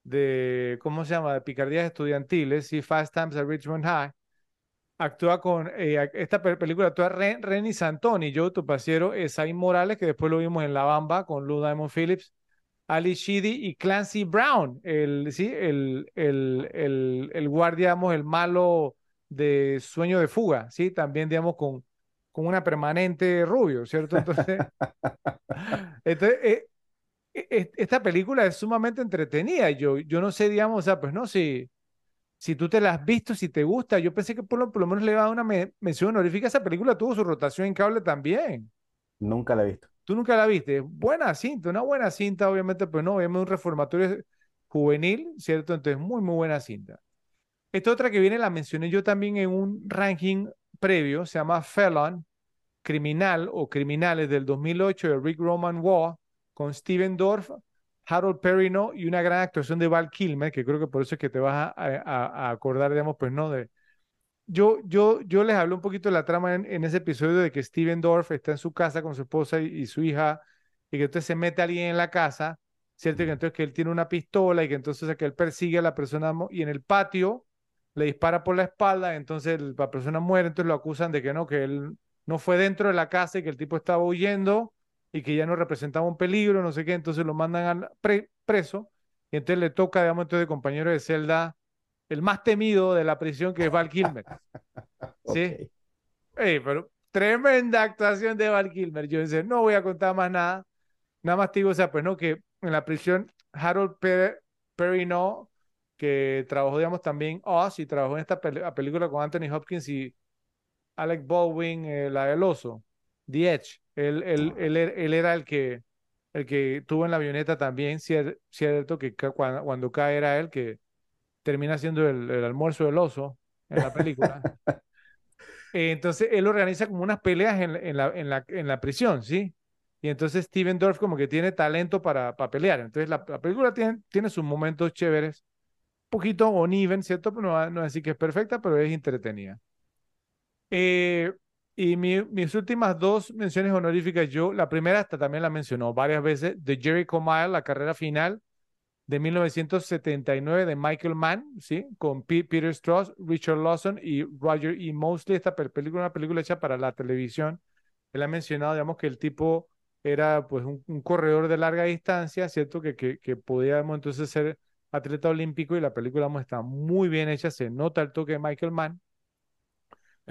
de ¿cómo se llama? De picardías estudiantiles, y Fast Times at Richmond High actúa con eh, esta película actúa Ren, Renny Santoni, Joe Tupacero, Esaín Morales, que después lo vimos en La Bamba con Lou Diamond Phillips, Ali Sheedy y Clancy Brown, el, ¿sí? el, el, el, el guardia, digamos, el malo de Sueño de Fuga, ¿sí? También, digamos, con, con una permanente rubio, ¿cierto? Entonces, entonces eh, esta película es sumamente entretenida. Yo, yo no sé, digamos, o sea, pues no, si si tú te la has visto, si te gusta. Yo pensé que por lo, por lo menos le iba a dar una mención honorífica. Esa película tuvo su rotación en cable también. Nunca la he visto. Tú nunca la viste. Buena cinta, una buena cinta, obviamente, pues no, obviamente un reformatorio juvenil, ¿cierto? Entonces, muy, muy buena cinta. Esta otra que viene la mencioné yo también en un ranking previo, se llama Felon, Criminal o Criminales del 2008 de Rick Roman Waugh, con Steven Dorff, Harold Perry no, y una gran actuación de Val Kilmer, que creo que por eso es que te vas a, acordar, digamos, pues no, de... Yo, yo, yo les hablo un poquito de la trama en, ese episodio de que Steven Dorff está en su casa con su esposa y, su hija, y que entonces se mete alguien en la casa, ¿cierto? que entonces que él tiene una pistola y que entonces que él persigue a la persona y en el patio le dispara por la espalda, entonces la persona muere, entonces lo acusan de que no, que él no fue dentro de la casa y que el tipo estaba huyendo y que ya no representaba un peligro, no sé qué, entonces lo mandan al preso y entonces le toca, digamos, entonces de compañero de celda el más temido de la prisión que es Val Kilmer. ¿Sí? pero tremenda actuación de Val Kilmer. Yo decía, no voy a contar más nada. Nada más te digo, o sea, pues no, que en la prisión Harold Perry no, que trabajó, digamos, también Oz y trabajó en esta película con Anthony Hopkins y Alec Baldwin, eh, la del oso, The Edge. Él, él, él, él, era el que, el que tuvo en la avioneta también, cierto que cuando, cuando cae era él que termina siendo el, el almuerzo del oso en la película. entonces él organiza como unas peleas en, en, la, en, la, en la prisión, ¿sí? Y entonces Steven Dorff como que tiene talento para, para pelear. Entonces la, la, película tiene, tiene sus momentos chéveres, un poquito uneven, ¿cierto? No, no es decir que es perfecta, pero es entretenida. Eh, y mis últimas dos menciones honoríficas, yo, la primera hasta también la mencionó varias veces, de Jericho Mile, la carrera final de 1979 de Michael Mann, ¿sí? Con Peter Strauss, Richard Lawson y Roger E. Mosley. Esta película una película hecha para la televisión. Él ha mencionado, digamos, que el tipo era pues un, corredor de larga distancia, ¿cierto? Que, que, podíamos entonces ser atleta olímpico y la película está muy bien hecha, se nota el toque de Michael Mann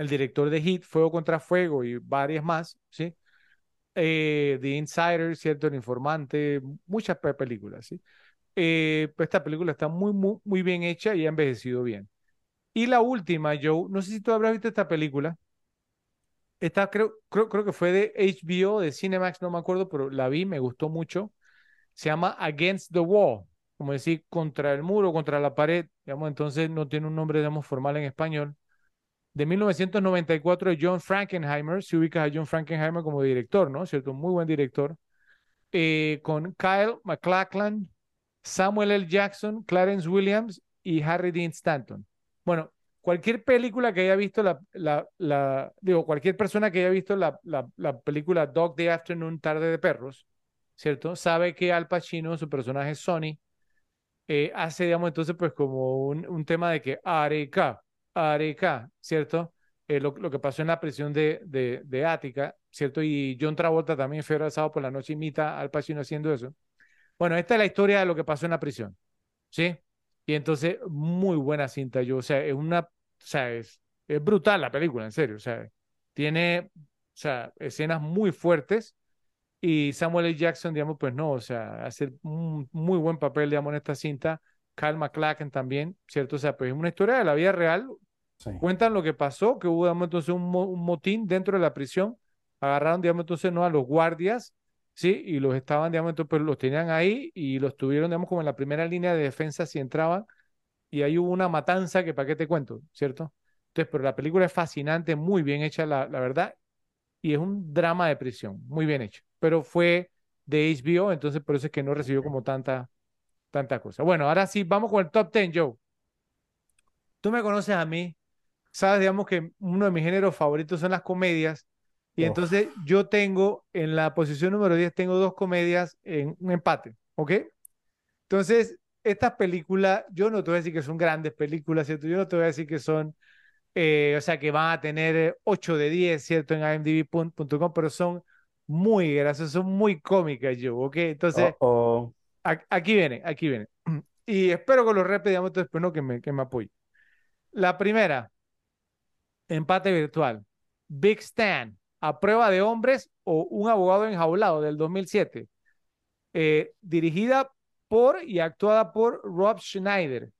el director de Hit, Fuego contra Fuego y varias más, ¿sí? Eh, The Insider, ¿cierto? El Informante, muchas películas, ¿sí? Eh, pues esta película está muy, muy, muy bien hecha y ha envejecido bien. Y la última, Joe, no sé si tú habrás visto esta película. Esta creo, creo, creo que fue de HBO, de Cinemax, no me acuerdo, pero la vi, me gustó mucho. Se llama Against the Wall, como decir, contra el muro, contra la pared, digamos, entonces no tiene un nombre, digamos, formal en español de 1994 de John Frankenheimer, si ubicas a John Frankenheimer como director, ¿no? ¿Cierto? Muy buen director. Eh, con Kyle MacLachlan, Samuel L. Jackson, Clarence Williams y Harry Dean Stanton. Bueno, cualquier película que haya visto la, la, digo, cualquier persona que haya visto la, la, película Dog Day Afternoon, Tarde de Perros, ¿cierto? Sabe que Al Pacino, su personaje Sonny, eh, hace, digamos, entonces, pues como un, un tema de que Areca, Areca, ¿cierto? Eh, lo, que pasó en la prisión de, de, de, Ática, ¿cierto? Y John Travolta también fue abrazado por la noche imita al Pacino haciendo eso. Bueno, esta es la historia de lo que pasó en la prisión, ¿sí? Y entonces, muy buena cinta, yo, o sea, es una, o sea, es, es brutal la película, en serio, o sea, tiene, o sea, escenas muy fuertes. Y Samuel L. Jackson, digamos, pues no, o sea, hace un muy buen papel, digamos, en esta cinta. Kyle MacLachlan también, ¿cierto? O sea, pues es una historia de la vida real. Cuentan lo que pasó, que hubo, digamos, entonces un, un, motín dentro de la prisión. Agarraron, digamos, entonces, ¿no? A los guardias, ¿sí? Y los estaban, digamos, entonces, pues los tenían ahí y los tuvieron, digamos, como en la primera línea de defensa si entraban. Y ahí hubo una matanza que, ¿para qué te cuento? ¿Cierto? Entonces, pero la película es fascinante, muy bien hecha, la, la verdad. Y es un drama de prisión, muy bien hecho. Pero fue de HBO, entonces por eso es que no recibió como tanta, tanta cosa. Bueno, ahora sí, vamos con el top 10, Joe. Tú me conoces a mí, sabes, digamos que uno de mis géneros favoritos son las comedias. Y entonces yo tengo en la posición número 10, tengo dos comedias en un empate, ¿ok? Entonces, estas películas, yo no te voy a decir que son grandes películas, ¿cierto? Yo no te voy a decir que son, eh, o sea, que van a tener 8 de 10, ¿cierto? En imdb.com, pero son muy graciosas, son muy cómicas, yo, ¿ok? Entonces, aquí viene, aquí viene. Y espero que lo repitamos, entonces, pues no, que me, que me apoye. La primera, empate virtual. Big Stan, a prueba de hombres o un abogado enjaulado del 2007. Eh, dirigida por y actuada por Rob Schneider,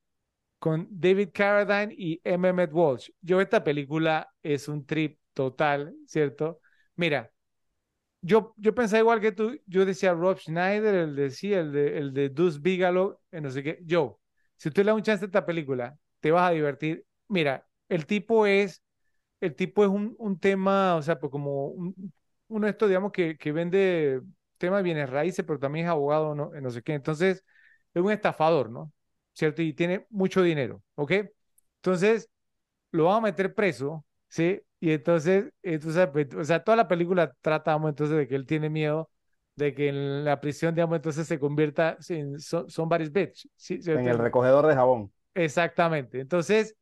con David Carradine y Mehmet Walsh. Yo, esta película es un trip total, ¿cierto? Mira, yo, yo pensaba igual que tú, yo decía Rob Schneider, el de sí, el de, el de Deuce Bigelow, no sé qué. Yo, si tú le das un chance a esta película, te vas a divertir. Mira, el tipo es, el tipo es un, un tema, o sea, pues como un, uno de estos, digamos, que, que vende temas de bienes raíces, pero también es abogado, no, no sé qué. Entonces, es un estafador, ¿no? ¿Cierto? Y tiene mucho dinero, ¿ok? Entonces, lo van a meter preso, ¿sí? Y entonces, entonces pues, o sea, toda la película tratamos entonces de que él tiene miedo de que en la prisión, digamos, entonces se convierta en son, varios bitch. En el recogedor de jabón. Exactamente. Entonces,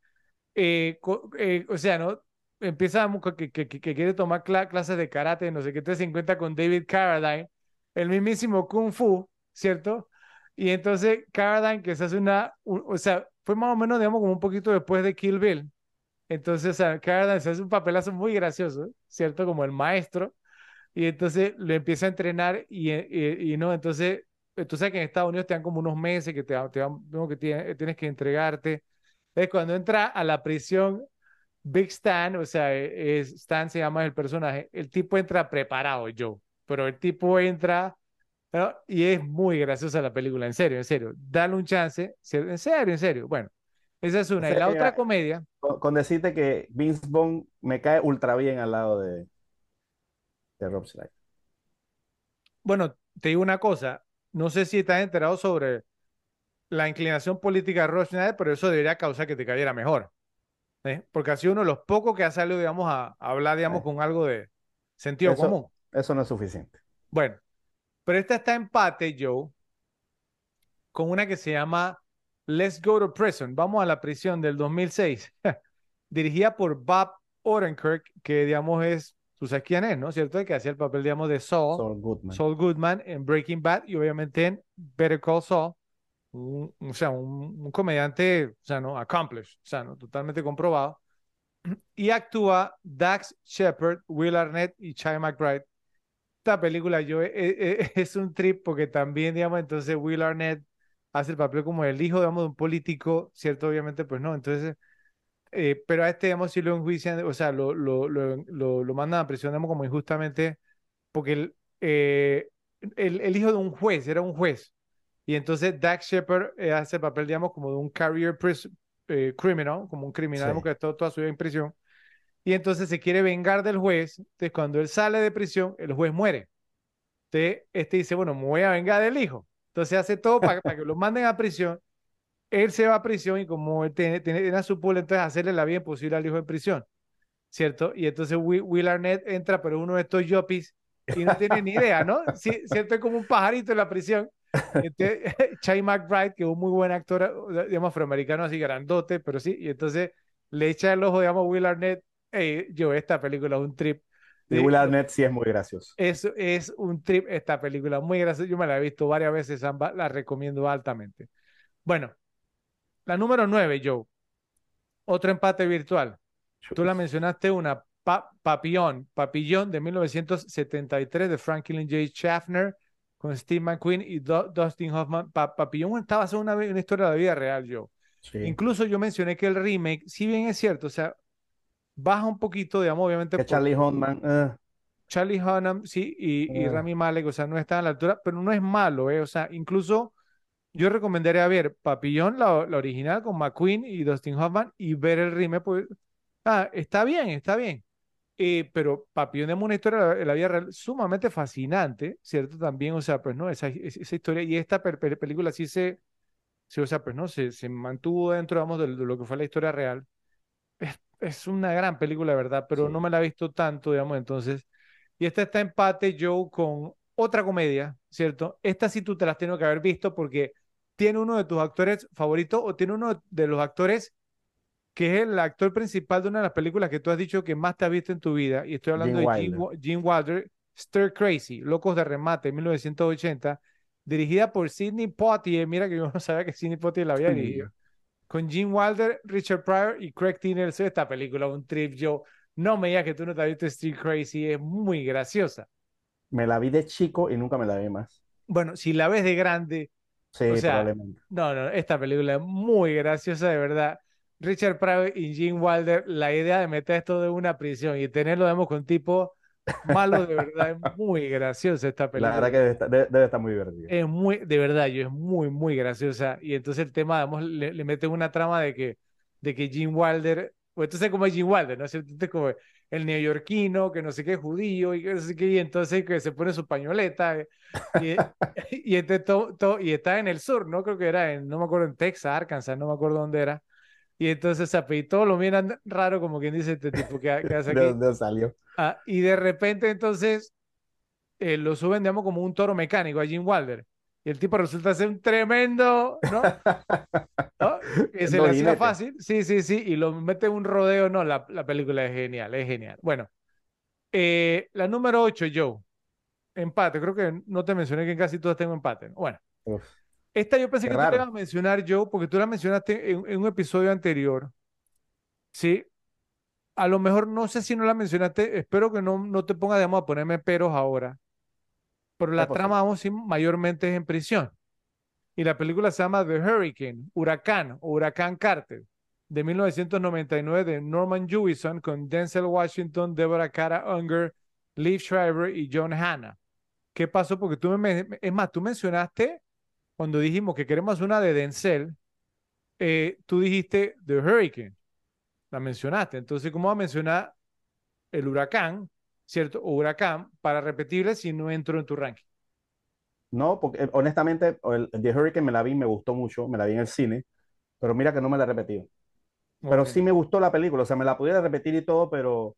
eh, eh, o sea, ¿no? Empieza que, que, que, quiere tomar clases de karate, no sé qué, entonces se encuentra con David Carradine, el mismísimo Kung Fu, ¿cierto? Y entonces Carradine, que se hace una, o sea, fue más o menos, digamos, como un poquito después de Kill Bill, entonces, cada se hace un papelazo muy gracioso, ¿cierto? Como el maestro. Y entonces lo empieza a entrenar y, no, entonces, tú sabes que en Estados Unidos te dan como unos meses que te, te que tienes, que entregarte. Es cuando entra a la prisión Big Stan, o sea, e, es, Stan se llama el personaje, el tipo entra preparado, yo, pero el tipo entra y es muy graciosa la película, en serio, en serio, dale un chance, en serio, en serio. Bueno, esa es una. y la otra comedia. Con, decirte que Vince Bond me cae ultra bien al lado de, de Rob Schneider. Bueno, te digo una cosa. No sé si estás enterado sobre la inclinación política de Rob Schneider, pero eso debería causar que te cayera mejor. ¿eh? Porque ha sido uno de los pocos que ha salido, digamos, a, hablar, digamos, con algo de sentido común. Eso no es suficiente. Bueno, pero esta está empate, Joe, con una que se llama Let's Go to Prison, vamos a la prisión del 2006, dirigida por Bob Odenkirk, que digamos es, tú sabes quién es, ¿no? ¿Cierto? Que hacía el papel, digamos, de Saul, Saul Goodman, en Breaking Bad y obviamente en Better Call Saul, o sea, un, comediante, o sea, ¿no? Accomplished, o sea, ¿no? Totalmente comprobado. Y actúa Dax Shepard, Will Arnett y Chai McBride. Esta película yo, eh, eh, es un trip porque también, digamos, entonces Will Arnett hace el papel como el hijo, digamos, de un político, ¿cierto? Obviamente, pues no. Entonces, eh, pero a este, digamos, si lo enjuician, o sea, lo, lo, lo, lo, mandan a prisión, digamos, como injustamente, porque el, eh, el, el, hijo de un juez, era un juez. Y entonces Dax Shepard eh, hace el papel, digamos, como de un career criminal, como un criminal, que ha estado toda su vida en prisión. Y entonces se quiere vengar del juez. Entonces, cuando él sale de prisión, el juez muere. Entonces, este dice, bueno, me voy a vengar del hijo. Entonces hace todo para, que lo manden a prisión. Él se va a prisión y como él tiene, a su pueblo, entonces hacerle la vida imposible al hijo en prisión. ¿Cierto? Y entonces Will, Arnett entra, pero uno de estos yopis y no tiene ni idea, ¿no? Sí, ¿Cierto? Es como un pajarito en la prisión. Entonces, Chai McBride, que es un muy buen actor, digamos, afroamericano, así grandote, pero sí, y entonces le echa el ojo, digamos, Will Arnett, hey, yo, esta película es un trip. Y Will Arnett sí es muy gracioso. Es, es un trip esta película, muy graciosa. Yo me la he visto varias veces, la recomiendo altamente. Bueno, la número nueve, Joe. Otro empate virtual. Tú la mencionaste una, Papillon, Papillon de 1973 de Franklin J. Schaffner con Steve McQueen y Dustin Hoffman. Papillon estaba haciendo una, una, historia de la vida real, yo. Incluso yo mencioné que el remake, si bien es cierto, o sea, baja un poquito, digamos, obviamente. Charlie Hunnam. Eh. Charlie Hunnam, sí, y, eh. Rami Malek, o sea, no está a la altura, pero no es malo, ¿eh? O sea, incluso yo recomendaría ver Papillón, la, original, con McQueen y Dustin Hoffman, y ver el remake, pues, ah, está bien, está bien. Eh, pero Papillón es una historia de la vida real sumamente fascinante, ¿cierto? También, o sea, pues no, esa, esa historia y esta película sí se, sí, o sea, pues no, se, se mantuvo dentro, digamos, de, lo que fue la historia real. Es, es una gran película, ¿verdad? Pero no me la he visto tanto, digamos, entonces. Y esta está empate, Joe, con otra comedia, ¿cierto? Esta sí tú te las tienes que haber visto porque tiene uno de tus actores favoritos o tiene uno de los actores que es el actor principal de una de las películas que tú has dicho que más te has visto en tu vida, y estoy hablando de Gene, Wilder, Stir Crazy, Locos de Remate, 1980, dirigida por Sidney Poitier, mira que yo no sabía que Sidney Poitier la había dirigido, con Gene Wilder, Richard Pryor y Craig T. Nelson, esta película, un trip, yo no me digas que tú no te has visto Stir Crazy, es muy graciosa. Me la vi de chico y nunca me la vi más. Bueno, si la ves de grande, sí, probablemente. No, no, esta película es muy graciosa, de verdad Richard Pryor y Gene Wilder, la idea de meter esto de una prisión y tenerlo, digamos, con tipo malo, de verdad, es muy graciosa esta película. La verdad que debe estar, muy divertida. Es muy, de verdad, yo es muy, muy graciosa. Y entonces el tema, le, le meten una trama de que, de que Gene Wilder, o entonces como es Gene Wilder, ¿no es cierto? Entonces como el neoyorquino, que no sé qué, judío, y que no sé qué, y entonces que se pone su pañoleta, y, y, este y está en el sur, ¿no? Creo que era en, no me acuerdo, en Texas, Arkansas, no me acuerdo dónde era y entonces y todo lo miran raro, como quien dice este tipo que, hace aquí. ¿De dónde salió? Ah, y de repente entonces eh, lo suben, digamos, como un toro mecánico a Jim Wilder. Y el tipo resulta ser un tremendo, ¿no? Que se le hacía fácil. Sí, sí, sí. Y lo mete en un rodeo. No, la, la película es genial, es genial. Bueno, eh, la número 8, Joe. Empate. Creo que no te mencioné que en casi todas tengo empate. Bueno. Esta yo pensé que tú te ibas a mencionar, yo, porque tú la mencionaste en, un episodio anterior. Sí. A lo mejor no sé si no la mencionaste, espero que no, no te pongas, digamos, a ponerme peros ahora. Pero la trama, vamos, sí, mayormente es en prisión. Y la película se llama The Hurricane, Huracán o Huracán Carter, de 1999 de Norman Jewison con Denzel Washington, Deborah Cara Unger, Liv Schreiber y John Hanna. ¿Qué pasó? Porque tú me, es más, tú mencionaste cuando dijimos que queremos una de Denzel, eh, tú dijiste The Hurricane, la mencionaste. Entonces, ¿cómo va a mencionar el huracán, cierto? O huracán para repetirle si no entro en tu ranking. No, porque eh, honestamente, el, The Hurricane me la vi, me gustó mucho, me la vi en el cine, pero mira que no me la he repetido. Pero sí me gustó la película, o sea, me la pudiera repetir y todo, pero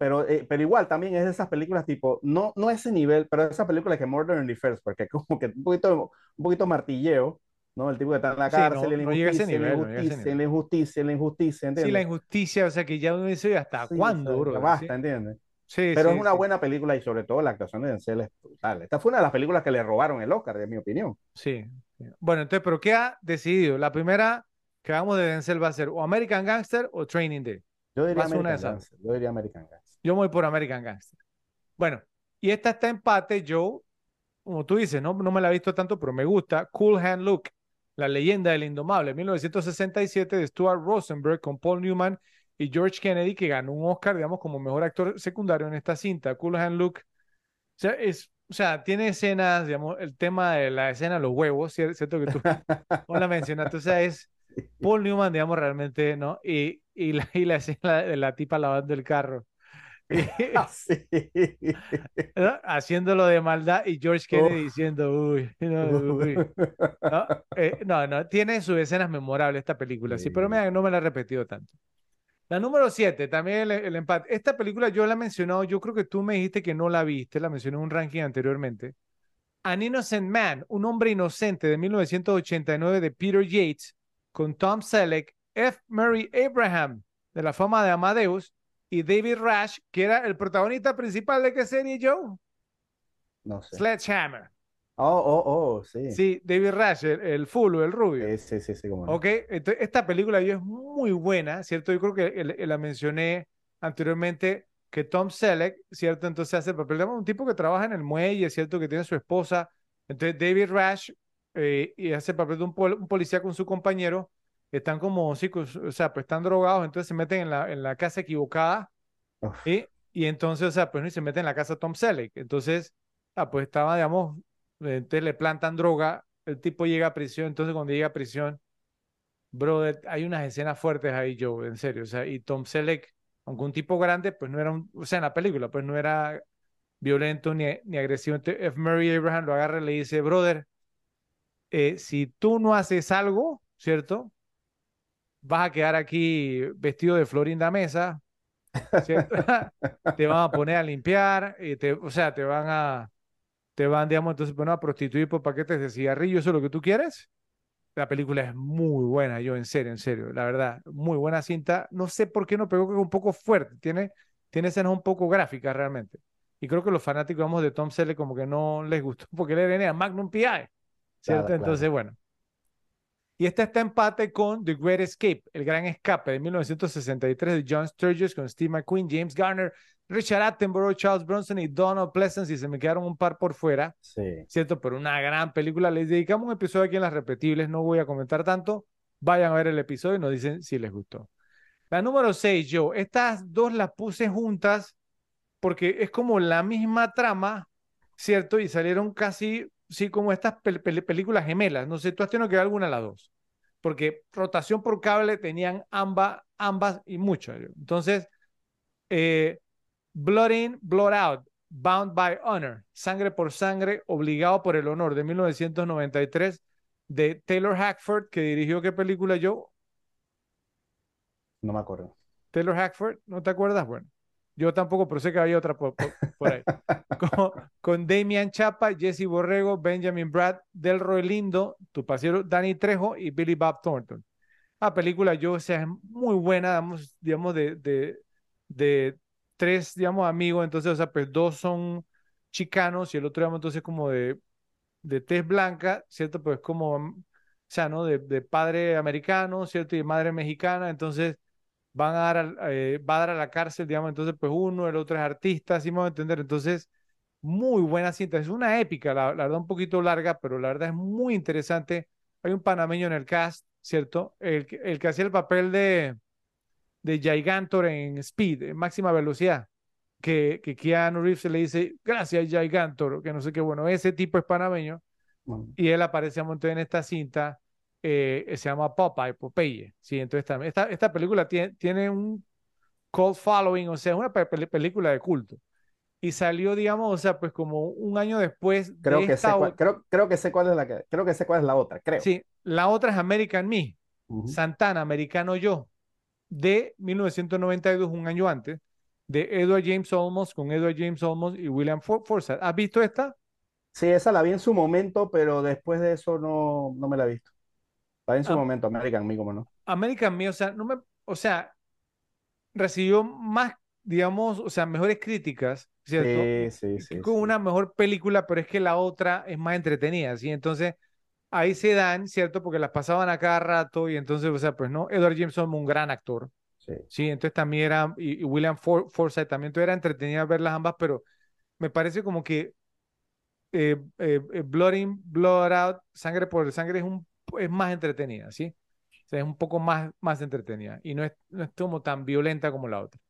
pero, eh, pero igual también es de esas películas tipo, no, no ese nivel, pero esa película que Murder in the First, porque como que un poquito, un poquito martilleo, ¿no? El tipo que está en la cárcel, la, injusticia, la, injusticia, la injusticia, la injusticia, ¿entiendes? Sí, la injusticia, o sea que ya uno dice, ¿hasta cuándo, bro? Basta, ¿entiendes? Sí, pero es una buena película y sobre todo la actuación de Denzel es brutal. Esta fue una de las películas que le robaron el Oscar, en mi opinión. Sí. Bueno, entonces, ¿pero qué ha decidido? La primera que hagamos de Denzel va a ser o American Gangster o Training Day. Yo diría American Gangster. Yo diría American Gangster. Yo voy por American Gangster. Bueno, y esta está empate, yo, como tú dices, no, no me la he visto tanto, pero me gusta. Cool Hand Luke, la leyenda del indomable, 1967 de Stuart Rosenberg con Paul Newman y George Kennedy, que ganó un Oscar, digamos, como mejor actor secundario en esta cinta. Cool Hand Luke, o sea, es, o sea, tiene escenas, digamos, el tema de la escena los huevos, ¿cierto? Que tú no la mencionaste, o sea, es Paul Newman, digamos, realmente, ¿no? Y, y, la, y la escena de la tipa lavando el carro. Haciéndolo de maldad y George Kennedy diciendo, uy, no, eh, ¿No? no, tiene sus escenas memorables esta película, sí, pero no me la he repetido tanto. La número 7, también el, empate. Esta película yo la he mencionado, yo creo que tú me dijiste que no la viste, la mencioné en un ranking anteriormente. An Innocent Man, un hombre inocente de 1989 de Peter Yates, con Tom Selleck, F. Murray Abraham, de la fama de Amadeus, y David Rash, que era el protagonista principal de qué serie, Joe? No sé. Sledgehammer. Oh, oh, oh, sí. Sí, David Rash, el, el fulo, el rubio. Sí, sí, sí, Ok, entonces esta película yo es muy buena, ¿cierto? Yo creo que la mencioné anteriormente que Tom Selleck, ¿cierto? Entonces hace el papel de un tipo que trabaja en el muelle, ¿cierto? Que tiene su esposa. Entonces David Rash eh, y hace el papel de un, un, policía con su compañero. Están como, sí, o sea, pues están drogados, entonces se meten en la, en la casa equivocada. Y, y entonces, o sea, pues y se meten en la casa Tom Selleck. Entonces, ah, pues estaba, digamos, entonces le plantan droga, el tipo llega a prisión, entonces cuando llega a prisión, brother, hay unas escenas fuertes ahí, Joe, en serio, o sea, y Tom Selleck, aunque un tipo grande, pues no era un, o sea, en la película, pues no era violento ni, ni agresivo. Entonces, F. Murray Abraham lo agarra y le dice, brother, eh, si tú no haces algo, ¿cierto? Vas a quedar aquí vestido de Florinda Mesa, ¿cierto? te van a poner a limpiar, y te, o sea, te van a, te van, digamos, entonces, bueno, a prostituir por paquetes de cigarrillo, ¿eso es lo que tú quieres? La película es muy buena, yo en serio, en serio, la verdad, muy buena cinta. No sé por qué no pegó, que es un poco fuerte, tiene, tiene escenas un poco gráficas realmente. Y creo que los fanáticos, vamos, de Tom Selleck como que no les gustó, porque le venía Magnum PI, ¿cierto? Entonces, bueno. Y esta está empate con The Great Escape, El Gran Escape de 1963 de John Sturges con Steve McQueen, James Garner, Richard Attenborough, Charles Bronson y Donald Pleasence, y se me quedaron un par por fuera, sí. ¿cierto? Pero una gran película. Les dedicamos un episodio aquí en Las Repetibles, no voy a comentar tanto. Vayan a ver el episodio y nos dicen si les gustó. La número 6, yo, estas dos las puse juntas porque es como la misma trama, ¿cierto? Y salieron casi, sí, como estas películas gemelas. No sé, tú has tenido que ver alguna de las dos. Porque rotación por cable tenían ambas, ambas y mucho. Entonces, eh, Blood In, Blood Out, Bound by Honor, Sangre por Sangre, Obligado por el Honor, de 1993, de Taylor Hackford, que dirigió qué película yo. No me acuerdo. Taylor Hackford, ¿no te acuerdas? Bueno, yo tampoco, pero sé que había otra por, ahí. con, con, Damian Chapa, Jesse Borrego, Benjamin Brad, Delroy Lindo, tu pasero Danny Trejo y Billy Bob Thornton. La película, yo, o sea, es muy buena, digamos, digamos de, de, de tres, digamos, amigos, entonces, o sea, pues dos son chicanos y el otro, digamos, entonces como de, de tez blanca, ¿cierto? Pues como, o sea, ¿no? De, de padre americano, ¿cierto? Y madre mexicana, entonces van a dar, eh, va a dar a la cárcel, digamos, entonces pues uno, el otro es artista, así vamos a entender, entonces muy buena cinta, es una épica, la, la, verdad un poquito larga, pero la verdad es muy interesante, hay un panameño en el cast, ¿cierto? El, el que hacía el papel de, de Gigantor en Speed, en máxima velocidad, que, que Keanu Reeves le dice, gracias Gigantor, que no sé qué, bueno, ese tipo es panameño, y él aparece a montón en esta cinta, eh, se llama Popeye, Popeye, sí, entonces esta, esta película tiene, tiene un cult following, o sea, una película de culto. Y salió, digamos, o sea, pues como un año después creo que sé cuál, creo, creo que sé cuál es la que, creo que sé cuál es la otra, creo. Sí, la otra es American Me, Santana, Americano Yo, de 1992, un año antes, de Edward James Olmos con Edward James Olmos y William Forsythe. ¿Has visto esta? Sí, esa la vi en su momento, pero después de eso no, no me la he visto. En su momento, American Me, como no. American Me, o sea, no me, o sea, recibió más, digamos, o sea, mejores críticas, ¿cierto? Sí, sí, sí. Con una mejor película, pero es que la otra es más entretenida, ¿sí? Entonces, ahí se dan, ¿cierto? Porque las pasaban a cada rato y entonces, o sea, pues no, Edward Jameson, un gran actor. Sí. Sí, entonces también era, y, William For Forsythe también, todo era entretenido verlas ambas, pero me parece como que eh, eh, eh, Blood In, Blood Out, Sangre por Sangre es, un, es más entretenida, ¿sí? O sea, es un poco más, más entretenida y no es, no es como tan violenta como la otra.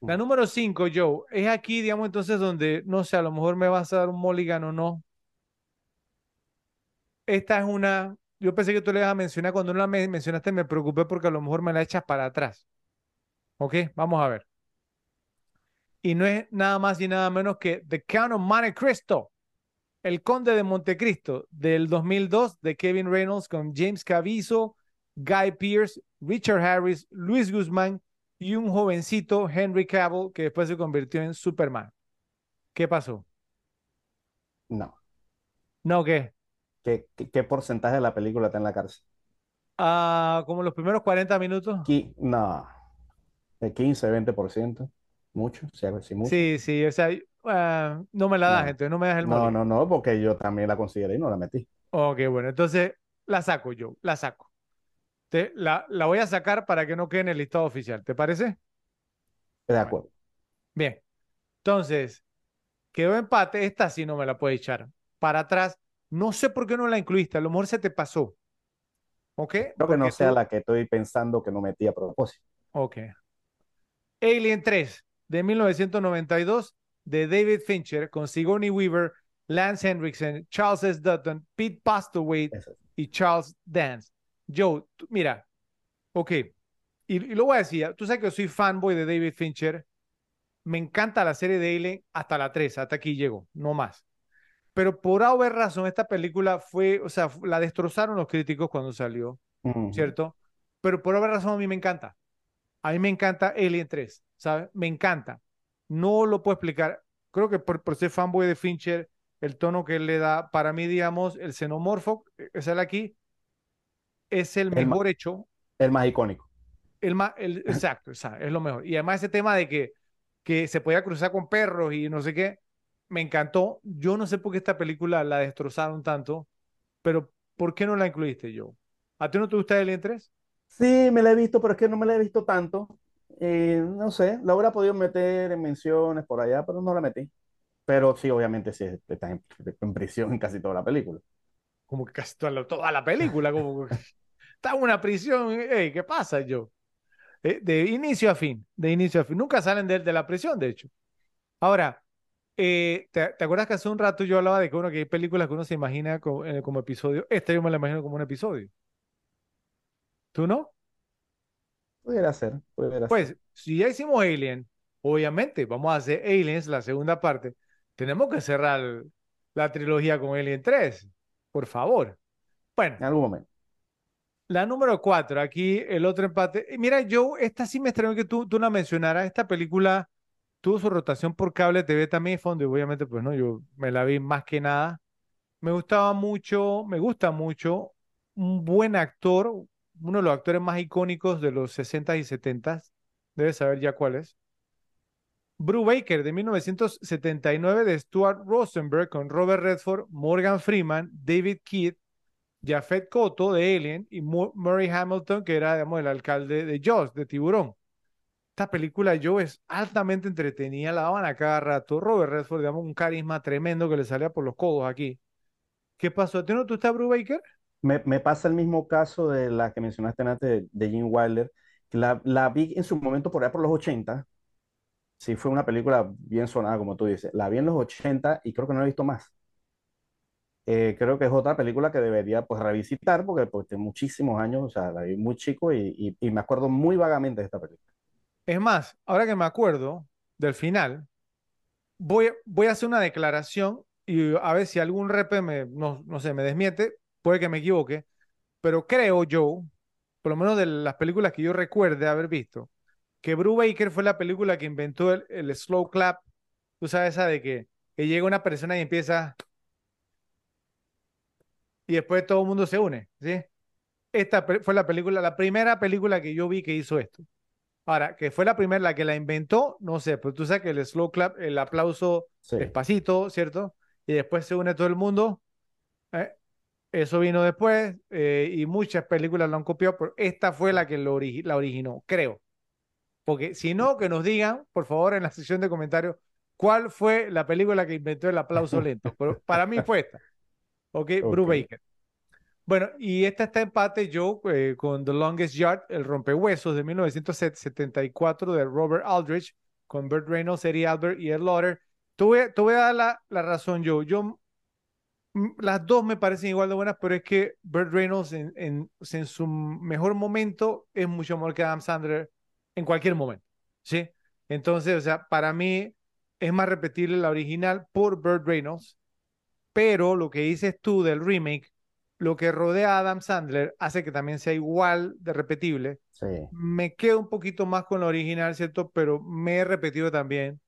La mm. número 5, Joe, es aquí, digamos, entonces donde, no sé, a lo mejor me vas a dar un mulligan o no, esta es una, yo pensé que tú le ibas a mencionar, cuando no la mencionaste me preocupé porque a lo mejor me la echas para atrás. ¿Ok? Vamos a ver. Y no es nada más y nada menos que The Count of Monte Cristo, El Conde de Montecristo, del 2002, de Kevin Reynolds con James Caviezel, Guy Pearce, Richard Harris, Luis Guzmán y un jovencito Henry Cavill que después se convirtió en Superman. ¿Qué pasó? No. ¿No qué? ¿Qué, porcentaje de la película está en la cárcel? Ah, como los primeros 40 minutos. no, de 15, 20%. Mucho, sí, mucho. Sí, sí, o sea, ah, no me la das, gente, no me das el No, no, no, porque yo también la consideré y no la metí. Ok, bueno, entonces la saco yo, la saco. Te, la, la voy a sacar para que no quede en el listado oficial, ¿te parece? De acuerdo. Bien. Entonces, quedó empate. Esta sí no me la puede echar. Para atrás, no sé por qué no la incluiste. A lo mejor se te pasó. ¿Ok? Creo que no sea la que estoy pensando que no metí a propósito. Ok. Alien 3 de 1992 de David Fincher con Sigourney Weaver, Lance Henriksen, Charles S. Dutton, Pete Postlewaite y Charles Dance. Joe, mira, ok, y, y, lo voy a decir, tú sabes que yo soy fanboy de David Fincher, me encanta la serie de Alien hasta la 3, hasta aquí llego, no más. Pero por haber razón, esta película fue, o sea, la destrozaron los críticos cuando salió, ¿cierto? Pero por haber razón a mí me encanta. A mí me encanta Alien 3, ¿sabes? Me encanta. No lo puedo explicar. Creo que por, por ser fanboy de Fincher, el tono que él le da, para mí, digamos, el xenomorfo, es el aquí, es el, mejor hecho. El más icónico. El más, el, exacto, exacto, es lo mejor. Y además ese tema de que, que se podía cruzar con perros y no sé qué, me encantó. Yo no sé por qué esta película la destrozaron tanto, pero ¿por qué no la incluiste yo? ¿A ti no te gusta Alien 3? Sí, me la he visto, pero es que no me la he visto tanto. Eh, no sé, la hubiera podido meter en menciones por allá, pero no la metí. Pero sí, obviamente sí, está en, prisión en casi toda la película. Como que casi toda la, película, como está en una prisión, ¿qué pasa yo? Eh, de inicio a fin, de inicio a fin. Nunca salen de, de la prisión, de hecho. Ahora, eh, ¿te, acuerdas que hace un rato yo hablaba de que, uno, que hay películas que uno se imagina como, como episodio? Esta yo me la imagino como un episodio. ¿Tú no? Pudiera ser, Pues, si ya hicimos Alien, obviamente vamos a hacer Aliens, la segunda parte. Tenemos que cerrar la trilogía con Alien 3, por favor. Bueno. En algún momento. La número 4, aquí el otro empate. Mira, yo, esta sí me extrañó que tú, tú la mencionaras. Esta película tuvo su rotación por cable TV también, fondo, y obviamente, pues no, yo me la vi más que nada. Me gustaba mucho, me gusta mucho. Un buen actor, uno de los actores más icónicos de los 60 y 70 debes saber ya cuál es. Bru Baker de 1979 de Stuart Rosenberg con Robert Redford, Morgan Freeman, David Keith, Jafet Koto de Alien y Murray Hamilton, que era digamos, el alcalde de Jaws, de Tiburón. Esta película yo es altamente entretenida, la daban a cada rato. Robert Redford, digamos, un carisma tremendo que le salía por los codos aquí. ¿Qué pasó? ¿Tú no tú estás Bru Baker? Me, pasa el mismo caso de la que mencionaste antes de, Jim Wilder, que la, la, vi en su momento por allá por los 80. Sí, fue una película bien sonada, como tú dices. La vi en los 80 y creo que no la he visto más. Eh, creo que es otra película que debería pues revisitar porque pues, tiene muchísimos años, o sea, la vi muy chico y, y, me acuerdo muy vagamente de esta película. Es más, ahora que me acuerdo del final, voy, voy a hacer una declaración y a ver si algún repe me, no, no sé, me desmiente, puede que me equivoque, pero creo yo, por lo menos de las películas que yo recuerde haber visto, que Bru Baker fue la película que inventó el, slow clap. Tú sabes esa de que, llega una persona y empieza y después todo el mundo se une, ¿sí? Esta fue la película, la primera película que yo vi que hizo esto. Ahora, que fue la primera, la que la inventó, no sé, pero tú sabes que el slow clap, el aplauso despacito, ¿cierto? Y después se une todo el mundo. ¿eh? Eso vino después eh, y muchas películas lo han copiado, pero esta fue la que lo la originó, creo. Porque si no, que nos digan, por favor, en la sección de comentarios, cuál fue la película que inventó el aplauso lento. Pero para mí fue esta. ¿Ok? okay. Baker. Bueno, y esta está empate yo eh, con The Longest Yard, El Rompehuesos de 1974 de Robert Aldrich, con Burt Reynolds, Eddie Albert y Ed Lauder. Te voy, a dar la, la razón yo. Yo las dos me parecen igual de buenas, pero es que Burt Reynolds en, en, en, su mejor momento es mucho mejor que Adam Sandler en cualquier momento, ¿sí? Entonces, o sea, para mí es más repetible la original por Burt Reynolds, pero lo que dices tú del remake, lo que rodea a Adam Sandler hace que también sea igual de repetible. Sí. Me quedo un poquito más con la original, ¿cierto? Pero me he repetido también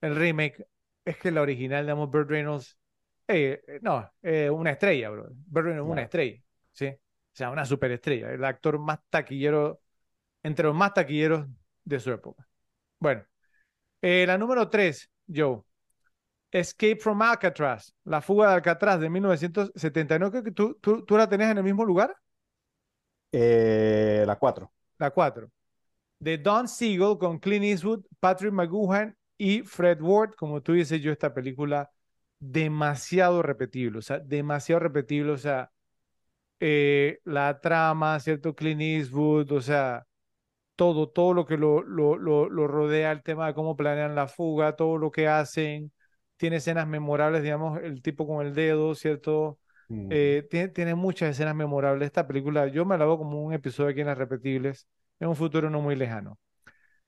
el remake. Es que la original, digamos, Burt Reynolds eh, eh, no, eh, una estrella, bro. Berlin es una estrella, ¿sí? O sea, una superestrella, el actor más taquillero, entre los más taquilleros de su época. Bueno, la número 3, Joe. Escape from Alcatraz, la fuga de Alcatraz de 1979. Creo que tú, tú, tú la tenés en el mismo lugar. la 4. La 4. de Don Siegel con Clint Eastwood, Patrick McGoohan y Fred Ward. Como tú dices, yo esta película demasiado repetible, o sea, demasiado repetible, o sea, eh, la trama, ¿cierto? Clint Eastwood, o sea, todo, todo lo que lo, lo, lo, lo, rodea, el tema de cómo planean la fuga, todo lo que hacen, tiene escenas memorables, digamos, el tipo con el dedo, ¿cierto? Eh, tiene, tiene, muchas escenas memorables. Esta película yo me la veo como un episodio aquí en las repetibles, en un futuro no muy lejano.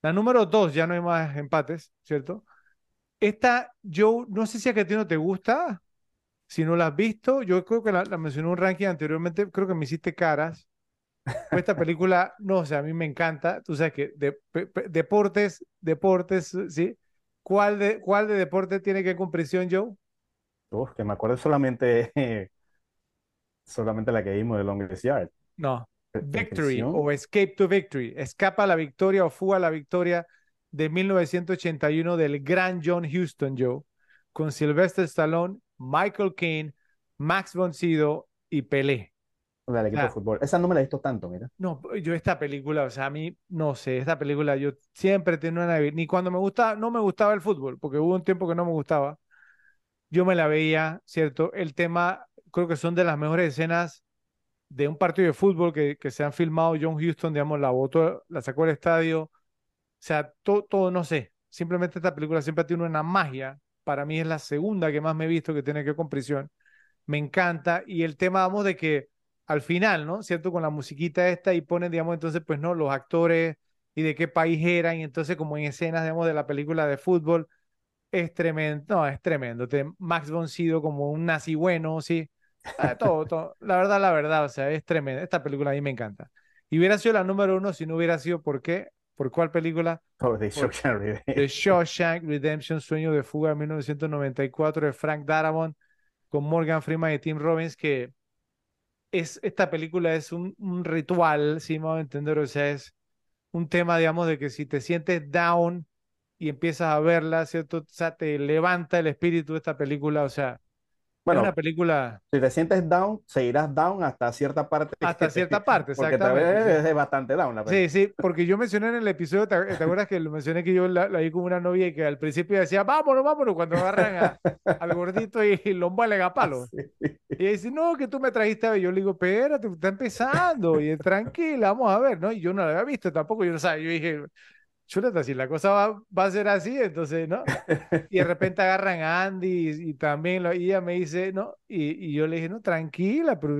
La número dos, ya no hay más empates, ¿cierto? Esta, yo no sé si a ti no te gusta, si no la has visto, yo creo que la, mencioné en un ranking anteriormente, creo que me hiciste caras. Esta película, no, o sea, a mí me encanta. Tú sabes que de, deportes, deportes, ¿sí? ¿Cuál de, ¿Cuál de deporte tiene que con prisión, Joe? Uf, que me acuerdo solamente, solamente la que vimos de Longest Yard. No, Victory o Escape to Victory. Escapa a la victoria o fuga a la victoria de 1981 del gran John Huston, Joe, con Sylvester Stallone, Michael Caine, Max von Sydow y Pelé. Del equipo de fútbol. Esa no me la he visto tanto, mira. No, yo esta película, o sea, a mí, no sé, esta película yo siempre tenía una... Ni cuando me gustaba, no me gustaba el fútbol, porque hubo un tiempo que no me gustaba. Yo me la veía, ¿cierto? El tema, creo que son de las mejores escenas de un partido de fútbol que, que se han filmado. John Houston, digamos, la botó, la sacó del estadio. Sea, todo, todo, no sé. Simplemente esta película siempre tiene una magia. Para mí es la segunda que más me he visto que tiene que ver con prisión. Me encanta. Y el tema, vamos, de que al final, ¿no? ¿Cierto? Con la musiquita esta y ponen, digamos, entonces, pues, ¿no? Los actores y de qué país eran. Y entonces, como en escenas, digamos, de la película de fútbol, es tremendo. No, es tremendo. Max von Sydow como un nazi bueno, ¿sí? Todo, todo. La verdad, la verdad, o sea, es tremenda. Esta película a mí me encanta. Y hubiera sido la número uno si no hubiera sido por qué. ¿Por cuál película? Oh, The Shawshank Redemption. The Shawshank Redemption, Sueño de Fuga de 1994 de Frank Darabont con Morgan Freeman y Tim Robbins, que es, esta película es un, un ritual, si me a entender, o sea, es un tema, digamos, de que si te sientes down y empiezas a verla, ¿cierto? O sea, te levanta el espíritu de esta película, o sea, bueno, una película. Si te sientes down, seguirás down hasta cierta parte. Hasta cierta parte, exactamente. Porque es bastante down la Sí, sí, porque yo mencioné en el episodio, ¿te, acuerdas que lo mencioné que yo la, vi con una novia y que al principio decía, vámonos, vámonos, cuando agarran al gordito y, lo muelen a palo. Y dice, no, que tú me trajiste a ver. Yo le digo, espérate, está empezando, y tranquila, vamos a ver, ¿no? Y yo no la había visto tampoco, yo no sabía, yo dije, chuleta, si la cosa va, va, a ser así, entonces, ¿no? Y de repente agarran a Andy y, también lo, y ella me dice, ¿no? Y, y, yo le dije, no, tranquila, pero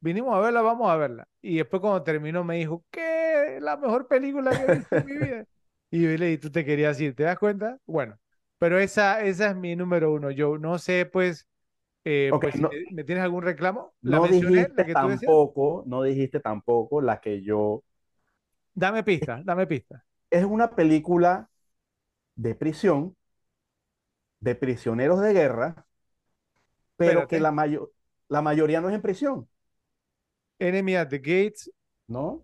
vinimos a verla, vamos a verla. Y después cuando terminó me dijo, ¿qué? La mejor película que he visto en mi vida. Y yo le dije, tú te querías ir, ¿te das cuenta? Bueno, pero esa, esa es mi número uno. Yo no sé, pues, eh, pues ¿me tienes algún reclamo? ¿La no dijiste tampoco, no dijiste tampoco la que yo... Dame pista, dame pista es una película de prisión, de prisioneros de guerra, pero que la, la mayoría no es en prisión. Enemy at the Gates. No.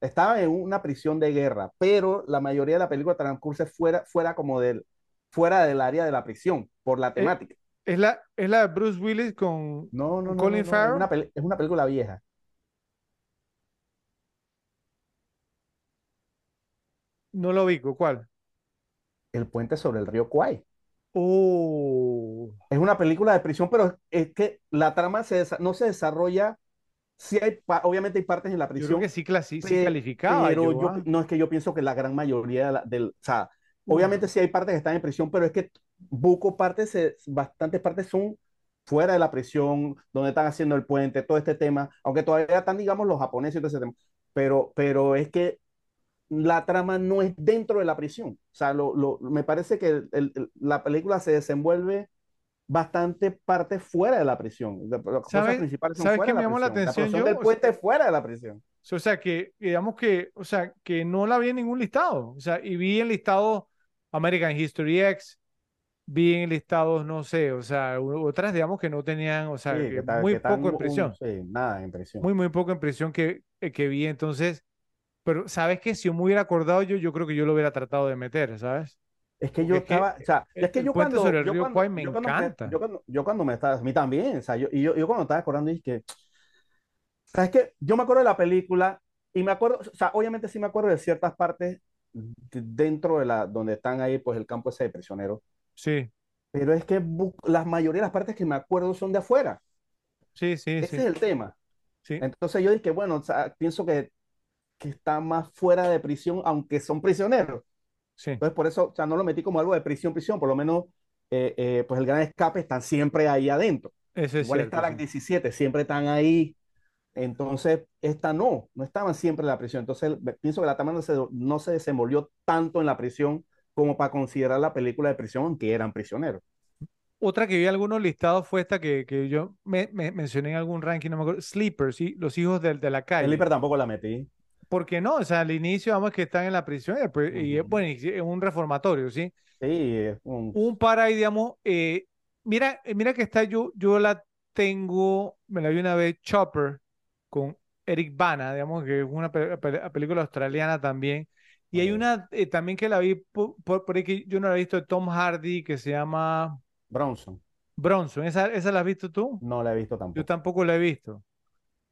Estaba en una prisión de guerra, pero la mayoría de la película transcurre fuera, fuera como del, fuera del área de la prisión, por la eh, temática. ¿Es, la, es la de Bruce Willis con no, no, no, Colin Farrell? Es una, es una película vieja. No lo ubico, ¿cuál? El puente sobre el río Kwai. Oh. Es una película de prisión, pero es que la trama no se desarrolla. Sí hay, obviamente hay partes en la prisión. Yo creo que sí, calificaba. Pero yo, ah. no es que yo pienso que la gran mayoría del, o sea, obviamente sí hay partes que están en prisión, pero es que buco partes, bastantes partes son fuera de la prisión, donde están haciendo el puente, todo este tema, aunque todavía están, digamos, los japoneses y todo ese tema. Pero, pero es que la trama no es dentro de la prisión. O sea, lo, me parece que la película se desenvuelve bastante parte fuera de la prisión. Las cosas principales son fuera qué me llamó la atención? yo, del puente fuera de la prisión. O sea, que digamos que, o sea, que no la vi en ningún listado. O sea, y vi en listado American History X, vi en listados, no sé, o sea, otras, digamos, que no tenían, o sea, muy poco en prisión. sí, nada en prisión. Muy, muy poco en prisión que, que vi. Entonces, pero, ¿sabes qué? Si yo me hubiera acordado yo, yo creo que yo lo hubiera tratado de meter, ¿sabes? Es que yo estaba, o sea, es que yo cuando, sobre el río cuando, me encanta. yo, cuando, yo cuando me estaba, a mí también, o sea, yo, y yo, yo cuando estaba acordando dije que, ¿sabes qué? Yo me acuerdo de la película y me acuerdo, o sea, obviamente sí me acuerdo de ciertas partes de- dentro de la, donde están ahí, pues el campo ese de prisioneros, Sí, pero es que la mayoría de las partes que me acuerdo son de afuera. sí, sí, Ese sí, es el tema. sí, Entonces yo dije, bueno, o sea, pienso que, que está más fuera de prisión, aunque son prisioneros. sí. Entonces por eso, o sea, no lo metí como algo de prisión, prisión, por lo menos, eh, eh, pues el gran escape están siempre ahí adentro. Eso es Igual cierto. está la sí. 17, siempre están ahí. Entonces, esta no, no estaban siempre en la prisión. Entonces, pienso que la trama no se, no se desenvolvió tanto en la prisión como para considerar la película de prisión, aunque eran prisioneros. Otra que vi algunos listados fue esta que, que yo me, me- mencioné en algún ranking, no me acuerdo, Sleepers, ¿sí? Los hijos del- de, la calle. Hiper tampoco la metí. ¿Por qué no? O sea, al inicio, vamos, que están en la prisión y, después- y es bueno, y es un reformatorio, ¿sí? Sí, es un- Un par ahí, digamos, eh, mira, eh, mira que está yo, yo la tengo, me la vi una vez, Chopper, con Eric Bana, digamos, que es una pe- pe- película australiana también. Y hay una eh, también que la vi por, por, por ahí que yo no la he visto, de Tom Hardy, que se llama Bronson. Bronson. ¿Esa, esa la has visto tú? No la he visto Yo tampoco. tampoco la he visto.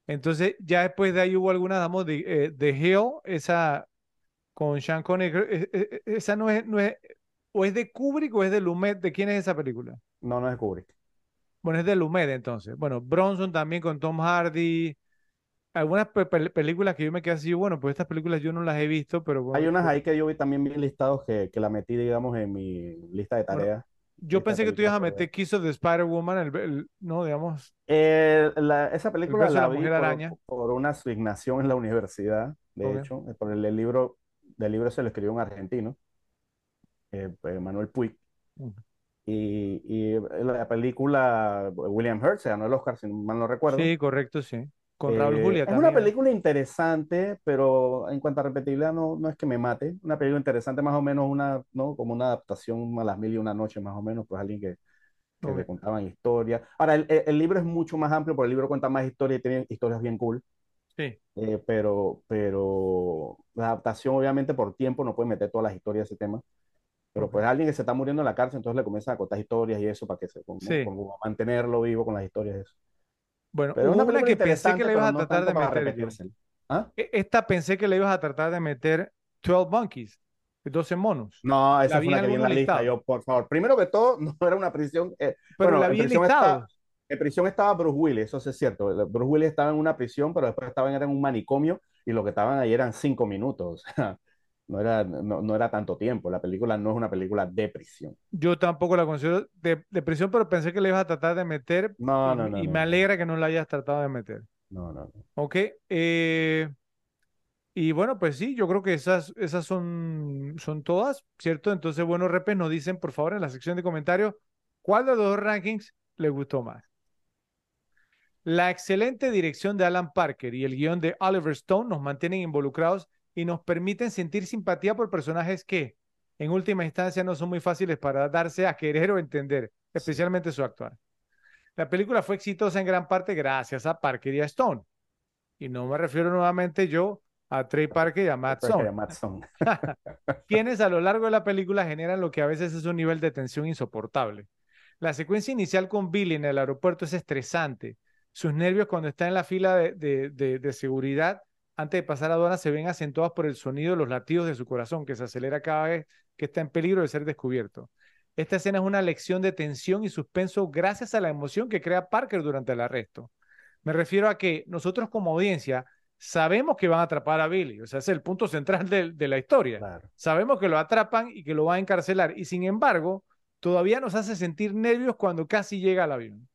Entonces, ya después de ahí hubo algunas, digamos, de, eh, de Hill, esa con Sean Connery, eh, eh, eh, esa no es, no es, o es de Kubrick o es de Lumet, ¿de quién es esa película? No, no es Kubrick. Bueno, es de Lumet entonces. Bueno, Bronson también con Tom Hardy. Algunas pe- pel- películas que yo me quedé así, bueno, pues estas películas yo no las he visto, pero Hay bueno, unas yo, ahí que yo vi también bien listados que, que la metí, digamos, en mi lista de bueno, tareas. Yo pensé que tú ibas a meter Kiss of the Spider-Woman, el, el- no, digamos, Eh, la- esa el película la la vi por, araña. por una asignación en la universidad, de Ok. hecho, eh, por el, el libro, del libro se lo escribió un argentino, eh, eh, Manuel Puig, y, y la película William Hurt se ganó el Oscar, si mal no recuerdo. Sí, correcto, sí. Con Raúl Eh, Julia es una película interesante, pero en cuanto a repetibilidad no, no es que me mate. Una película interesante, más o menos una, ¿no? Como una adaptación a las mil y una noches, más o menos, pues alguien que, que le contaban historias. Ahora, el, el- libro es mucho más amplio, porque el libro cuenta más historias y tiene historias bien cool. Sí, Eh, pero, pero la adaptación, obviamente, por tiempo no puede meter todas las historias de ese tema. Pero pues alguien que se está muriendo en la cárcel, entonces le comienzan a contar historias y eso para que se, como, Sí. como mantenerlo vivo con las historias y eso. Bueno, Pero una una que pensé que le ibas a no tratar tanto de meter. ¿Ah? E- Esta pensé que le ibas a tratar de meter 12 Monkeys, 12 monos. No, La esa vi fue en la que vi en la lista. listados, Yo, por favor, primero que todo, no era una prisión. eh, pero bueno, la vi en prisión listados. en prisión estaba Bruce Willis, eso sí es cierto. El- Bruce Willis estaba en una prisión, pero después estaban en un manicomio y lo que estaban ahí eran cinco minutos. No era, no, no era tanto tiempo. La película no es una película de prisión. Yo tampoco la considero de, de prisión, pero pensé que le ibas a tratar de meter No, no, no, y no, me alegra que no la hayas tratado de meter. no, no, no. ¿Ok? Eh, y bueno, pues sí, yo creo que esas, esas son, son todas, ¿cierto? Entonces, bueno, repes, nos dicen, por favor, en la sección de comentarios, ¿cuál de los dos rankings les gustó más? La excelente dirección de Alan Parker y el guion de Oliver Stone nos mantienen involucrados y nos permiten sentir simpatía por personajes que, en última instancia, no son muy fáciles para darse a querer o entender, especialmente su actuar. La película fue exitosa en gran parte gracias a Parker y a Stone. Y no me refiero nuevamente yo a Trey Parker y a Matt Stone, a Matt Stone. quienes a lo largo de la película generan lo que a veces es un nivel de tensión insoportable. La secuencia inicial con Billy en el aeropuerto es estresante. Sus nervios cuando está en la fila de, de- de- de seguridad antes de pasar a aduana se ven acentuados por el sonido de los latidos de su corazón, que se acelera cada vez que está en peligro de ser descubierto. Esta escena es una lección de tensión y suspenso gracias a la emoción que crea Parker durante el arresto. Me refiero a que nosotros como audiencia sabemos que van a atrapar a Billy, o sea, es el punto central de, de la historia. Claro. Sabemos que lo atrapan y que lo van a encarcelar y sin embargo, todavía nos hace sentir nervios cuando casi llega al avión.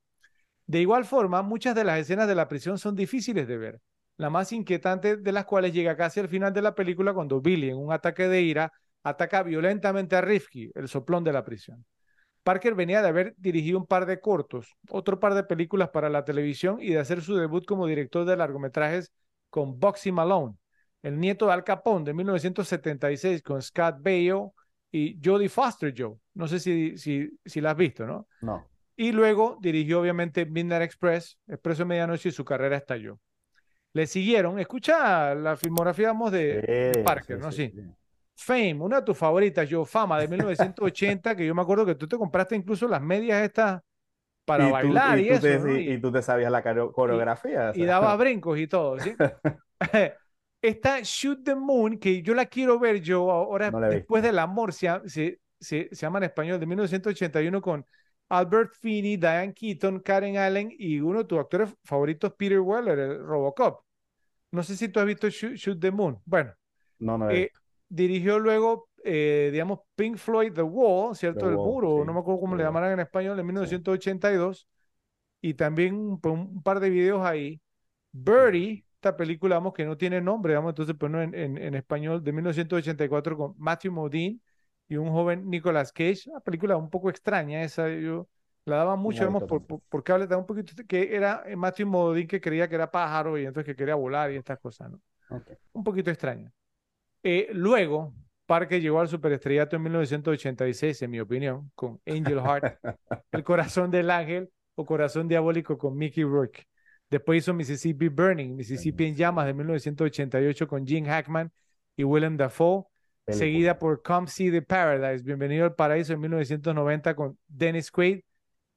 De igual forma, muchas de las escenas de la prisión son difíciles de ver. La más inquietante de las cuales llega casi al final de la película cuando Billy, en un ataque de ira, ataca violentamente a Rifki, el soplón de la prisión. Parker venía de haber dirigido un par de cortos, otro par de películas para la televisión y de hacer su debut como director de largometrajes con Boxy Malone, el nieto de Al Capone de 1976 con Scott Baio y Jodie Foster Joe. No sé si, si, si la has visto, ¿no? No. Y luego dirigió obviamente Midnight Express, Expreso de Medianoche y su carrera estalló. Le siguieron, escucha la filmografía vamos, de, Sí, Parker, sí, ¿no? sí. Fame, una de tus favoritas, yo, Fama de 1980, que yo me acuerdo que tú te compraste incluso las medias estas para Y tú, bailar y, y tú eso, te, ¿no? y, y tú te sabías la coreo- coreografía. o y sea. daba brincos y todo, ¿sí? Está Shoot the Moon, que yo la quiero ver yo ahora, No después del amor, se, se, se, se llama en español, de 1981 con Albert Finney, Diane Keaton, Karen Allen y uno de tus actores favoritos, Peter Weller, el Robocop. No sé si tú has visto Shoot, Shoot the Moon. Bueno, No, no eh, dirigió luego, eh, digamos, Pink Floyd, The Wall, ¿cierto? The El Wall, muro, sí, no me acuerdo cómo The le llamaran en español, en 1982. Y también pues, un par de videos ahí. Birdie, esta película, vamos, que no tiene nombre, vamos, entonces, pues no, en, en, en español, de 1984 con Matthew Modine y un joven Nicolas Cage. Una película un poco extraña esa, yo la daba mucho, visto por, por, por cable, un poquito, que era eh, Matthew Modine que creía que era pájaro y entonces que quería volar y estas cosas, ¿no? Ok. Un poquito extraña. Eh, luego, Parker llegó al superestrellato en 1986, en mi opinión, con Angel Heart, El corazón del ángel o Corazón diabólico con Mickey Rourke. Después hizo Mississippi Burning, Mississippi en llamas de 1988 con Gene Hackman y Willem Dafoe, Película. seguida por Come See the Paradise, Bienvenido al Paraíso en 1990 con Dennis Quaid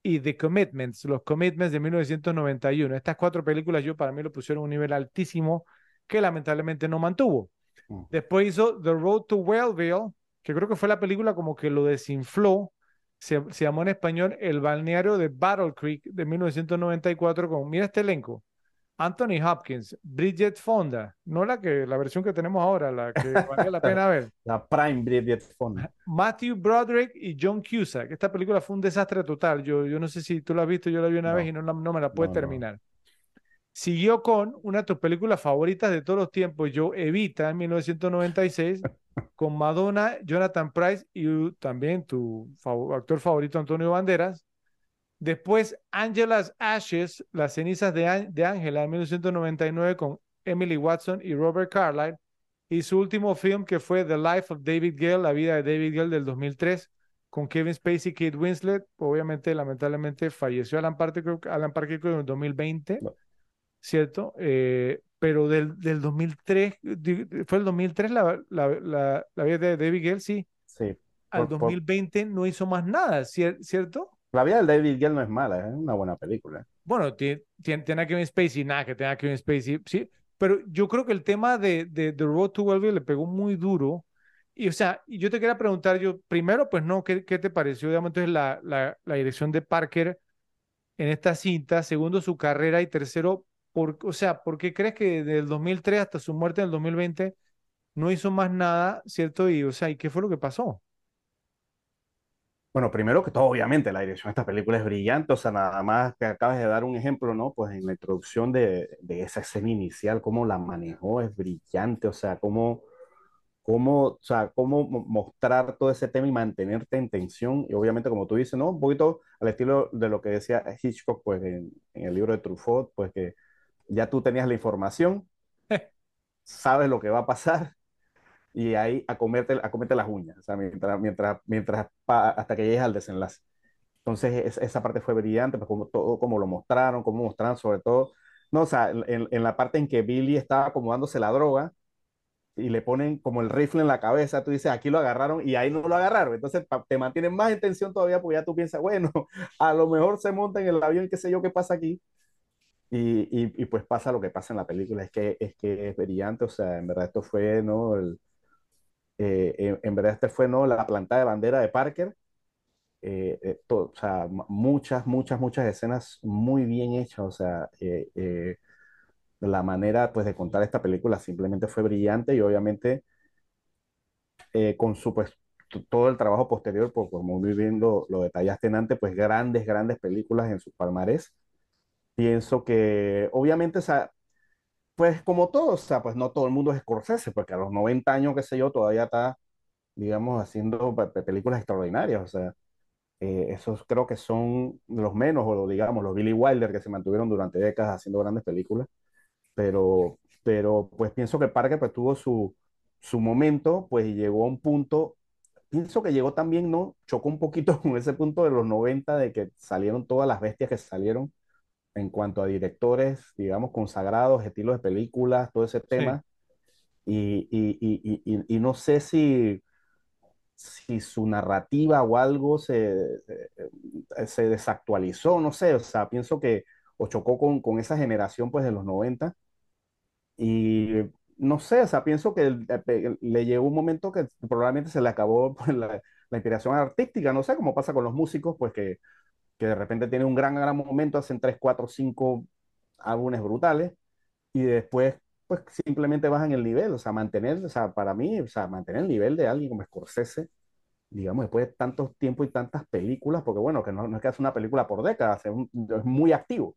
y The Commitments, Los Commitments de 1991. Estas cuatro películas yo para mí lo pusieron a un nivel altísimo que lamentablemente no mantuvo. Mm. Después hizo The Road to Wellville, que creo que fue la película como que lo desinfló. Se, se llamó en español El balneario de Battle Creek de 1994 con, mira este elenco, Anthony Hopkins, Bridget Fonda, no la que la versión que tenemos ahora, la que vale la pena ver. La Prime Bridget Fonda. Matthew Broderick y John Cusack. Esta película fue un desastre total. Yo, yo no sé si tú la has visto, yo la vi una No. vez y no, no me la pude No, terminar. Siguió con una de tus películas favoritas de todos los tiempos, Yo Evita, en 1996, con Madonna, Jonathan Price y uh, también tu fav- actor favorito, Antonio Banderas. Después, Angela's Ashes, Las cenizas de, An- de Angela, en 1999, con Emily Watson y Robert Carlyle. Y su último film, que fue The Life of David Gale, La vida de David Gale del 2003, con Kevin Spacey y Kate Winslet. Obviamente, lamentablemente, falleció Alan Parker, Alan Parker en el 2020, No. ¿cierto? Eh, pero del, del 2003, di- fue el 2003 la, la, la, la vida de David Gale, sí. Sí. Al Por- por- 2020 no hizo más nada, cier- ¿cierto? La vida del David Gale no es mala, es una buena película. Bueno, tiene, tiene, a Kevin Spacey, nada que tenga Kevin Spacey, sí, pero yo creo que el tema de, de The Road to Wellville le pegó muy duro. Y, o sea, yo te quería preguntar, yo, primero, pues no, ¿qué, qué te pareció, digamos, entonces la, la, la dirección de Parker en esta cinta? Segundo, su carrera. Y tercero, por, o sea, ¿por qué crees que desde el 2003 hasta su muerte en el 2020 no hizo más nada, ¿cierto? Y, o sea, ¿y qué fue lo que pasó? Bueno, primero que todo, obviamente, la dirección de esta película es brillante, o sea, nada más que acabas de dar un ejemplo, ¿no? Pues en la introducción de, de esa escena inicial, cómo la manejó, es brillante, o sea, cómo, cómo, o sea, cómo mo- mostrar todo ese tema y mantenerte en tensión, y obviamente, como tú dices, ¿no? Un poquito al estilo de lo que decía Hitchcock, pues en, en el libro de Truffaut, pues que ya tú tenías la información, sabes lo que va a pasar, y ahí a comerte, a comerte las uñas, o sea, mientras, mientras, mientras pa- hasta que llegues al desenlace. Entonces, es- esa parte fue brillante, pues como todo, como lo mostraron, cómo mostraron, sobre todo, no, o sea, en, en la parte en que Billy estaba acomodándose la droga y le ponen como el rifle en la cabeza, tú dices, aquí lo agarraron y ahí no lo agarraron. Entonces, pa- te mantienen más en tensión todavía porque ya tú piensas, bueno, a lo mejor se monta en el avión, qué sé yo, qué pasa aquí. Y, y, y pues pasa lo que pasa en la película, es que es, que es brillante, o sea, en verdad esto fue, ¿no? El, eh, en, verdad este fue, ¿no? La plantada de bandera de Parker, eh, eh, muchas, muchas, muchas escenas muy bien hechas, o sea, la manera, pues, de contar esta película simplemente fue brillante y obviamente con su, pues, todo el trabajo posterior, por, como muy bien lo, lo detallaste en antes, pues, grandes, grandes películas en su palmarés. Pienso que, obviamente, o pues, como todo, o sea, pues, no todo el mundo es Scorsese, porque a los 90 años, qué sé yo, todavía está digamos, haciendo pe- pe- películas extraordinarias. O sea, eh, esos creo que son los menos, o digamos, los Billy Wilder que se mantuvieron durante décadas haciendo grandes películas. Pero, pero pues pienso que Parker pues, tuvo su, su momento, pues y llegó a un punto, pienso que llegó también, ¿no? Chocó un poquito con ese punto de los 90 de que salieron todas las bestias que salieron en cuanto a directores, digamos, consagrados, estilos de películas, todo ese Sí. tema. Y, y, y, y, y- no sé si, si su narrativa o algo se, se, se desactualizó, no sé, o sea, pienso que o chocó con, con esa generación pues de los 90 y no sé, o sea, pienso que eh, le llegó un momento que probablemente se le acabó pues, la, la, inspiración artística, no sé, cómo pasa con los músicos, pues que, que de repente tienen un gran, gran momento, hacen 3, 4, 5 álbumes brutales y después pues simplemente bajan el nivel, o sea, mantener, o sea, para mí, o sea, mantener el nivel de alguien como Scorsese, digamos, después de tanto tiempo y tantas películas, porque bueno, que no, no es que hace una película por décadas, es, un, es muy activo.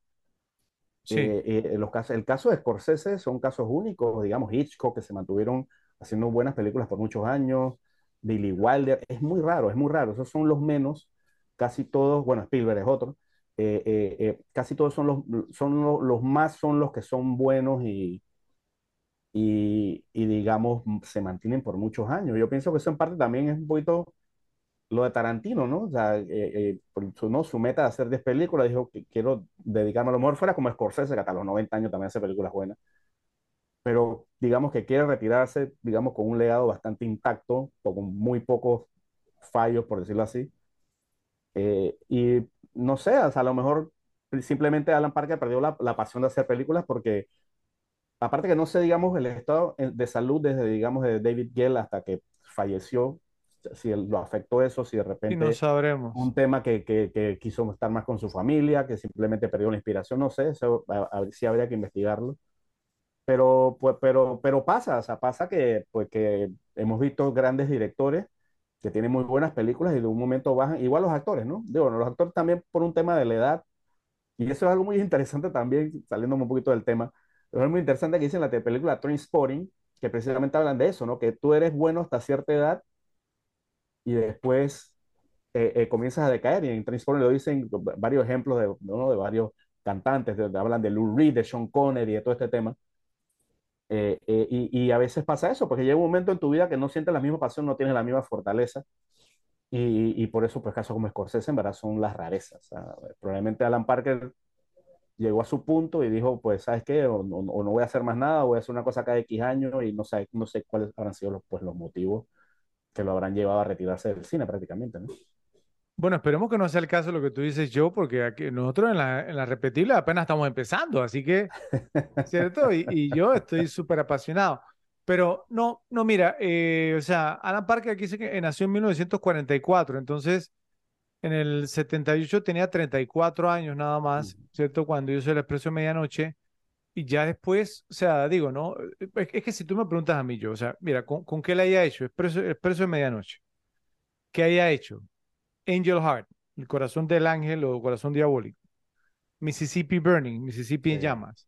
Sí. Eh, eh, los casos, el caso de Scorsese son casos únicos, digamos, Hitchcock, que se mantuvieron haciendo buenas películas por muchos años, Billy Wilder, es muy raro, es muy raro, esos son los menos, casi todos, bueno, Spielberg es otro, eh, eh, eh, casi todos son los, son los, más son los que son buenos y, y, digamos, se mantienen por muchos años. Yo pienso que eso en parte también es un poquito lo de Tarantino, ¿no? O sea, eh, su, ¿no? su meta de hacer 10 películas, dijo que quiero dedicarme a lo mejor fuera como Scorsese, que hasta los 90 años también hace películas buenas, pero digamos que quiere retirarse, digamos, con un legado bastante intacto, con muy pocos fallos, por decirlo así. Eh, y no sé, o sea, a lo mejor simplemente Alan Parker perdió la, la pasión de hacer películas porque, aparte que no sé, digamos, el estado de salud desde, digamos, de David Gale hasta que falleció, si lo afectó eso, si de repente y no sabremos. un tema que, que, que, quiso estar más con su familia, que simplemente perdió la inspiración, no sé, eso a, a, sí habría que investigarlo. Pero, pues, pero, pero pasa, o sea, pasa que, pues, que hemos visto grandes directores que tienen muy buenas películas y de un momento bajan, igual los actores, ¿no? Digo, los actores también por un tema de la edad, y eso es algo muy interesante también, saliéndome un poquito del tema, es muy interesante que dicen la película Trainspotting, que precisamente hablan de eso, ¿no? Que tú eres bueno hasta cierta edad y después eh, eh, comienzas a decaer. Y en Transporter lo dicen varios ejemplos de, ¿no? de varios cantantes, de, de, hablan de Lou Reed, de Sean Connery, de todo este tema. Eh, y, y, a veces pasa eso, porque llega un momento en tu vida que no sientes la misma pasión, no tienes la misma fortaleza. Y, por eso, pues, casos como Scorsese, en verdad, son las rarezas. O probablemente Alan Parker llegó a su punto y dijo, pues, ¿sabes qué? O, o, o, no voy a hacer más nada, voy a hacer una cosa cada X años y no sé, no sé cuáles habrán sido los, pues, los motivos que lo habrán llevado a retirarse del cine prácticamente, ¿no? Bueno, esperemos que no sea el caso lo que tú dices yo, porque aquí, nosotros en la, en la repetible apenas estamos empezando, así que, ¿cierto? Y, y yo estoy súper apasionado. Pero no, no, mira, eh, o sea, Alan Parker aquí dice que nació en 1944, entonces en el 78 tenía 34 años nada más, ¿cierto? Cuando hizo el Expreso Medianoche. Y ya después, o sea, digo, ¿no? Es, es, que si tú me preguntas a mí, yo, o sea, mira, ¿con, con qué le haya hecho? Expreso, Expreso de Medianoche. ¿Qué haya hecho? Angel Heart, El Corazón del Ángel o Corazón Diabólico. Mississippi Burning, Mississippi sí. en Llamas.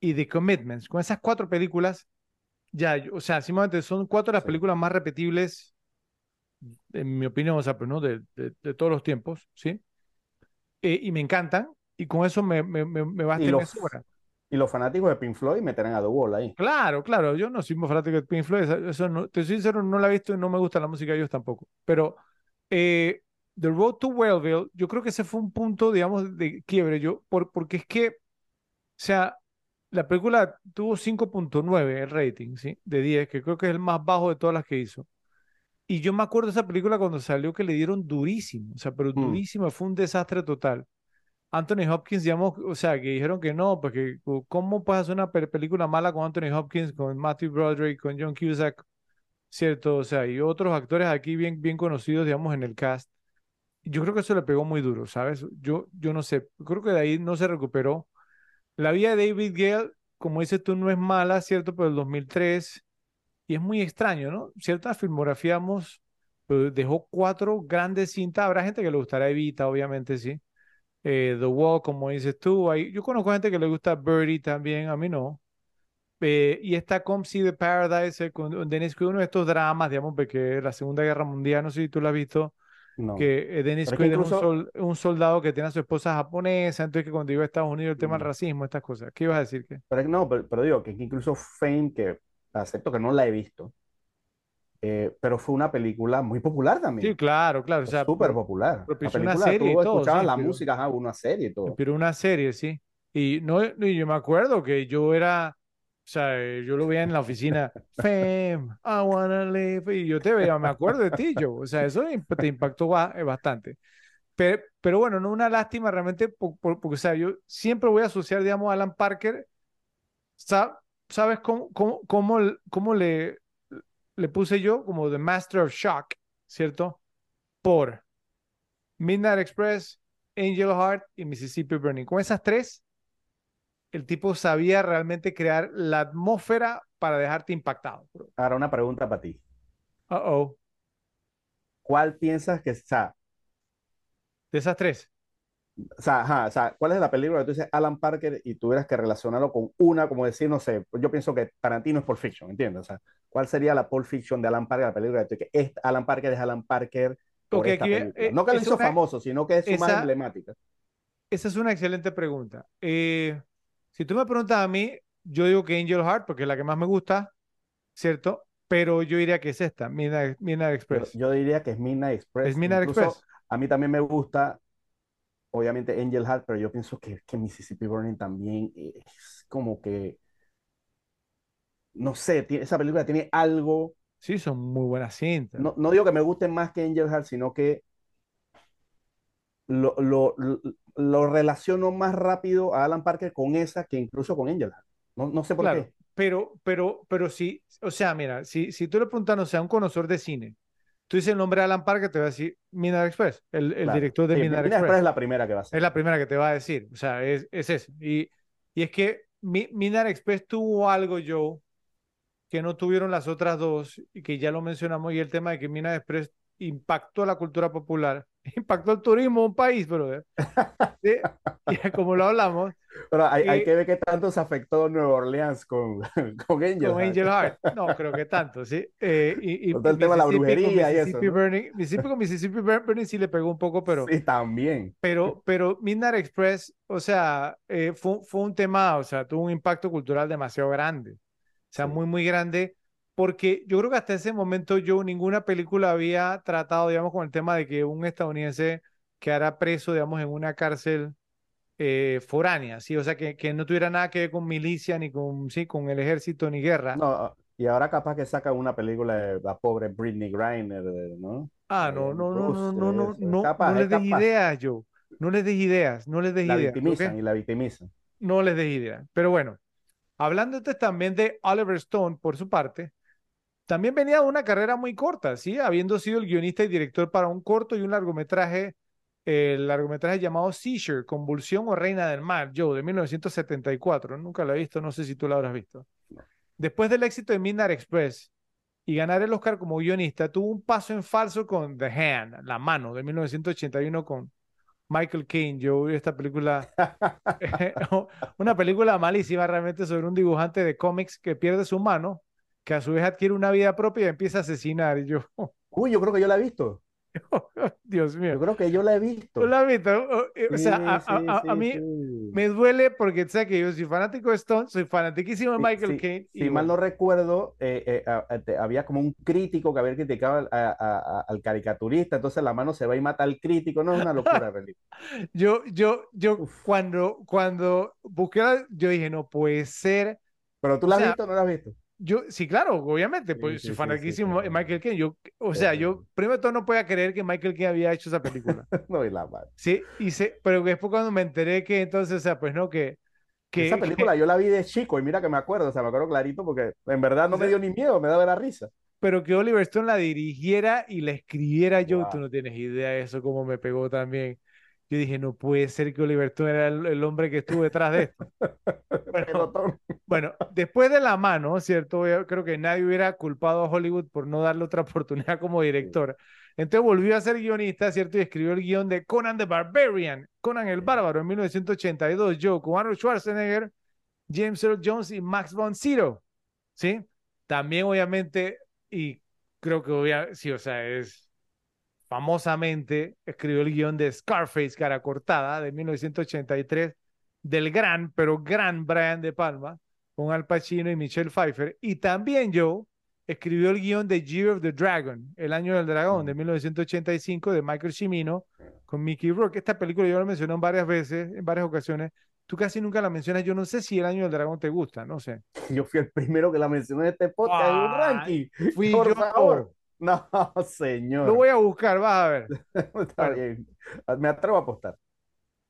Y The Commitments. Con esas cuatro películas, ya, o sea, simplemente son cuatro de las sí. películas más repetibles, en mi opinión, o sea, pues, ¿no? De, de, de todos los tiempos, ¿sí? Eh, y me encantan, y con eso me, me, me, me basta y los, y los fanáticos de Pink Floyd meterán a The Wall ahí. Claro, claro, yo no soy muy fanático de Pink Floyd, eso no, te soy sincero, no la he visto y no me gusta la música de ellos tampoco, pero eh, The Road to Wellville, yo creo que ese fue un punto, digamos, de quiebre, yo, por, porque es que, o sea, la película tuvo 5.9 el rating, ¿sí? De 10, que creo que es el más bajo de todas las que hizo. Y yo me acuerdo de esa película cuando salió que le dieron durísimo, o sea, pero mm. durísimo, fue un desastre total. Anthony Hopkins, digamos, o sea, que dijeron que no, porque ¿cómo puedes hacer una película mala con Anthony Hopkins, con Matthew Broderick, con John Cusack, cierto? O sea, y otros actores aquí bien, bien conocidos, digamos, en el cast. Yo creo que eso le pegó muy duro, ¿sabes? Yo, yo no sé, creo que de ahí no se recuperó. La vida de David Gale, como dices tú, no es mala, ¿cierto? Pero el 2003, y es muy extraño, ¿no? Cierta filmografía, pues, dejó cuatro grandes cintas. Habrá gente que le gustará Evita, obviamente, sí eh, The Wall, como dices tú. Hay, yo conozco gente que le gusta Birdie también, a mí no. Eh, y está Come See the Paradise, eh, con Dennis uno de estos dramas, digamos, porque la Segunda Guerra Mundial, no sé si tú lo has visto, no. que eh, Dennis Quaid incluso... es un, sol, un, soldado que tiene a su esposa japonesa, entonces que cuando iba a Estados Unidos el tema del mm. racismo, estas cosas. ¿Qué ibas a decir? Que... Pero, no, pero, pero digo que incluso Fame, que acepto que no la he visto, eh, pero fue una película muy popular también. Sí, claro, claro. O sea, súper popular. La película, una serie tú escuchabas sí, la pero, música, ajá, una serie y todo. Pero una serie, sí. Y no, y yo me acuerdo que yo era, o sea, yo lo veía en la oficina, Fame, I wanna live, y yo te veía, me acuerdo de ti, yo, o sea, eso te impactó eh, bastante. Pero, pero bueno, no una lástima realmente, por, por, porque, o sea, yo siempre voy a asociar, digamos, a Alan Parker, ¿sabes cómo, cómo, cómo, cómo le, le puse yo? Como The Master of Shock, ¿cierto? Por Midnight Express, Angel Heart y Mississippi Burning. Con esas tres, el tipo sabía realmente crear la atmósfera para dejarte impactado. Ahora una pregunta para ti. Uh oh. ¿Cuál piensas que, está de esas tres? O sea, o sea, ¿cuál es la película que tú dices Alan Parker y tuvieras que relacionarlo con una, como decir, no sé, yo pienso que Tarantino es Pulp Fiction, ¿entiendes? O sea, ¿cuál sería la Pulp Fiction de Alan Parker, la película que, es Alan Parker es Alan Parker por esta eh, no que lo hizo famoso, sino que es su más emblemática. Esa es una excelente pregunta. Eh, si tú me preguntas a mí, yo digo que Angel Heart, porque es la que más me gusta, ¿cierto? Pero yo diría que es esta, Midnight, Express. Yo, diría que es Midnight Express. Es Midnight Express. A mí también me gusta, obviamente, Angel Heart, pero yo pienso que, que Mississippi Burning también es como que, no sé, esa película tiene algo. Sí, son muy buenas cintas. No, no digo que me gusten más que Angel Heart, sino que lo, lo, lo, relaciono más rápido a Alan Parker con esa que incluso con Angel Heart. No, no sé por qué. Pero, pero, pero sí, o sea, mira, si, si tú le preguntas, o sea, a un conocedor de cine, tú dices el nombre de Alan Parker, te va a decir Midnight Express, el, el director de sí, Midnight, Express. es la primera que va a ser. Es la primera que te va a decir, o sea, es, es eso. Y, y es que Midnight Express tuvo algo, yo, que no tuvieron las otras dos, y que ya lo mencionamos, y el tema de que Midnight Express impactó a la cultura popular, impactó el turismo de un país, brother. ¿Sí? Y como lo hablamos. Pero hay, hay, que ver qué tanto se afectó Nueva Orleans con, con Angel Con Angel Heart. No, creo que tanto, ¿sí? Eh, y, y Todo el tema de la brujería y eso. ¿no? Burning, Mississippi con Mississippi Burning sí le pegó un poco, pero. Sí, también. Pero, pero Midnight Express, o sea, eh, fue, fue un tema, o sea, tuvo un impacto cultural demasiado grande. O sea, sí. muy, muy grande porque yo creo que hasta ese momento yo ninguna película había tratado, digamos, con el tema de que un estadounidense quedara preso, digamos, en una cárcel eh, foránea, ¿sí? O sea, que, que, no tuviera nada que ver con milicia, ni con, sí, con el ejército, ni guerra. No, y ahora capaz que saca una película de la pobre Britney Griner, ¿no? Ah, no, no, no, no, no, no, no, capaz, no les des ideas, yo. No les des ideas, no les des la ideas. Victimizan ¿okay? y la victimizan. No les des ideas. Pero bueno, hablando también de Oliver Stone, por su parte, también venía de una carrera muy corta, ¿sí? Habiendo sido el guionista y director para un corto y un largometraje, el largometraje llamado Seizure, Convulsión o Reina del Mar, Joe, de 1974. Nunca lo he visto, no sé si tú lo habrás visto. Después del éxito de Midnight Express y ganar el Oscar como guionista, tuvo un paso en falso con The Hand, La Mano, de 1981 con Michael Caine. Yo vi esta película, una película malísima realmente sobre un dibujante de cómics que pierde su mano que a su vez adquiere una vida propia y empieza a asesinar. Y yo. Uy, yo creo que yo la he visto. Dios mío. Yo creo que yo la he visto. ¿Tú la has visto? O sea, a, a, a, a mí me duele porque sé que yo soy fanático de Stone, soy fanatiquísimo de Michael Caine. Si mal no recuerdo, eh, eh, había como un crítico que había criticado al caricaturista, entonces la mano se va y mata al crítico. No es una locura, Yo, yo, yo, cuando, cuando busqué, yo dije, no puede ser. ¿Pero tú la has visto o no la has visto? Yo, sí, claro, obviamente, pues sí, sí, fanatísimo de Michael Caine. Yo, o sea, yo primero todo no podía creer que Michael Caine había hecho esa película. no, y la madre. Sí, y se, pero después cuando me enteré que entonces, o sea, pues no, que, que esa película yo la vi de chico y mira que me acuerdo, o sea, me acuerdo clarito porque en verdad no me dio ni miedo, me daba la risa. Pero que Oliver Stone la dirigiera y la escribiera yo, wow. tú no tienes idea de eso, cómo me pegó también. Yo dije, no puede ser que Oliver Stone era el, el hombre que estuvo detrás de esto. Bueno, bueno, después de la mano, ¿cierto? Yo creo que nadie hubiera culpado a Hollywood por no darle otra oportunidad como director. Entonces volvió a ser guionista, ¿cierto? Y escribió el guion de Conan the Barbarian, Conan el Bárbaro, en 1982, yo, con Arnold Schwarzenegger, James Earl Jones y Max von Sydow, ¿sí? También, obviamente, y creo que, obviamente, sí, o sea, es famosamente escribió el guion de Scarface, cara cortada, de 1983, del gran, pero gran Brian De Palma, con Al Pacino y Michelle Pfeiffer. Y también Joe escribió el guion de Year of the Dragon, El Año del Dragón, de 1985, de Michael Cimino, con Mickey Rourke. Esta película yo la mencioné varias veces, en varias ocasiones. Tú casi nunca la mencionas. Yo no sé si El Año del Dragón te gusta, no sé. Yo fui el primero que la mencioné en este podcast, en un ranking. Fui Por yo. favor. No, señor. Lo voy a buscar, vas a ver. Está bien. Me atrevo a apostar.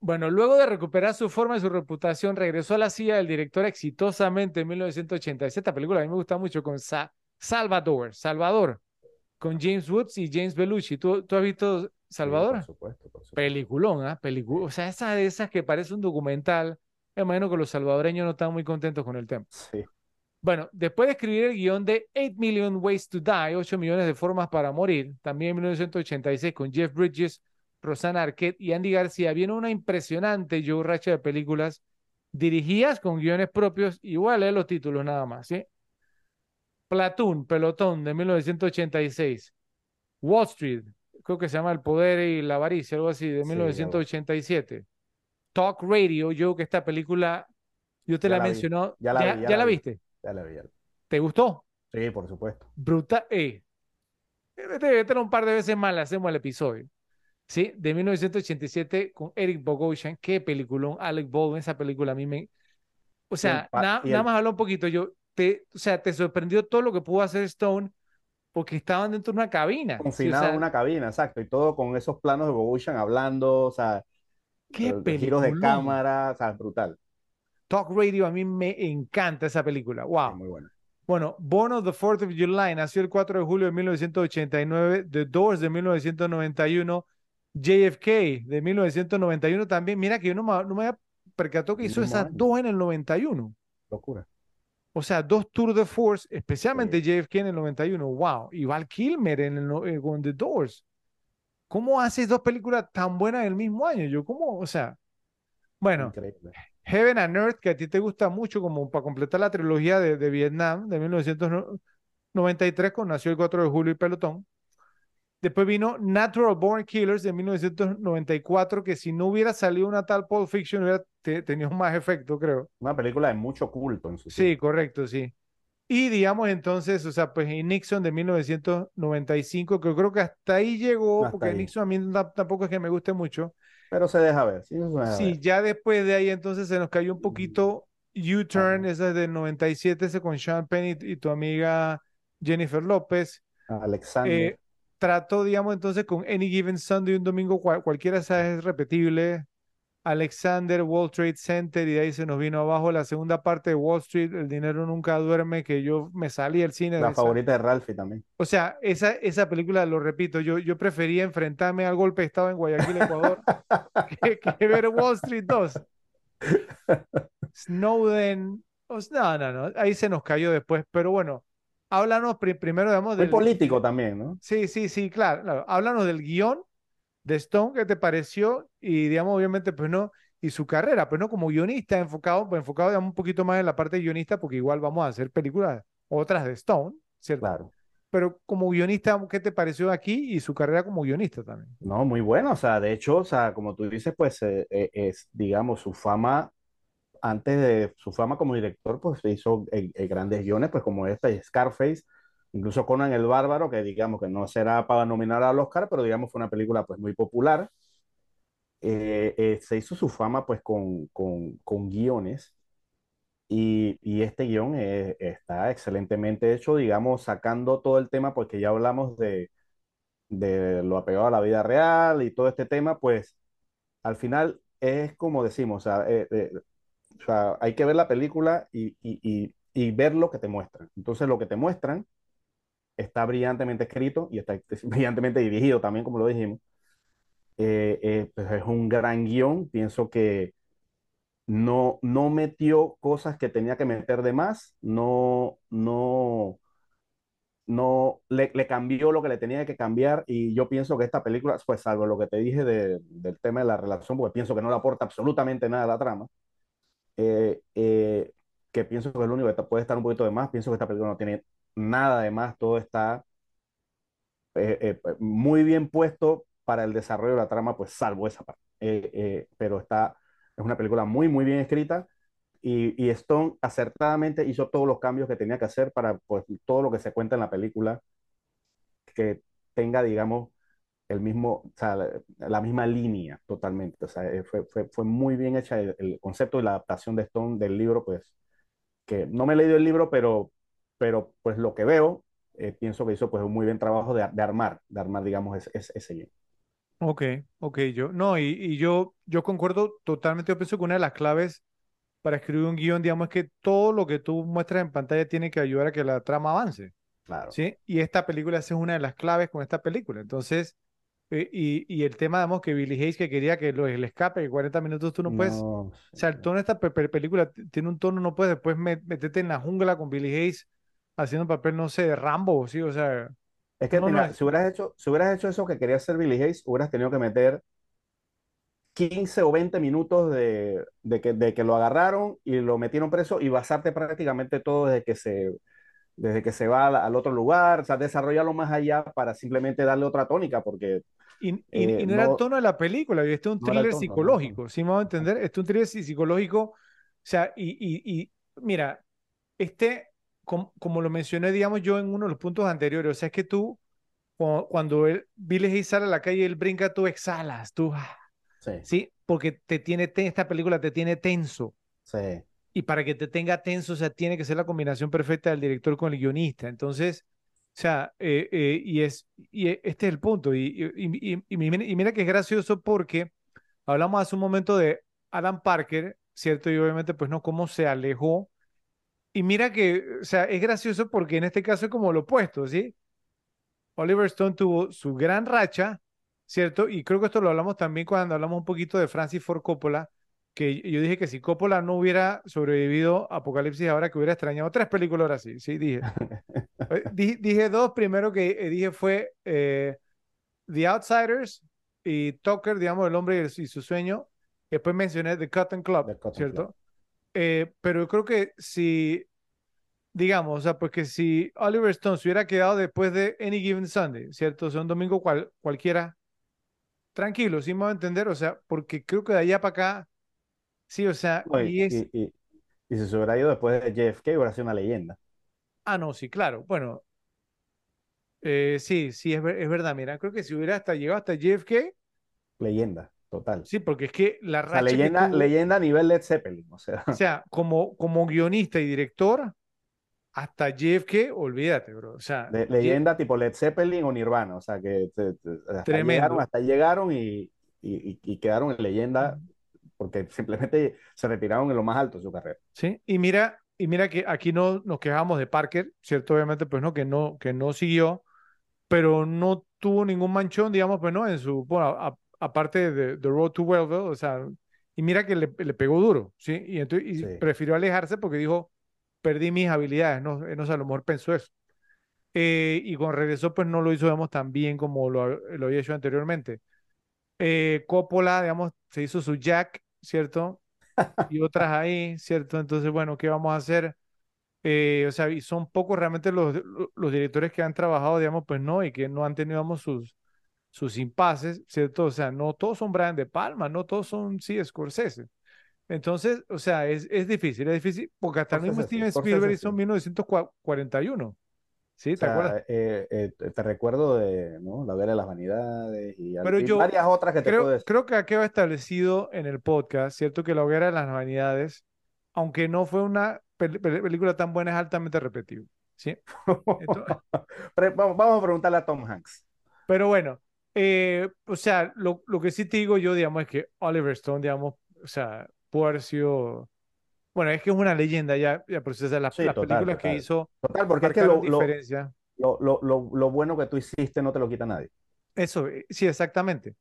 Bueno, luego de recuperar su forma y su reputación, regresó a la silla del director exitosamente en 1987. Esta película a mí me gusta mucho con Sa Salvador, Salvador, con James Woods y James Belushi. ¿Tú, tú has visto Salvador? Sí, por supuesto, por supuesto. Peliculón, ¿ah? Peliculón. O sea, esa de esas que parece un documental. Me imagino que los salvadoreños no están muy contentos con el tema. Sí. Bueno, después de escribir el guion de 8 Million Ways to Die, 8 millones de formas para morir, también en 1986 con Jeff Bridges, Rosanna Arquette y Andy García, viene una impresionante Joe Racha de películas dirigidas con guiones propios, igual a los títulos nada más, ¿sí? Platoon, Pelotón de 1986. Wall Street, creo que se llama El Poder y la Avaricia, algo así, de Sí, 1987. Talk Radio, yo que esta película, yo te Ya la la vi, mencionado. ya ya ya la vi. viste? ¿Te gustó? Sí, por supuesto. Brutal. Eh, este, era un par de veces más, le hacemos el episodio. Sí, de 1987 con Eric Bogosian. Qué peliculón. Alec Baldwin, esa película a mí me. O sea, nada el- más habla un poquito. Yo, te, o sea, te sorprendió todo lo que pudo hacer Stone porque estaban dentro de una cabina. Sí, o Confinado sea, en una cabina, exacto. Y todo con esos planos de Bogushan hablando, o sea, qué eh, giros de cámara, o sea, brutal. Talk Radio, a mí me encanta esa película. Wow. muy bueno. Bueno, Born of the 4th of July nació el 4 de julio de 1989, The Doors de 1991, JFK de 1991 también. Mira que yo no me, no me había percatado que hizo esas año. dos en el 91. Locura. O sea, dos Tour de Force, especialmente JFK en el 91. Wow. Y Val Kilmer en el, eh, con The Doors. ¿Cómo haces dos películas tan buenas en el mismo año? Yo, ¿cómo? O sea, bueno. Increíble. Heaven and Earth, que a ti te gusta mucho, como para completar la trilogía de, de Vietnam de 1993, con Nació el 4 de julio y Pelotón. Después vino Natural Born Killers de 1994, que si no hubiera salido una tal Pulp Fiction, hubiera te- tenido más efecto, creo. Una película de mucho culto en su Sí, tiempo. correcto, sí. Y digamos entonces, o sea, pues y Nixon de 1995, que yo creo que hasta ahí llegó, Hasta porque ahí. Nixon a mí tampoco es que me guste mucho. Pero se deja ver, sí, se deja Sí, ver. ya después de ahí entonces se nos cayó un poquito U-Turn, esa es del 97, ese con Sean Penn y, y tu amiga Jennifer López. Alexander. Eh, trató, digamos, entonces con Any Given Sunday, un domingo, cual- cualquiera de esas es repetible. Alexander, World Trade Center, y de ahí se nos vino abajo la segunda parte de Wall Street, El dinero nunca duerme, que yo me salí del cine de la esa. favorita de Ralphie también. O sea, esa, esa película, lo repito, yo, yo prefería enfrentarme al golpe de Estado en Guayaquil, Ecuador, que, que ver Wall Street 2. Snowden, o no, no, no, ahí se nos cayó después, pero bueno, háblanos pri- primero, digamos, Muy del... político también, ¿no? Sí, sí, sí, claro, claro. Háblanos del guion de Stone, ¿qué te pareció? Y, digamos, obviamente, pues no, y su carrera, pues no, como guionista, enfocado, pues enfocado, digamos, un poquito más en la parte de guionista, porque igual vamos a hacer películas, otras de Stone, ¿cierto? Claro. Pero como guionista, ¿qué te pareció aquí y su carrera como guionista también? No, muy bueno. O sea, de hecho, o sea, como tú dices, pues eh, eh, es, digamos, su fama, antes de su fama como director, pues hizo eh, eh, grandes guiones, pues como esta y Scarface, incluso Conan el Bárbaro, que digamos que no será para nominar al Oscar, pero digamos fue una película pues muy popular. Eh, eh, se hizo su fama pues con, con, con guiones y, y este guion eh, está excelentemente hecho, digamos, sacando todo el tema, porque ya hablamos de, de lo apegado a la vida real y todo este tema, pues al final es como decimos, o sea, eh, eh, o sea, hay que ver la película y, y, y ver lo que te muestran. Entonces lo que te muestran está brillantemente escrito y está brillantemente dirigido también, como lo dijimos. Eh, eh, pues es un gran guion, pienso que no, no metió cosas que tenía que meter de más, no, no, no le, le cambió lo que le tenía que cambiar. Y yo pienso que esta película, pues salvo lo que te dije de- del tema de la relación, porque pienso que no le aporta absolutamente nada a la trama, eh, eh, que pienso que es lo único que puede estar un poquito de más, pienso que esta película no tiene nada de más, todo está eh, eh, muy bien puesto para el desarrollo de la trama, pues salvo esa parte. Eh, pero está, es una película muy, muy bien escrita y, y Stone acertadamente hizo todos los cambios que tenía que hacer para pues, todo lo que se cuenta en la película que tenga, digamos, el mismo, la, misma línea totalmente. O sea, fue, fue, fue muy bien hecha el, el concepto y la adaptación de Stone del libro, pues, que no me he leído el libro, pero, pero pues lo que veo, eh, pienso que hizo pues un muy bien trabajo de, de armar, de armar, digamos, ese, ese, ese guion. Ok, ok, yo, no, y, y yo, yo concuerdo totalmente, yo pienso que una de las claves para escribir un guion, digamos, es que todo lo que tú muestras en pantalla tiene que ayudar a que la trama avance, Claro. ¿sí? Y esta película esa es una de las claves con esta película, entonces, eh, y, y el tema, digamos, que Billy Hayes que quería que lo, el escape, que 40 minutos tú no puedes, No, o sea, el tono de esta pe- pe- película tiene un tono, no puedes después me- meterte en la jungla con Billy Hayes haciendo papel, no sé, de Rambo, ¿sí? O sea, es que no, no mira, es, si hubieras hecho, si hubieras hecho eso que quería hacer Billy Hayes, hubieras tenido que meter 15 o 20 minutos de, de que, de que lo agarraron y lo metieron preso y basarte prácticamente todo desde que se, desde que se va al, al otro lugar, o sea, desarrollarlo más allá para simplemente darle otra tónica, porque Y, y- eh, y no era el no, tono de la película, y este es un no thriller tono, no era el tono. psicológico, ¿sí me va a entender? Este es un thriller psi- psicológico, o sea, y, y mira, este, com- como lo mencioné, digamos yo en uno de los puntos anteriores, o sea, es que tú, cu- cuando él, Hayes sale a la calle él brinca, tú exhalas, tú, ah, Sí, ¿sí? Porque te tiene, te- esta película te tiene tenso, sí, y para que te tenga tenso, o sea, tiene que ser la combinación perfecta del director con el guionista, entonces... O sea, eh, eh, y, es, y e- este es el punto. Y, y, y, y mira que es gracioso porque hablamos hace un momento de Alan Parker, ¿cierto? Y obviamente, pues no, cómo se alejó. Y mira que, o sea, es gracioso porque en este caso es como lo opuesto, ¿sí? Oliver Stone tuvo su gran racha, ¿cierto? Y creo que esto lo hablamos también cuando hablamos un poquito de Francis Ford Coppola, que yo dije que si Coppola no hubiera sobrevivido a Apocalipsis ahora, que hubiera extrañado tres películas ahora sí, sí, dije. Eh, Dije, dije dos, primero que eh, dije fue eh, The Outsiders y Tucker, digamos, el hombre y, el- y su sueño. Después mencioné The Cotton Club, Cotton Club. Eh, pero yo creo que si, digamos, o sea, pues que si Oliver Stone se hubiera quedado después de Any Given Sunday, ¿cierto? O sea, un domingo cual, cualquiera, tranquilo, sí me va a entender, o sea, porque creo que de allá para acá, sí, o sea, No, y, y es, y, y, y si se hubiera ido después de JFK, hubiera sido una leyenda, ah, no, sí, claro, bueno, eh, sí, sí, es, es verdad, mira, creo que si hubiera hasta llegado hasta JFK, leyenda, total. Sí, porque es que la O sea, racha leyenda, tuvo, leyenda a nivel Led Zeppelin, o sea, o sea, como, como guionista y director, hasta JFK, olvídate, bro. O sea, leyenda tipo Led Zeppelin o Nirvana, o sea, que te- te- hasta llegaron, tremendo. hasta llegaron y, y, y- y quedaron en leyenda porque simplemente se retiraron en lo más alto de su carrera. Sí, y mira, y mira que aquí no nos quejamos de Parker, ¿cierto? Obviamente, pues no, que no, que no siguió, pero no tuvo ningún manchón, digamos, pues no, en su, bueno, a- aparte de The Road to Wellville, o sea, y mira que le, le pegó duro, ¿sí? Y, entonces, y Sí. prefirió alejarse porque dijo, perdí mis habilidades, no, Eh, no sé, a lo mejor pensó eso. Eh, y cuando regresó, pues no lo hizo, digamos, tan bien como lo, lo había hecho anteriormente. Eh, Coppola, digamos, se hizo su Jack, ¿cierto? Y otras ahí, ¿cierto? Entonces, bueno, ¿qué vamos a hacer? Eh, o sea, y son pocos realmente los, los directores que han trabajado, digamos, pues no, y que no han tenido, digamos, sus, sus impases, ¿cierto? O sea, no todos son Brian De Palma, no todos son, sí, Scorsese. Entonces, o sea, es, es difícil, es difícil, porque hasta el mismo Steven Spielberg hizo en 1941, ¿sí? O ¿Te acuerdas? sea, eh, eh, te recuerdo de ¿no? La Guerra de las Vanidades y, Pero yo varias otras que te puedo creo, decir. creo que ha quedado establecido en el podcast, ¿cierto? Que La Hoguera de las Vanidades, aunque no fue una pel- pel- película tan buena, es altamente repetible, ¿sí? Entonces, vamos a preguntarle a Tom Hanks. pero bueno, eh, o sea, lo, lo que sí te digo yo, digamos, es que Oliver Stone, digamos, o sea, sido, bueno, es que es una leyenda ya, ya por eso, o sea, las, Sí, las total, películas que hizo Total, porque es que lo, diferencia. lo, lo, lo, lo bueno que tú hiciste no te lo quita nadie. Eso, eh, sí, exactamente.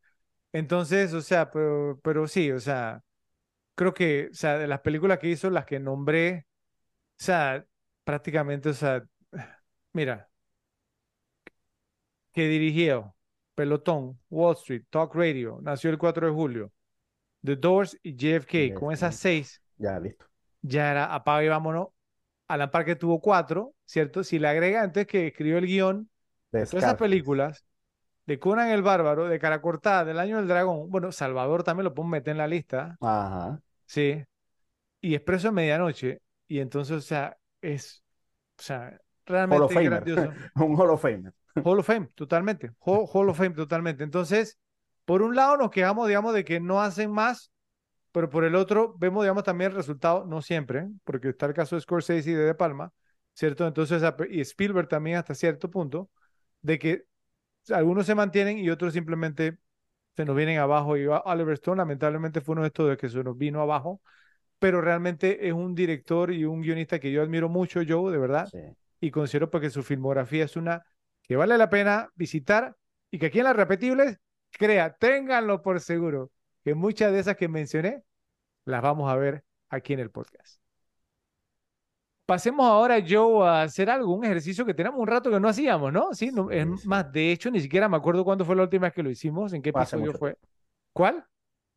Entonces, o sea, pero, pero sí, o sea, creo que, o sea, de las películas que hizo, las que nombré, o sea, prácticamente, o sea, mira, que dirigió Pelotón, Wall Street, Talk Radio, nació el 4 de julio, The Doors y JFK, con esas seis, Ya, listo. ya era apaga y vámonos. Alan Parker tuvo cuatro, ¿cierto? Si le agrega entonces que escribió el guion De todas esas películas, de Conan el Bárbaro, de Cara Cortada, del Año del Dragón, bueno, Salvador también lo puedo meter en la lista, Ajá. sí, y Expreso de Medianoche, y entonces, o sea, es, o sea, Hall realmente of es Famer. grandioso. Un Hall of Famer. Hall of Fame, totalmente. Hall, Hall of Fame, totalmente. Entonces, por un lado nos quejamos, digamos, de que no hacen más, pero por el otro vemos, digamos, también el resultado, no siempre, porque está el caso de Scorsese y de De Palma, ¿cierto? Entonces, y Spielberg también hasta cierto punto, de que algunos se mantienen y otros simplemente se nos vienen abajo y Oliver Stone lamentablemente fue uno de estos de que se nos vino abajo, pero realmente es un director y un guionista que yo admiro mucho, Joe, de verdad, y considero porque su filmografía es una que vale la pena visitar y que aquí en las repetibles, crea, ténganlo por seguro, que muchas de esas que mencioné las vamos a ver aquí en el podcast. Pasemos ahora, Joe, a hacer algo, un ejercicio que tenemos un rato que no hacíamos, ¿no? Sí, es más, de hecho, ni siquiera me acuerdo cuándo fue la última vez que lo hicimos, en qué episodio fue. ¿Cuál?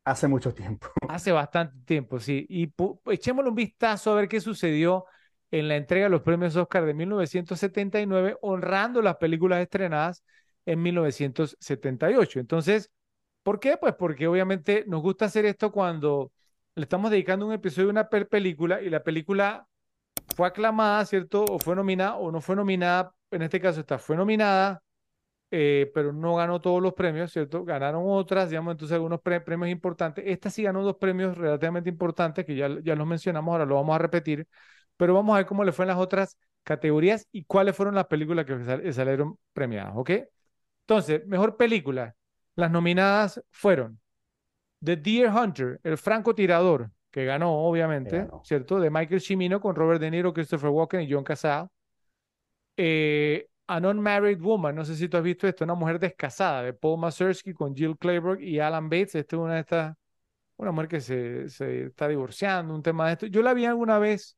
Hace mucho tiempo. Hace bastante tiempo, sí. Y echémosle un vistazo a ver qué sucedió en la entrega de los premios Oscar de 1979, honrando las películas estrenadas en 1978. Entonces, ¿por qué? Pues porque obviamente nos gusta hacer esto cuando le estamos dedicando un episodio de una película y la película fue aclamada, ¿cierto? O fue nominada o no fue nominada. En este caso, esta fue nominada, eh, pero no ganó todos los premios, ¿cierto? Ganaron otras, digamos, entonces algunos premios importantes. Esta sí ganó dos premios relativamente importantes, que ya, ya los mencionamos, ahora lo vamos a repetir, pero vamos a ver cómo le fue en las otras categorías y cuáles fueron las películas que salieron premiadas, ¿ok? Entonces, mejor película. Las nominadas fueron The Deer Hunter, El francotirador, que ganó, obviamente, ¿cierto? De Michael Cimino con Robert De Niro, Christopher Walken y John Casale. Eh, An Unmarried Woman, no sé si tú has visto esto, una mujer descasada de Paul Mazursky con Jill Clayburgh y Alan Bates. Esta es una de estas, una mujer que se, se, está divorciando, un tema de esto. Yo la vi alguna vez,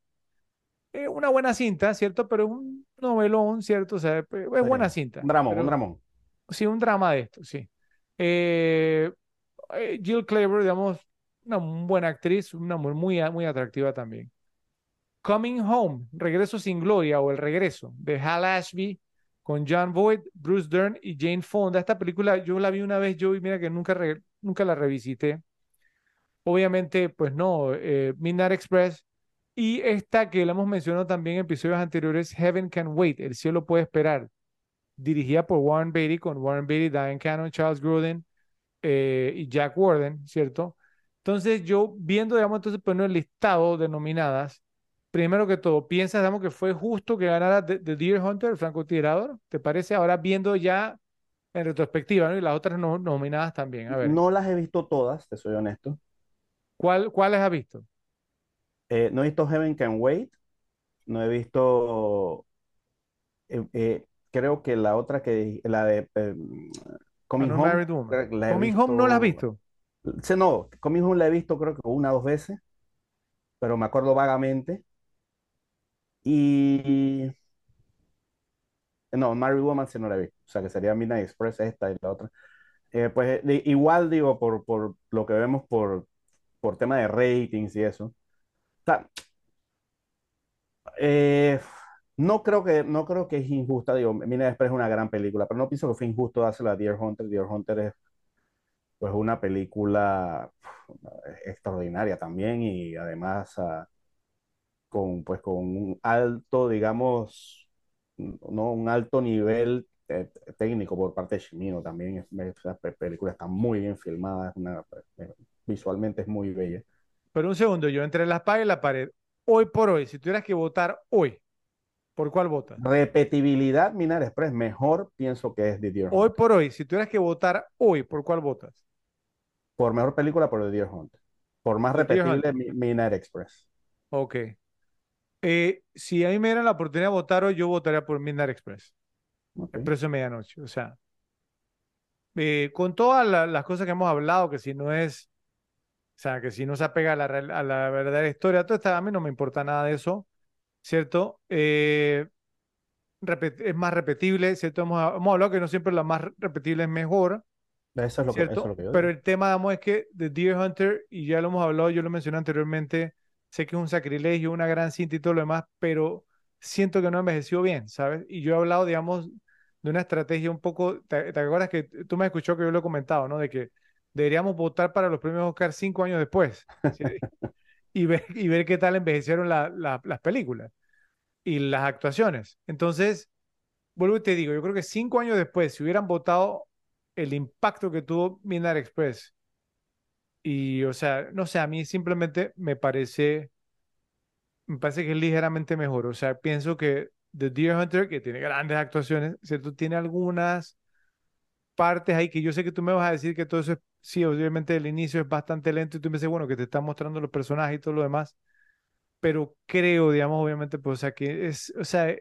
eh, una buena cinta, ¿cierto? Pero es un novelón, ¿cierto? O sea, es buena cinta. Un dramón, un dramón. Sí, un drama de esto, sí. Eh, eh, Jill Clayburgh, digamos, una buena actriz, una muy, muy atractiva también. Coming Home, Regreso sin Gloria o El Regreso, de Hal Ashby con John Boyd, Bruce Dern y Jane Fonda. Esta película yo la vi una vez, yo y mira que nunca, nunca la revisité. Obviamente, pues no, eh, Midnight Express. Y esta que la hemos mencionado también en episodios anteriores, Heaven Can Wait, El cielo puede esperar, dirigida por Warren Beatty, con Warren Beatty, Diane Cannon, Charles Grodin eh, y Jack Warden, ¿cierto? Entonces yo viendo, digamos, entonces pues, el listado de nominadas, primero que todo, ¿piensas, digamos, que fue justo que ganara The, Deer Hunter, el francotirador? ¿Te parece? Ahora viendo ya en retrospectiva, ¿no? Y las otras no, nominadas también, a ver. No las he visto todas, te soy honesto. ¿Cuál, ¿Cuáles has visto? Eh, no he visto Heaven Can Wait, no he visto, eh, creo que la otra que, la de Coming Home. Coming Home no la has visto. Sí, no, Coming Home la he visto creo que una o dos veces, pero me acuerdo vagamente. Y no, Married Woman sí no la he visto. O sea, que sería Midnight Express esta y la otra. Eh, pues igual digo, por, por lo que vemos por, por tema de ratings y eso. Eh, no creo que, no creo que es injusta, digo, Mina Express es una gran película, pero no pienso que fue injusto dársela a Deer Hunter. Deer Hunter es pues una película extraordinaria también y además ah, con, pues, con un alto, digamos, no un alto nivel eh, técnico por parte de Shimino también. esa película está muy bien filmada, eh, visualmente es muy bella. Pero un segundo, yo entre la espada y la pared, hoy por hoy, si tuvieras que votar hoy, ¿Por cuál votas? Repetibilidad Minar Express, mejor pienso que es The Deer Hoy por hoy, si tuvieras que votar hoy, ¿por cuál votas? Por mejor película, por The Deer Hunter. Por más repetible, Midnight Express. Ok. Eh, si a mí me dieran la oportunidad de votar hoy, yo votaría por Midnight Express. El precio de medianoche. O sea, eh, con todas las cosas que hemos hablado, que si no es, sea, que si no se apega a la, a la verdadera historia, todo está, a mí no me importa nada de eso. ¿cierto? Eh, es más repetible, ¿cierto? Hemos, hablado que no siempre la más repetible es mejor. Eso es lo, ¿cierto? Que, Pero el tema, digamos, es que The Deer Hunter, y ya lo hemos hablado, yo lo mencioné anteriormente, sé que es un sacrilegio, una gran cinta y todo lo demás, pero siento que no envejeció bien, ¿sabes? Y yo he hablado, digamos, de una estrategia un poco, ¿te, acuerdas que tú me escuchó que yo lo he comentado, ¿no? De que deberíamos votar para los premios Oscar cinco años después. y ver, y ver qué tal envejecieron las películas y las actuaciones. Entonces, vuelvo y te digo, yo creo que cinco años después, si hubieran votado el impacto que tuvo Midnight Express, y o sea, no sé, a mí simplemente me parece, me parece que es ligeramente mejor. O sea, pienso que The Deer Hunter, que tiene grandes actuaciones, ¿cierto? Tiene algunas partes ahí que yo sé que tú me vas a decir que todo eso es sí, obviamente el inicio es bastante lento y tú me dices, bueno, que te están mostrando los personajes y todo lo demás, pero creo, digamos, obviamente, pues, o sea, que es, o sea,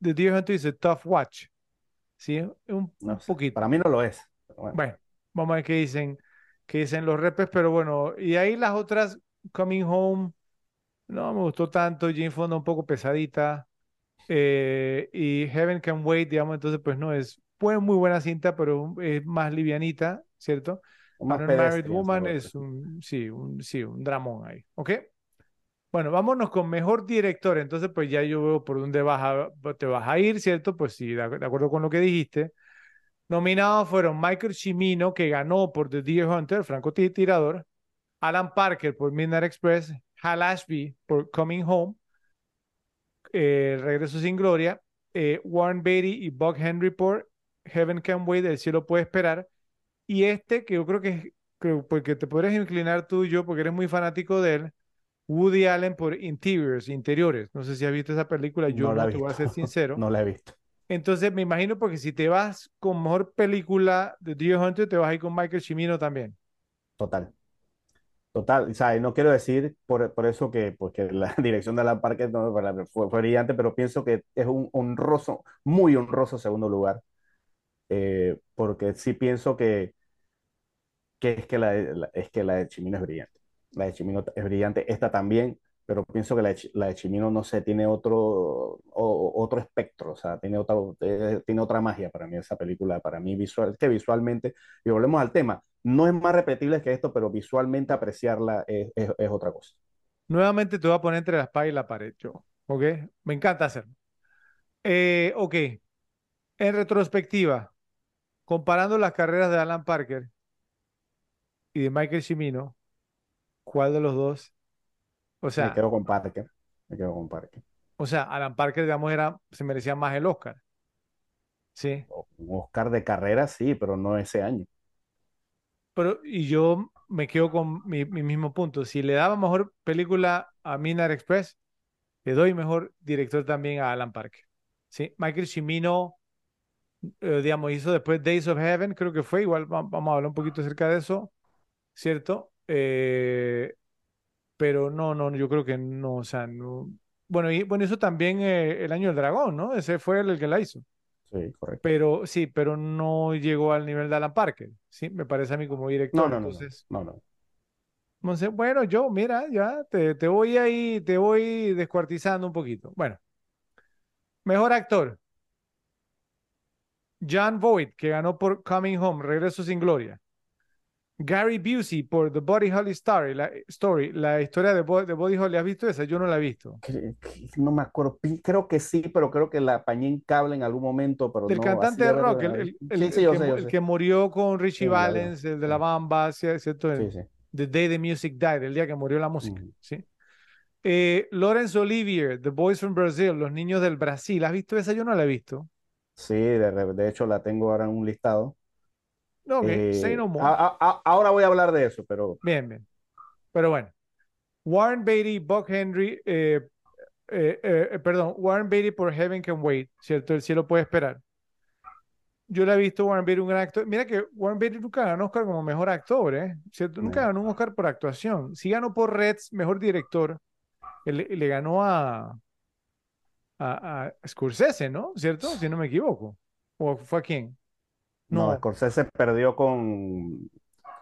The Deer Hunter is a tough watch, ¿sí? Un, poquito. Para mí no lo es. Bueno. bueno. vamos a ver qué dicen, qué dicen los repes, pero bueno, y ahí las otras, Coming Home, no me gustó tanto, Jane Fonda un poco pesadita, eh, y Heaven Can Wait, digamos, entonces pues no es, fue muy buena cinta, pero es más livianita, ¿cierto? Más Married Woman es un, sí, un, sí, un dramón ahí, ¿ok? Bueno, vámonos con mejor director, entonces pues ya yo veo por dónde vas a, te vas a ir, ¿cierto? Pues sí, de, acuerdo con lo que dijiste. Nominados fueron Michael Cimino, que ganó por The Deer Hunter, Franco Tirador, Alan Parker por Midnight Express, Hal Ashby por Coming Home, eh, Regreso sin Gloria, eh, Warren Beatty y Buck Henry por Heaven Can Wait, El cielo puede esperar, y este que yo creo que, que porque te podrías inclinar tú y yo, porque eres muy fanático de él, Woody Allen por Interiors, Interiores. No sé si has visto esa película, yo no, te voy a ser sincero. no la he visto. Entonces me imagino porque si te vas con mejor película de Deer Hunter, te vas a ir con Michael Cimino también. Total. Total, o sea, no quiero decir por, por eso que porque la dirección de Alan Parker no, fue, fue, brillante, pero pienso que es un honroso, muy honroso segundo lugar, eh, porque sí pienso que, que, es, que la, es que la de Chimino es brillante. La de Chimino es brillante, esta también, pero pienso que la de, la de Chimino, no sé, tiene otro, otro espectro, o sea, tiene otra, eh, tiene otra magia para mí esa película, para mí visual, que visualmente, y volvemos al tema, no es más repetible que esto, pero visualmente apreciarla es, es, otra cosa. Nuevamente te voy a poner entre la espada y la pared, yo, ¿ok? Me encanta hacerlo. Eh, ok, en retrospectiva, comparando las carreras de Alan Parker y de Michael Cimino, ¿cuál de los dos? O sea, me quedo con Parker. Me quedo con Parker. O sea, Alan Parker, digamos, era, se merecía más el Oscar. Sí. Un Oscar de carrera, sí, pero no ese año. Pero, y yo me quedo con mi, mismo punto. Si le daba mejor película a Minar Express, le doy mejor director también a Alan Parker. ¿sí? Michael Cimino, eh, digamos, hizo después Days of Heaven, creo que fue, igual vamos a hablar un poquito acerca de eso, ¿cierto? Eh, pero no, no, yo creo que no, o sea, no. Bueno, y bueno, hizo también eh, El Año del Dragón, ¿no? Ese fue el, el que la hizo. Sí, correcto. Pero sí, pero no llegó al nivel de Alan Parker, ¿sí? Me parece a mí como director. No, no, entonces, no, no. Entonces, bueno, yo, mira, ya te, te voy ahí, te voy descuartizando un poquito. Bueno, mejor actor. John Voight, que ganó por Coming Home, Regreso sin Gloria. Gary Busey por The Body Holly Story, la, story, la historia de, de, Body Holly. ¿Has visto esa? Yo no la he visto. No me acuerdo. Creo que sí, pero creo que la apañé en cable en algún momento. Pero el cantante de rock, el, el, que, murió con Richie Valens, el de la Bamba, ¿cierto? Sí, sí. The Day the Music Died, el día que murió la música. ¿sí? Eh, Lawrence Olivier, The Boys from Brazil, Los Niños del Brasil. ¿Has visto esa? Yo no la he visto. Sí, de, de hecho la tengo ahora en un listado. Okay, say no more. ahora voy a hablar de eso, pero. Bien, bien. Pero bueno. Warren Beatty, Buck Henry, eh, eh, eh, perdón, Warren Beatty por Heaven Can Wait, ¿cierto? El cielo puede esperar. Yo le he visto Warren Beatty un gran actor. Mira que Warren Beatty nunca ganó Oscar como mejor actor, ¿eh? ¿Cierto? Nunca ganó un Oscar por actuación. Sí ganó por Reds, mejor director. Le, le ganó a, a, a Scorsese, ¿no? ¿Cierto? Si no me equivoco. ¿O fue a quién? No, Scorsese perdió con.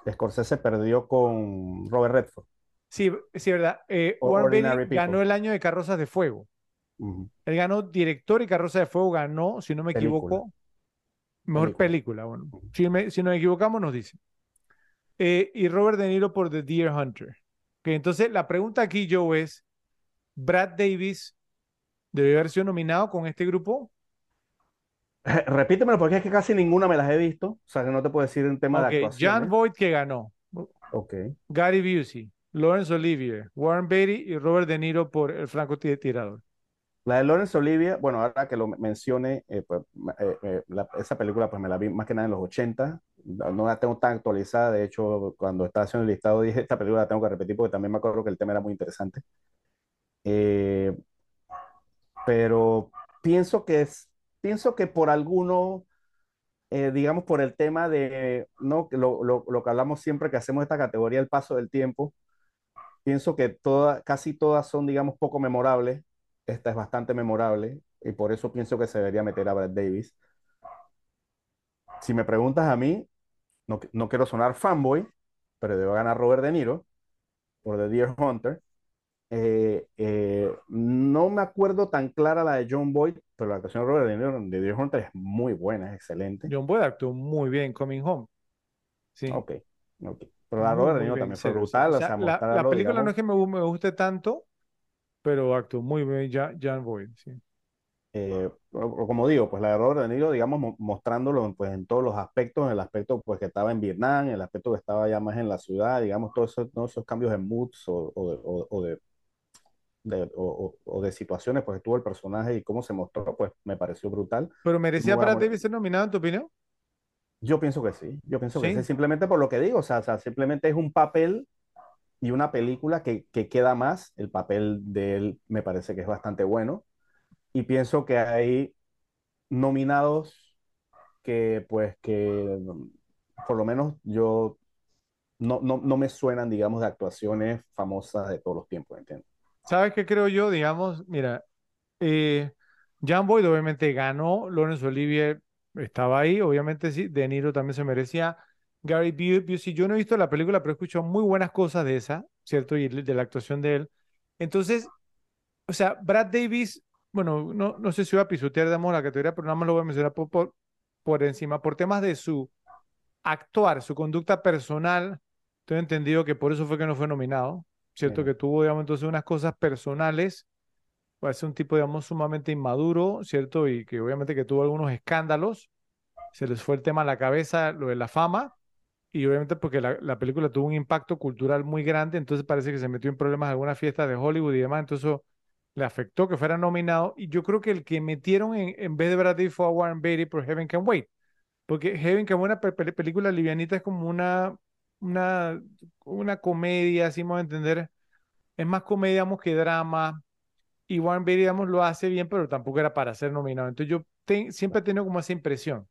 Scorsese perdió con Robert Redford. Sí, sí, verdad. Eh, Warren ganó el año de Carrozas de Fuego. Él ganó director y Carrozas de Fuego ganó, si no me equivoco, mejor película. Bueno, si, si, nos equivocamos, nos dice. Eh, y Robert De Niro por The Deer Hunter. entonces, la pregunta aquí, Joe, es: ¿Brad Davis debe haber sido nominado con este grupo? Repítemelo porque es que casi ninguna me las he visto. O sea, que no te puedo decir en tema de actuación. John Boyd que ganó. Ok. Gary Busey, Lawrence Olivier, Warren Beatty y Robert De Niro por El Franco Tirador. La de Lawrence Olivier, bueno, ahora que lo mencione, eh, pues, eh, eh, esa película pues me la vi más que nada en los 80. No la tengo tan actualizada. De hecho, cuando estaba haciendo el listado dije, esta película la tengo que repetir porque también me acuerdo que el tema era muy interesante. pero pienso que es pienso que por alguno, eh, digamos, por el tema de, ¿no? Lo, lo, lo que hablamos siempre que hacemos esta categoría, el paso del tiempo, pienso que toda, casi todas son, digamos, poco memorables. Esta es bastante memorable y por eso pienso que se debería meter a Brad Davis. Si me preguntas a mí, no, no quiero sonar fanboy, pero debo ganar Robert De Niro por The Deer Hunter. Eh, eh, no me acuerdo tan clara la de John Boyd, pero la actuación de Robert De Niro de Deer Hunter es muy buena, es excelente. John Boyd actuó muy bien Coming Home. Sí. Ok, ok. Pero la Muy, Robert De Niro también fue brutal, o O sea, la, la película no es que me, me guste tanto, pero actuó muy bien John Boyd. Sí. eh, como digo, pues la de Robert De Niro, digamos, mo- mostrándolo pues, en todos los aspectos, en el aspecto pues, que estaba en Vietnam, en el aspecto que estaba ya más en la ciudad, digamos, todos esos, todos esos cambios de moods o- o de, de- o- o- de situaciones pues, tuvo el personaje y cómo se mostró, pues me pareció brutal. Pero merecía para David ser nominado, en tu opinión. Yo pienso que sí, yo pienso que Sí. sí, simplemente por lo que digo, o sea, o sea, simplemente es un papel y una película que, que queda más, el papel de él me parece que es bastante bueno, y pienso que hay nominados que pues que por lo menos yo no, no, no me suenan, digamos, de actuaciones famosas de todos los tiempos, ¿entiendes? ¿Sabes qué creo yo? Digamos, mira, eh, John Boyd obviamente ganó, Laurence Olivier estaba ahí, obviamente sí, De Niro también se merecía. Gary Bu- Busey, yo no he visto la película, pero he escuchado muy buenas cosas de esa, ¿cierto? Y de la actuación de él. Entonces, o sea, Brad Davis, bueno, no, no sé si voy a pisotear, la categoría, pero nada más lo voy a mencionar por, por, por encima, por temas de su actuar, su conducta personal. Tengo entendido que por eso fue que no fue nominado, ¿cierto? Que tuvo, digamos, entonces unas cosas personales, ser un tipo, digamos, sumamente inmaduro, ¿cierto? Y que obviamente que tuvo algunos escándalos, se les fue el tema a la cabeza, lo de la fama, y obviamente porque la, la película tuvo un impacto cultural muy grande, entonces parece que se metió en problemas en algunas fiestas de Hollywood y demás, entonces eso le afectó que fuera nominado, y yo creo que el que metieron en, en vez de Brad Pitt fue a Warren Beatty por Heaven Can Wait, porque Heaven Can Wait, una pe- pe- película livianita, es como una, una, una comedia, así vamos a entender, es más comedia, digamos, que drama, y Warren Beatty, digamos, lo hace bien, pero tampoco era para ser nominado. Entonces yo siempre he tenido como esa impresión.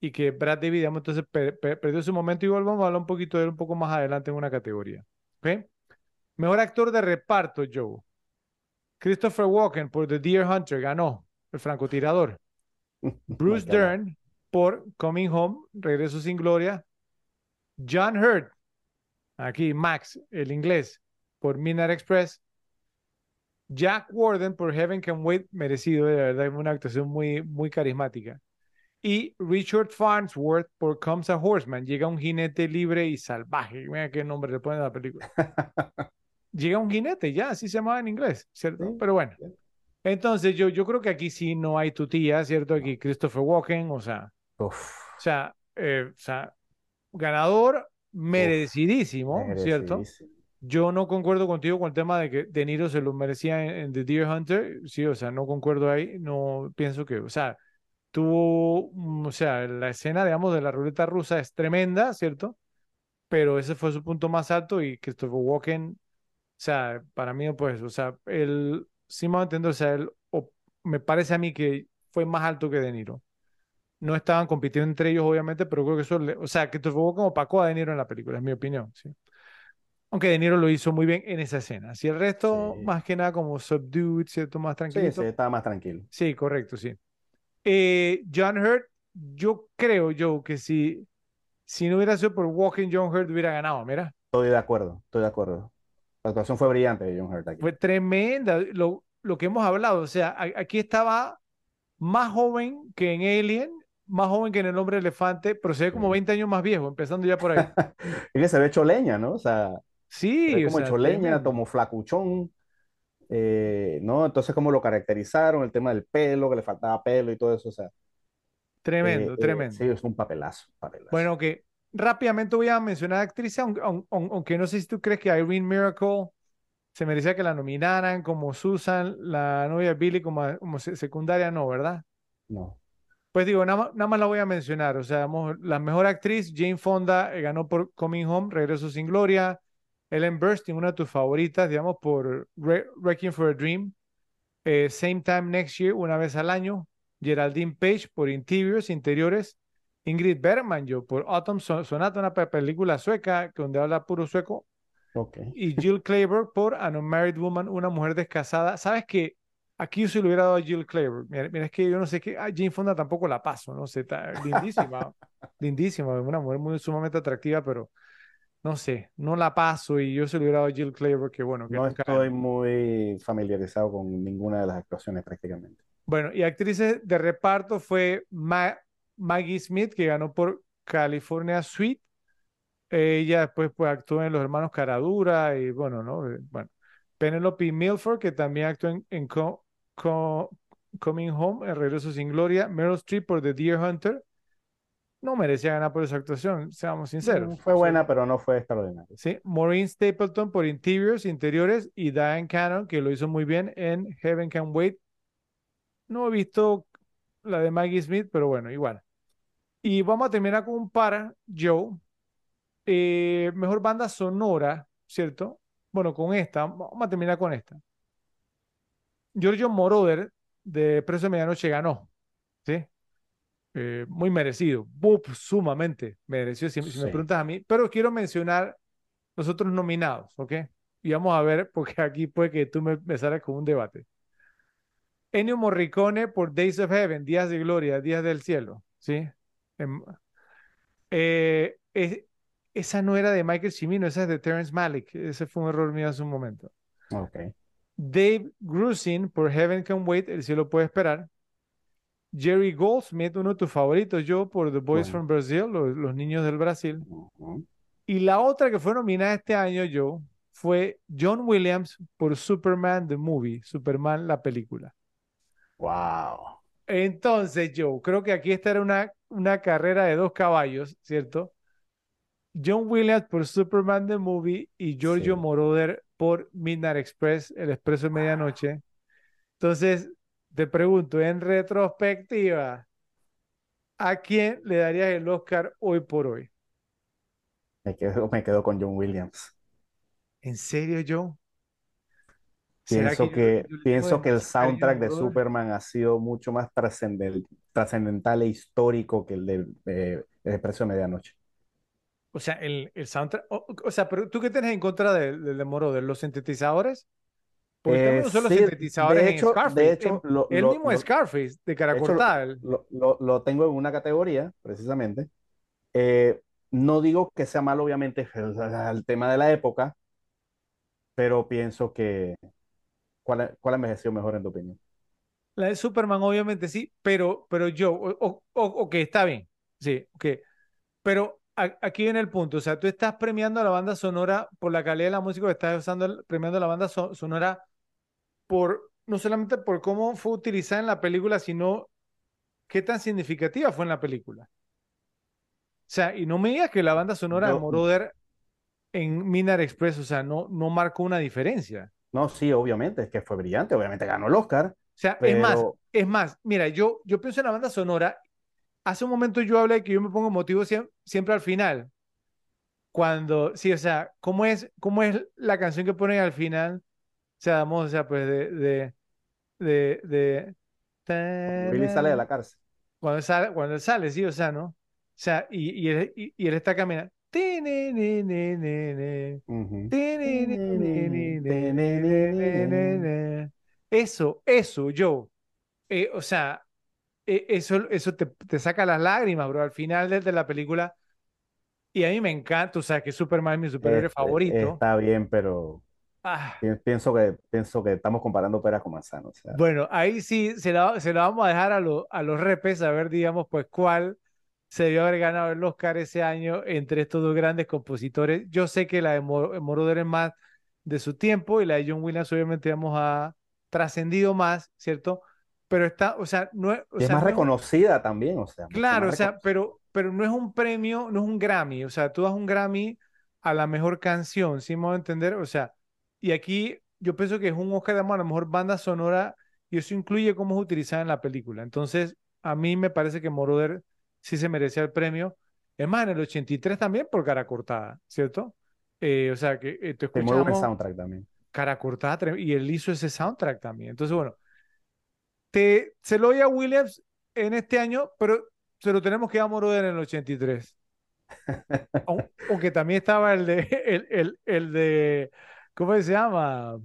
Y que Brad David, digamos, entonces per- per- perdió su momento. Igual vamos a hablar un poquito de él un poco más adelante en una categoría. ¿Ok? Mejor actor de reparto, Joe. Christopher Walken por The Deer Hunter ganó, el francotirador. Bruce. Dern por Coming Home, Regreso sin Gloria. John Hurt, aquí Max, el inglés, por Midnight Express. Jack Warden por Heaven Can Wait, merecido, de verdad, una actuación muy, muy carismática. Y Richard Farnsworth por Comes a Horseman, llega un jinete libre y salvaje. Mira qué nombre le ponen a la película. Llega un jinete, ya, así se llamaba en inglés, ¿cierto? Sí, Pero bueno, entonces yo, yo creo que aquí sí no hay tutía, ¿cierto? Aquí Christopher Walken, o sea, Uf, o sea, eh, o sea, ganador merecidísimo, ¿cierto? merecidísimo. Yo no concuerdo contigo con el tema de que De Niro se lo merecía en, en The Deer Hunter. Sí, o sea, no concuerdo ahí. No pienso que, o sea, tuvo, mm, o sea, la escena, digamos, de la ruleta rusa es tremenda, ¿cierto? Pero ese fue su punto más alto y Christopher Walken, o sea, para mí, pues, o sea, él, sí me entender, o sea, él, o- me parece a mí que fue más alto que De Niro. No estaban compitiendo entre ellos, obviamente, pero creo que eso, le- o sea, Christopher Walken opacó a De Niro en la película, es mi opinión, ¿sí? Aunque De Niro lo hizo muy bien en esa escena. Si el resto, Sí. más que nada, como subdued, ¿cierto? Más Sí, tranquilito. sí, estaba más tranquilo. Sí, correcto, sí. Eh, John Hurt, yo creo yo que si, si no hubiera sido por Walking, John Hurt hubiera ganado. Mira, Estoy de acuerdo, estoy de acuerdo. La actuación fue brillante de John Hurt aquí. fue tremenda lo, lo que hemos hablado. O sea, aquí estaba más joven que en Alien, más joven que en El Hombre Elefante, pero se ve como Sí. 20 años más viejo, empezando ya por ahí. Es que se ve hecho leña, ¿no? O sea, se Sí, ve o como sea, hecho leña, tremendo. como flacuchón, eh, ¿no? Entonces, ¿cómo lo caracterizaron? El tema del pelo, que le faltaba pelo y todo eso, o sea, Tremendo, eh, eh, tremendo. sí, es un papelazo, papelazo. Bueno, que rápidamente voy a mencionar actrices, aunque, aun- aun- aunque no sé si tú crees que Irene Miracle se merecía que la nominaran como Susan, la novia de Billy, como, como se- secundaria, no, ¿verdad? No. Pues digo, nada, más- nada más la voy a mencionar. O sea, la mejor actriz, Jane Fonda, eh, ganó por Coming Home, Regreso sin Gloria. Ellen Burstyn, una de tus favoritas, digamos, por Re- Requiem for a Dream. Eh, Same Time Next Year, una vez al año. Geraldine Page por Interiors, Interiores. Ingrid Bergman, yo, por Autumn Sonata, una película sueca donde habla puro sueco. Okay. Y Jill Clayburgh por An Unmarried Woman, una mujer descasada. ¿Sabes qué? Aquí yo se lo hubiera dado a Jill Clayburgh. Mira, es que yo no sé qué. A Jane Fonda tampoco la paso, no sé. Está lindísima. lindísima. Una mujer muy sumamente atractiva, pero no sé. No la paso y yo se lo hubiera dado a Jill Clayburgh, que bueno. Que no estoy muy familiarizado con ninguna de las actuaciones prácticamente. Bueno, y actrices de reparto fue Maggie Smith, que ganó por California Suite. Ella después pues, actuó en Los Hermanos Caradura y bueno, ¿no? Eh, bueno. Penelope Milford, que también actuó en, en Coming Home, El Regreso Sin Gloria. Meryl Streep por The Deer Hunter. No merecía ganar por esa actuación, seamos sinceros. Mm, fue buena, pero no fue extraordinaria. Sí, Maureen Stapleton por Interiors, Interiores, y Diane Cannon, que lo hizo muy bien en Heaven Can Wait. No he visto la de Maggie Smith, pero bueno, igual. Y vamos a terminar con un para, Joe. Eh, mejor banda sonora, ¿cierto? Bueno, con esta, vamos a terminar con esta. Giorgio Moroder de Preso de Medianoche ganó, ¿sí? Eh, muy merecido, sumamente merecido, si, me preguntas a mí, pero quiero mencionar los otros nominados, ¿ok? Y vamos a ver, porque aquí puede que tú me, me salgas con un debate. Ennio Morricone por Days of Heaven, Días de Gloria, Días del Cielo, ¿sí? Em, eh, esa no era de Michael Cimino, esa es de Terrence Malick. Ese fue un error mío hace un momento. Ok. Dave Grusin por Heaven Can Wait, El cielo puede esperar. Jerry Goldsmith, uno de tus favoritos, yo, por The Boys from Brazil, los, niños del Brasil. Y la otra que fue nominada este año, yo, fue John Williams por Superman the Movie, Superman la película. Wow. Entonces, yo creo que aquí esta era una, una carrera de dos caballos, ¿cierto? John Williams por Superman the Movie y Giorgio Moroder por Midnight Express, El Expreso de Medianoche. Entonces, te pregunto, en retrospectiva, ¿a quién le darías el Oscar hoy por hoy? Me quedo, me quedo con John Williams. ¿En serio, John? Pienso que, pienso que el soundtrack de Superman ha sido mucho más trascendental e histórico que el de, de, de Expreso de Medianoche. O sea, el, el soundtrack. O, sea, pero ¿tú qué tienes en contra del de, de Moro? ¿De los sintetizadores? Porque eh, no son los sintetizadores de hecho, en Scarface. De hecho, el, lo, mismo lo, Scarface de cara cortada. Lo, lo, tengo en una categoría, precisamente. Eh, no digo que sea malo, obviamente, el, el, tema de la época, pero pienso que. ¿Cuál, cuál envejeció mejor en tu opinión? La de Superman, obviamente sí, pero, pero yo, o, o, ok, está bien. Sí, ok. Pero aquí viene el punto, o sea, tú estás premiando a la banda sonora por la calidad de la música, estás usando, premiando a la banda sonora por, no solamente por cómo fue utilizada en la película, sino qué tan significativa fue en la película. O sea, y no me digas que la banda sonora de Moroder en Minar Express, o sea, no, no marcó una diferencia. No, sí, obviamente, es que fue brillante, obviamente ganó el Oscar. O sea, es más, es más, mira, yo, yo pienso en la banda sonora hace un momento yo hablé que yo me pongo motivo siempre, al final. Cuando, sí, o sea, ¿cómo es, cómo es la canción que ponen al final? O sea, vamos, o sea, pues de, de, de, de... Billy sale de la cárcel. Cuando sale, cuando sale, sí, o sea, ¿no? O sea, y, y, él, y, él está caminando. Eso, eso, yo. Eh, o sea, eso, eso te, te, saca las lágrimas, bro, al final de, la película. Y a mí me encanta, o sea, que Superman es mi superhéroe este, favorito. Está bien, pero ah. pienso, que, pienso que estamos comparando peras con manzanas. Bueno, ahí sí se la, se la vamos a dejar a, a los repes a ver, digamos, pues cuál se debió haber ganado el Oscar ese año entre estos dos grandes compositores. Yo sé que la de Moroder es más de su tiempo y la de John Williams obviamente vamos a trascendido más, ¿cierto? Pero está, o sea, no es... es más reconocida también, o sea. Claro, o sea, pero, pero no es un premio, no es un Grammy, o sea, tú das un Grammy a la mejor canción, ¿sí me voy a entender? O sea, y aquí yo pienso que es un Oscar, digamos, a la mejor banda sonora y eso incluye cómo es utilizada en la película. Entonces, a mí me parece que Moroder sí se merecía el premio. Es más, en el 83 también por cara cortada, ¿cierto? Eh, o sea, que eh, te escuchamos... el soundtrack también. Cara cortada, y él hizo ese soundtrack también. Entonces, bueno, se lo doy a Williams en este año, pero se lo tenemos que dar a Moroder en el 83. Aunque también estaba el de, el, el, el de, ¿cómo se llama?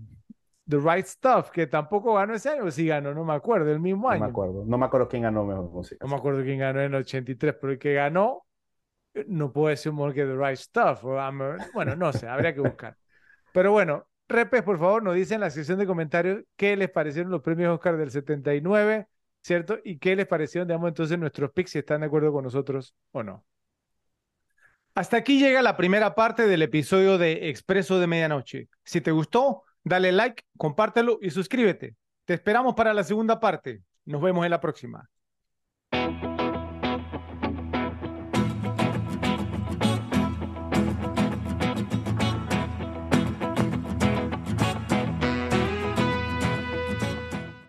The Right Stuff, que tampoco ganó ese año, sí ganó, no me acuerdo, el mismo año. No me acuerdo, no me acuerdo quién ganó mejor música. No me acuerdo quién ganó en el 83, pero el que ganó eh, no puede ser mejor que The Right Stuff. Bueno, no sé, habría que buscar. Pero bueno, Repes, por favor, nos dicen en la sección de comentarios qué les parecieron los premios Oscar del 79, ¿cierto? Y qué les parecieron, digamos, entonces nuestros picks, si están de acuerdo con nosotros o no. Hasta aquí llega la primera parte del episodio de Expreso de Medianoche. Si te gustó, dale like, compártelo y suscríbete. Te esperamos para la segunda parte. Nos vemos en la próxima.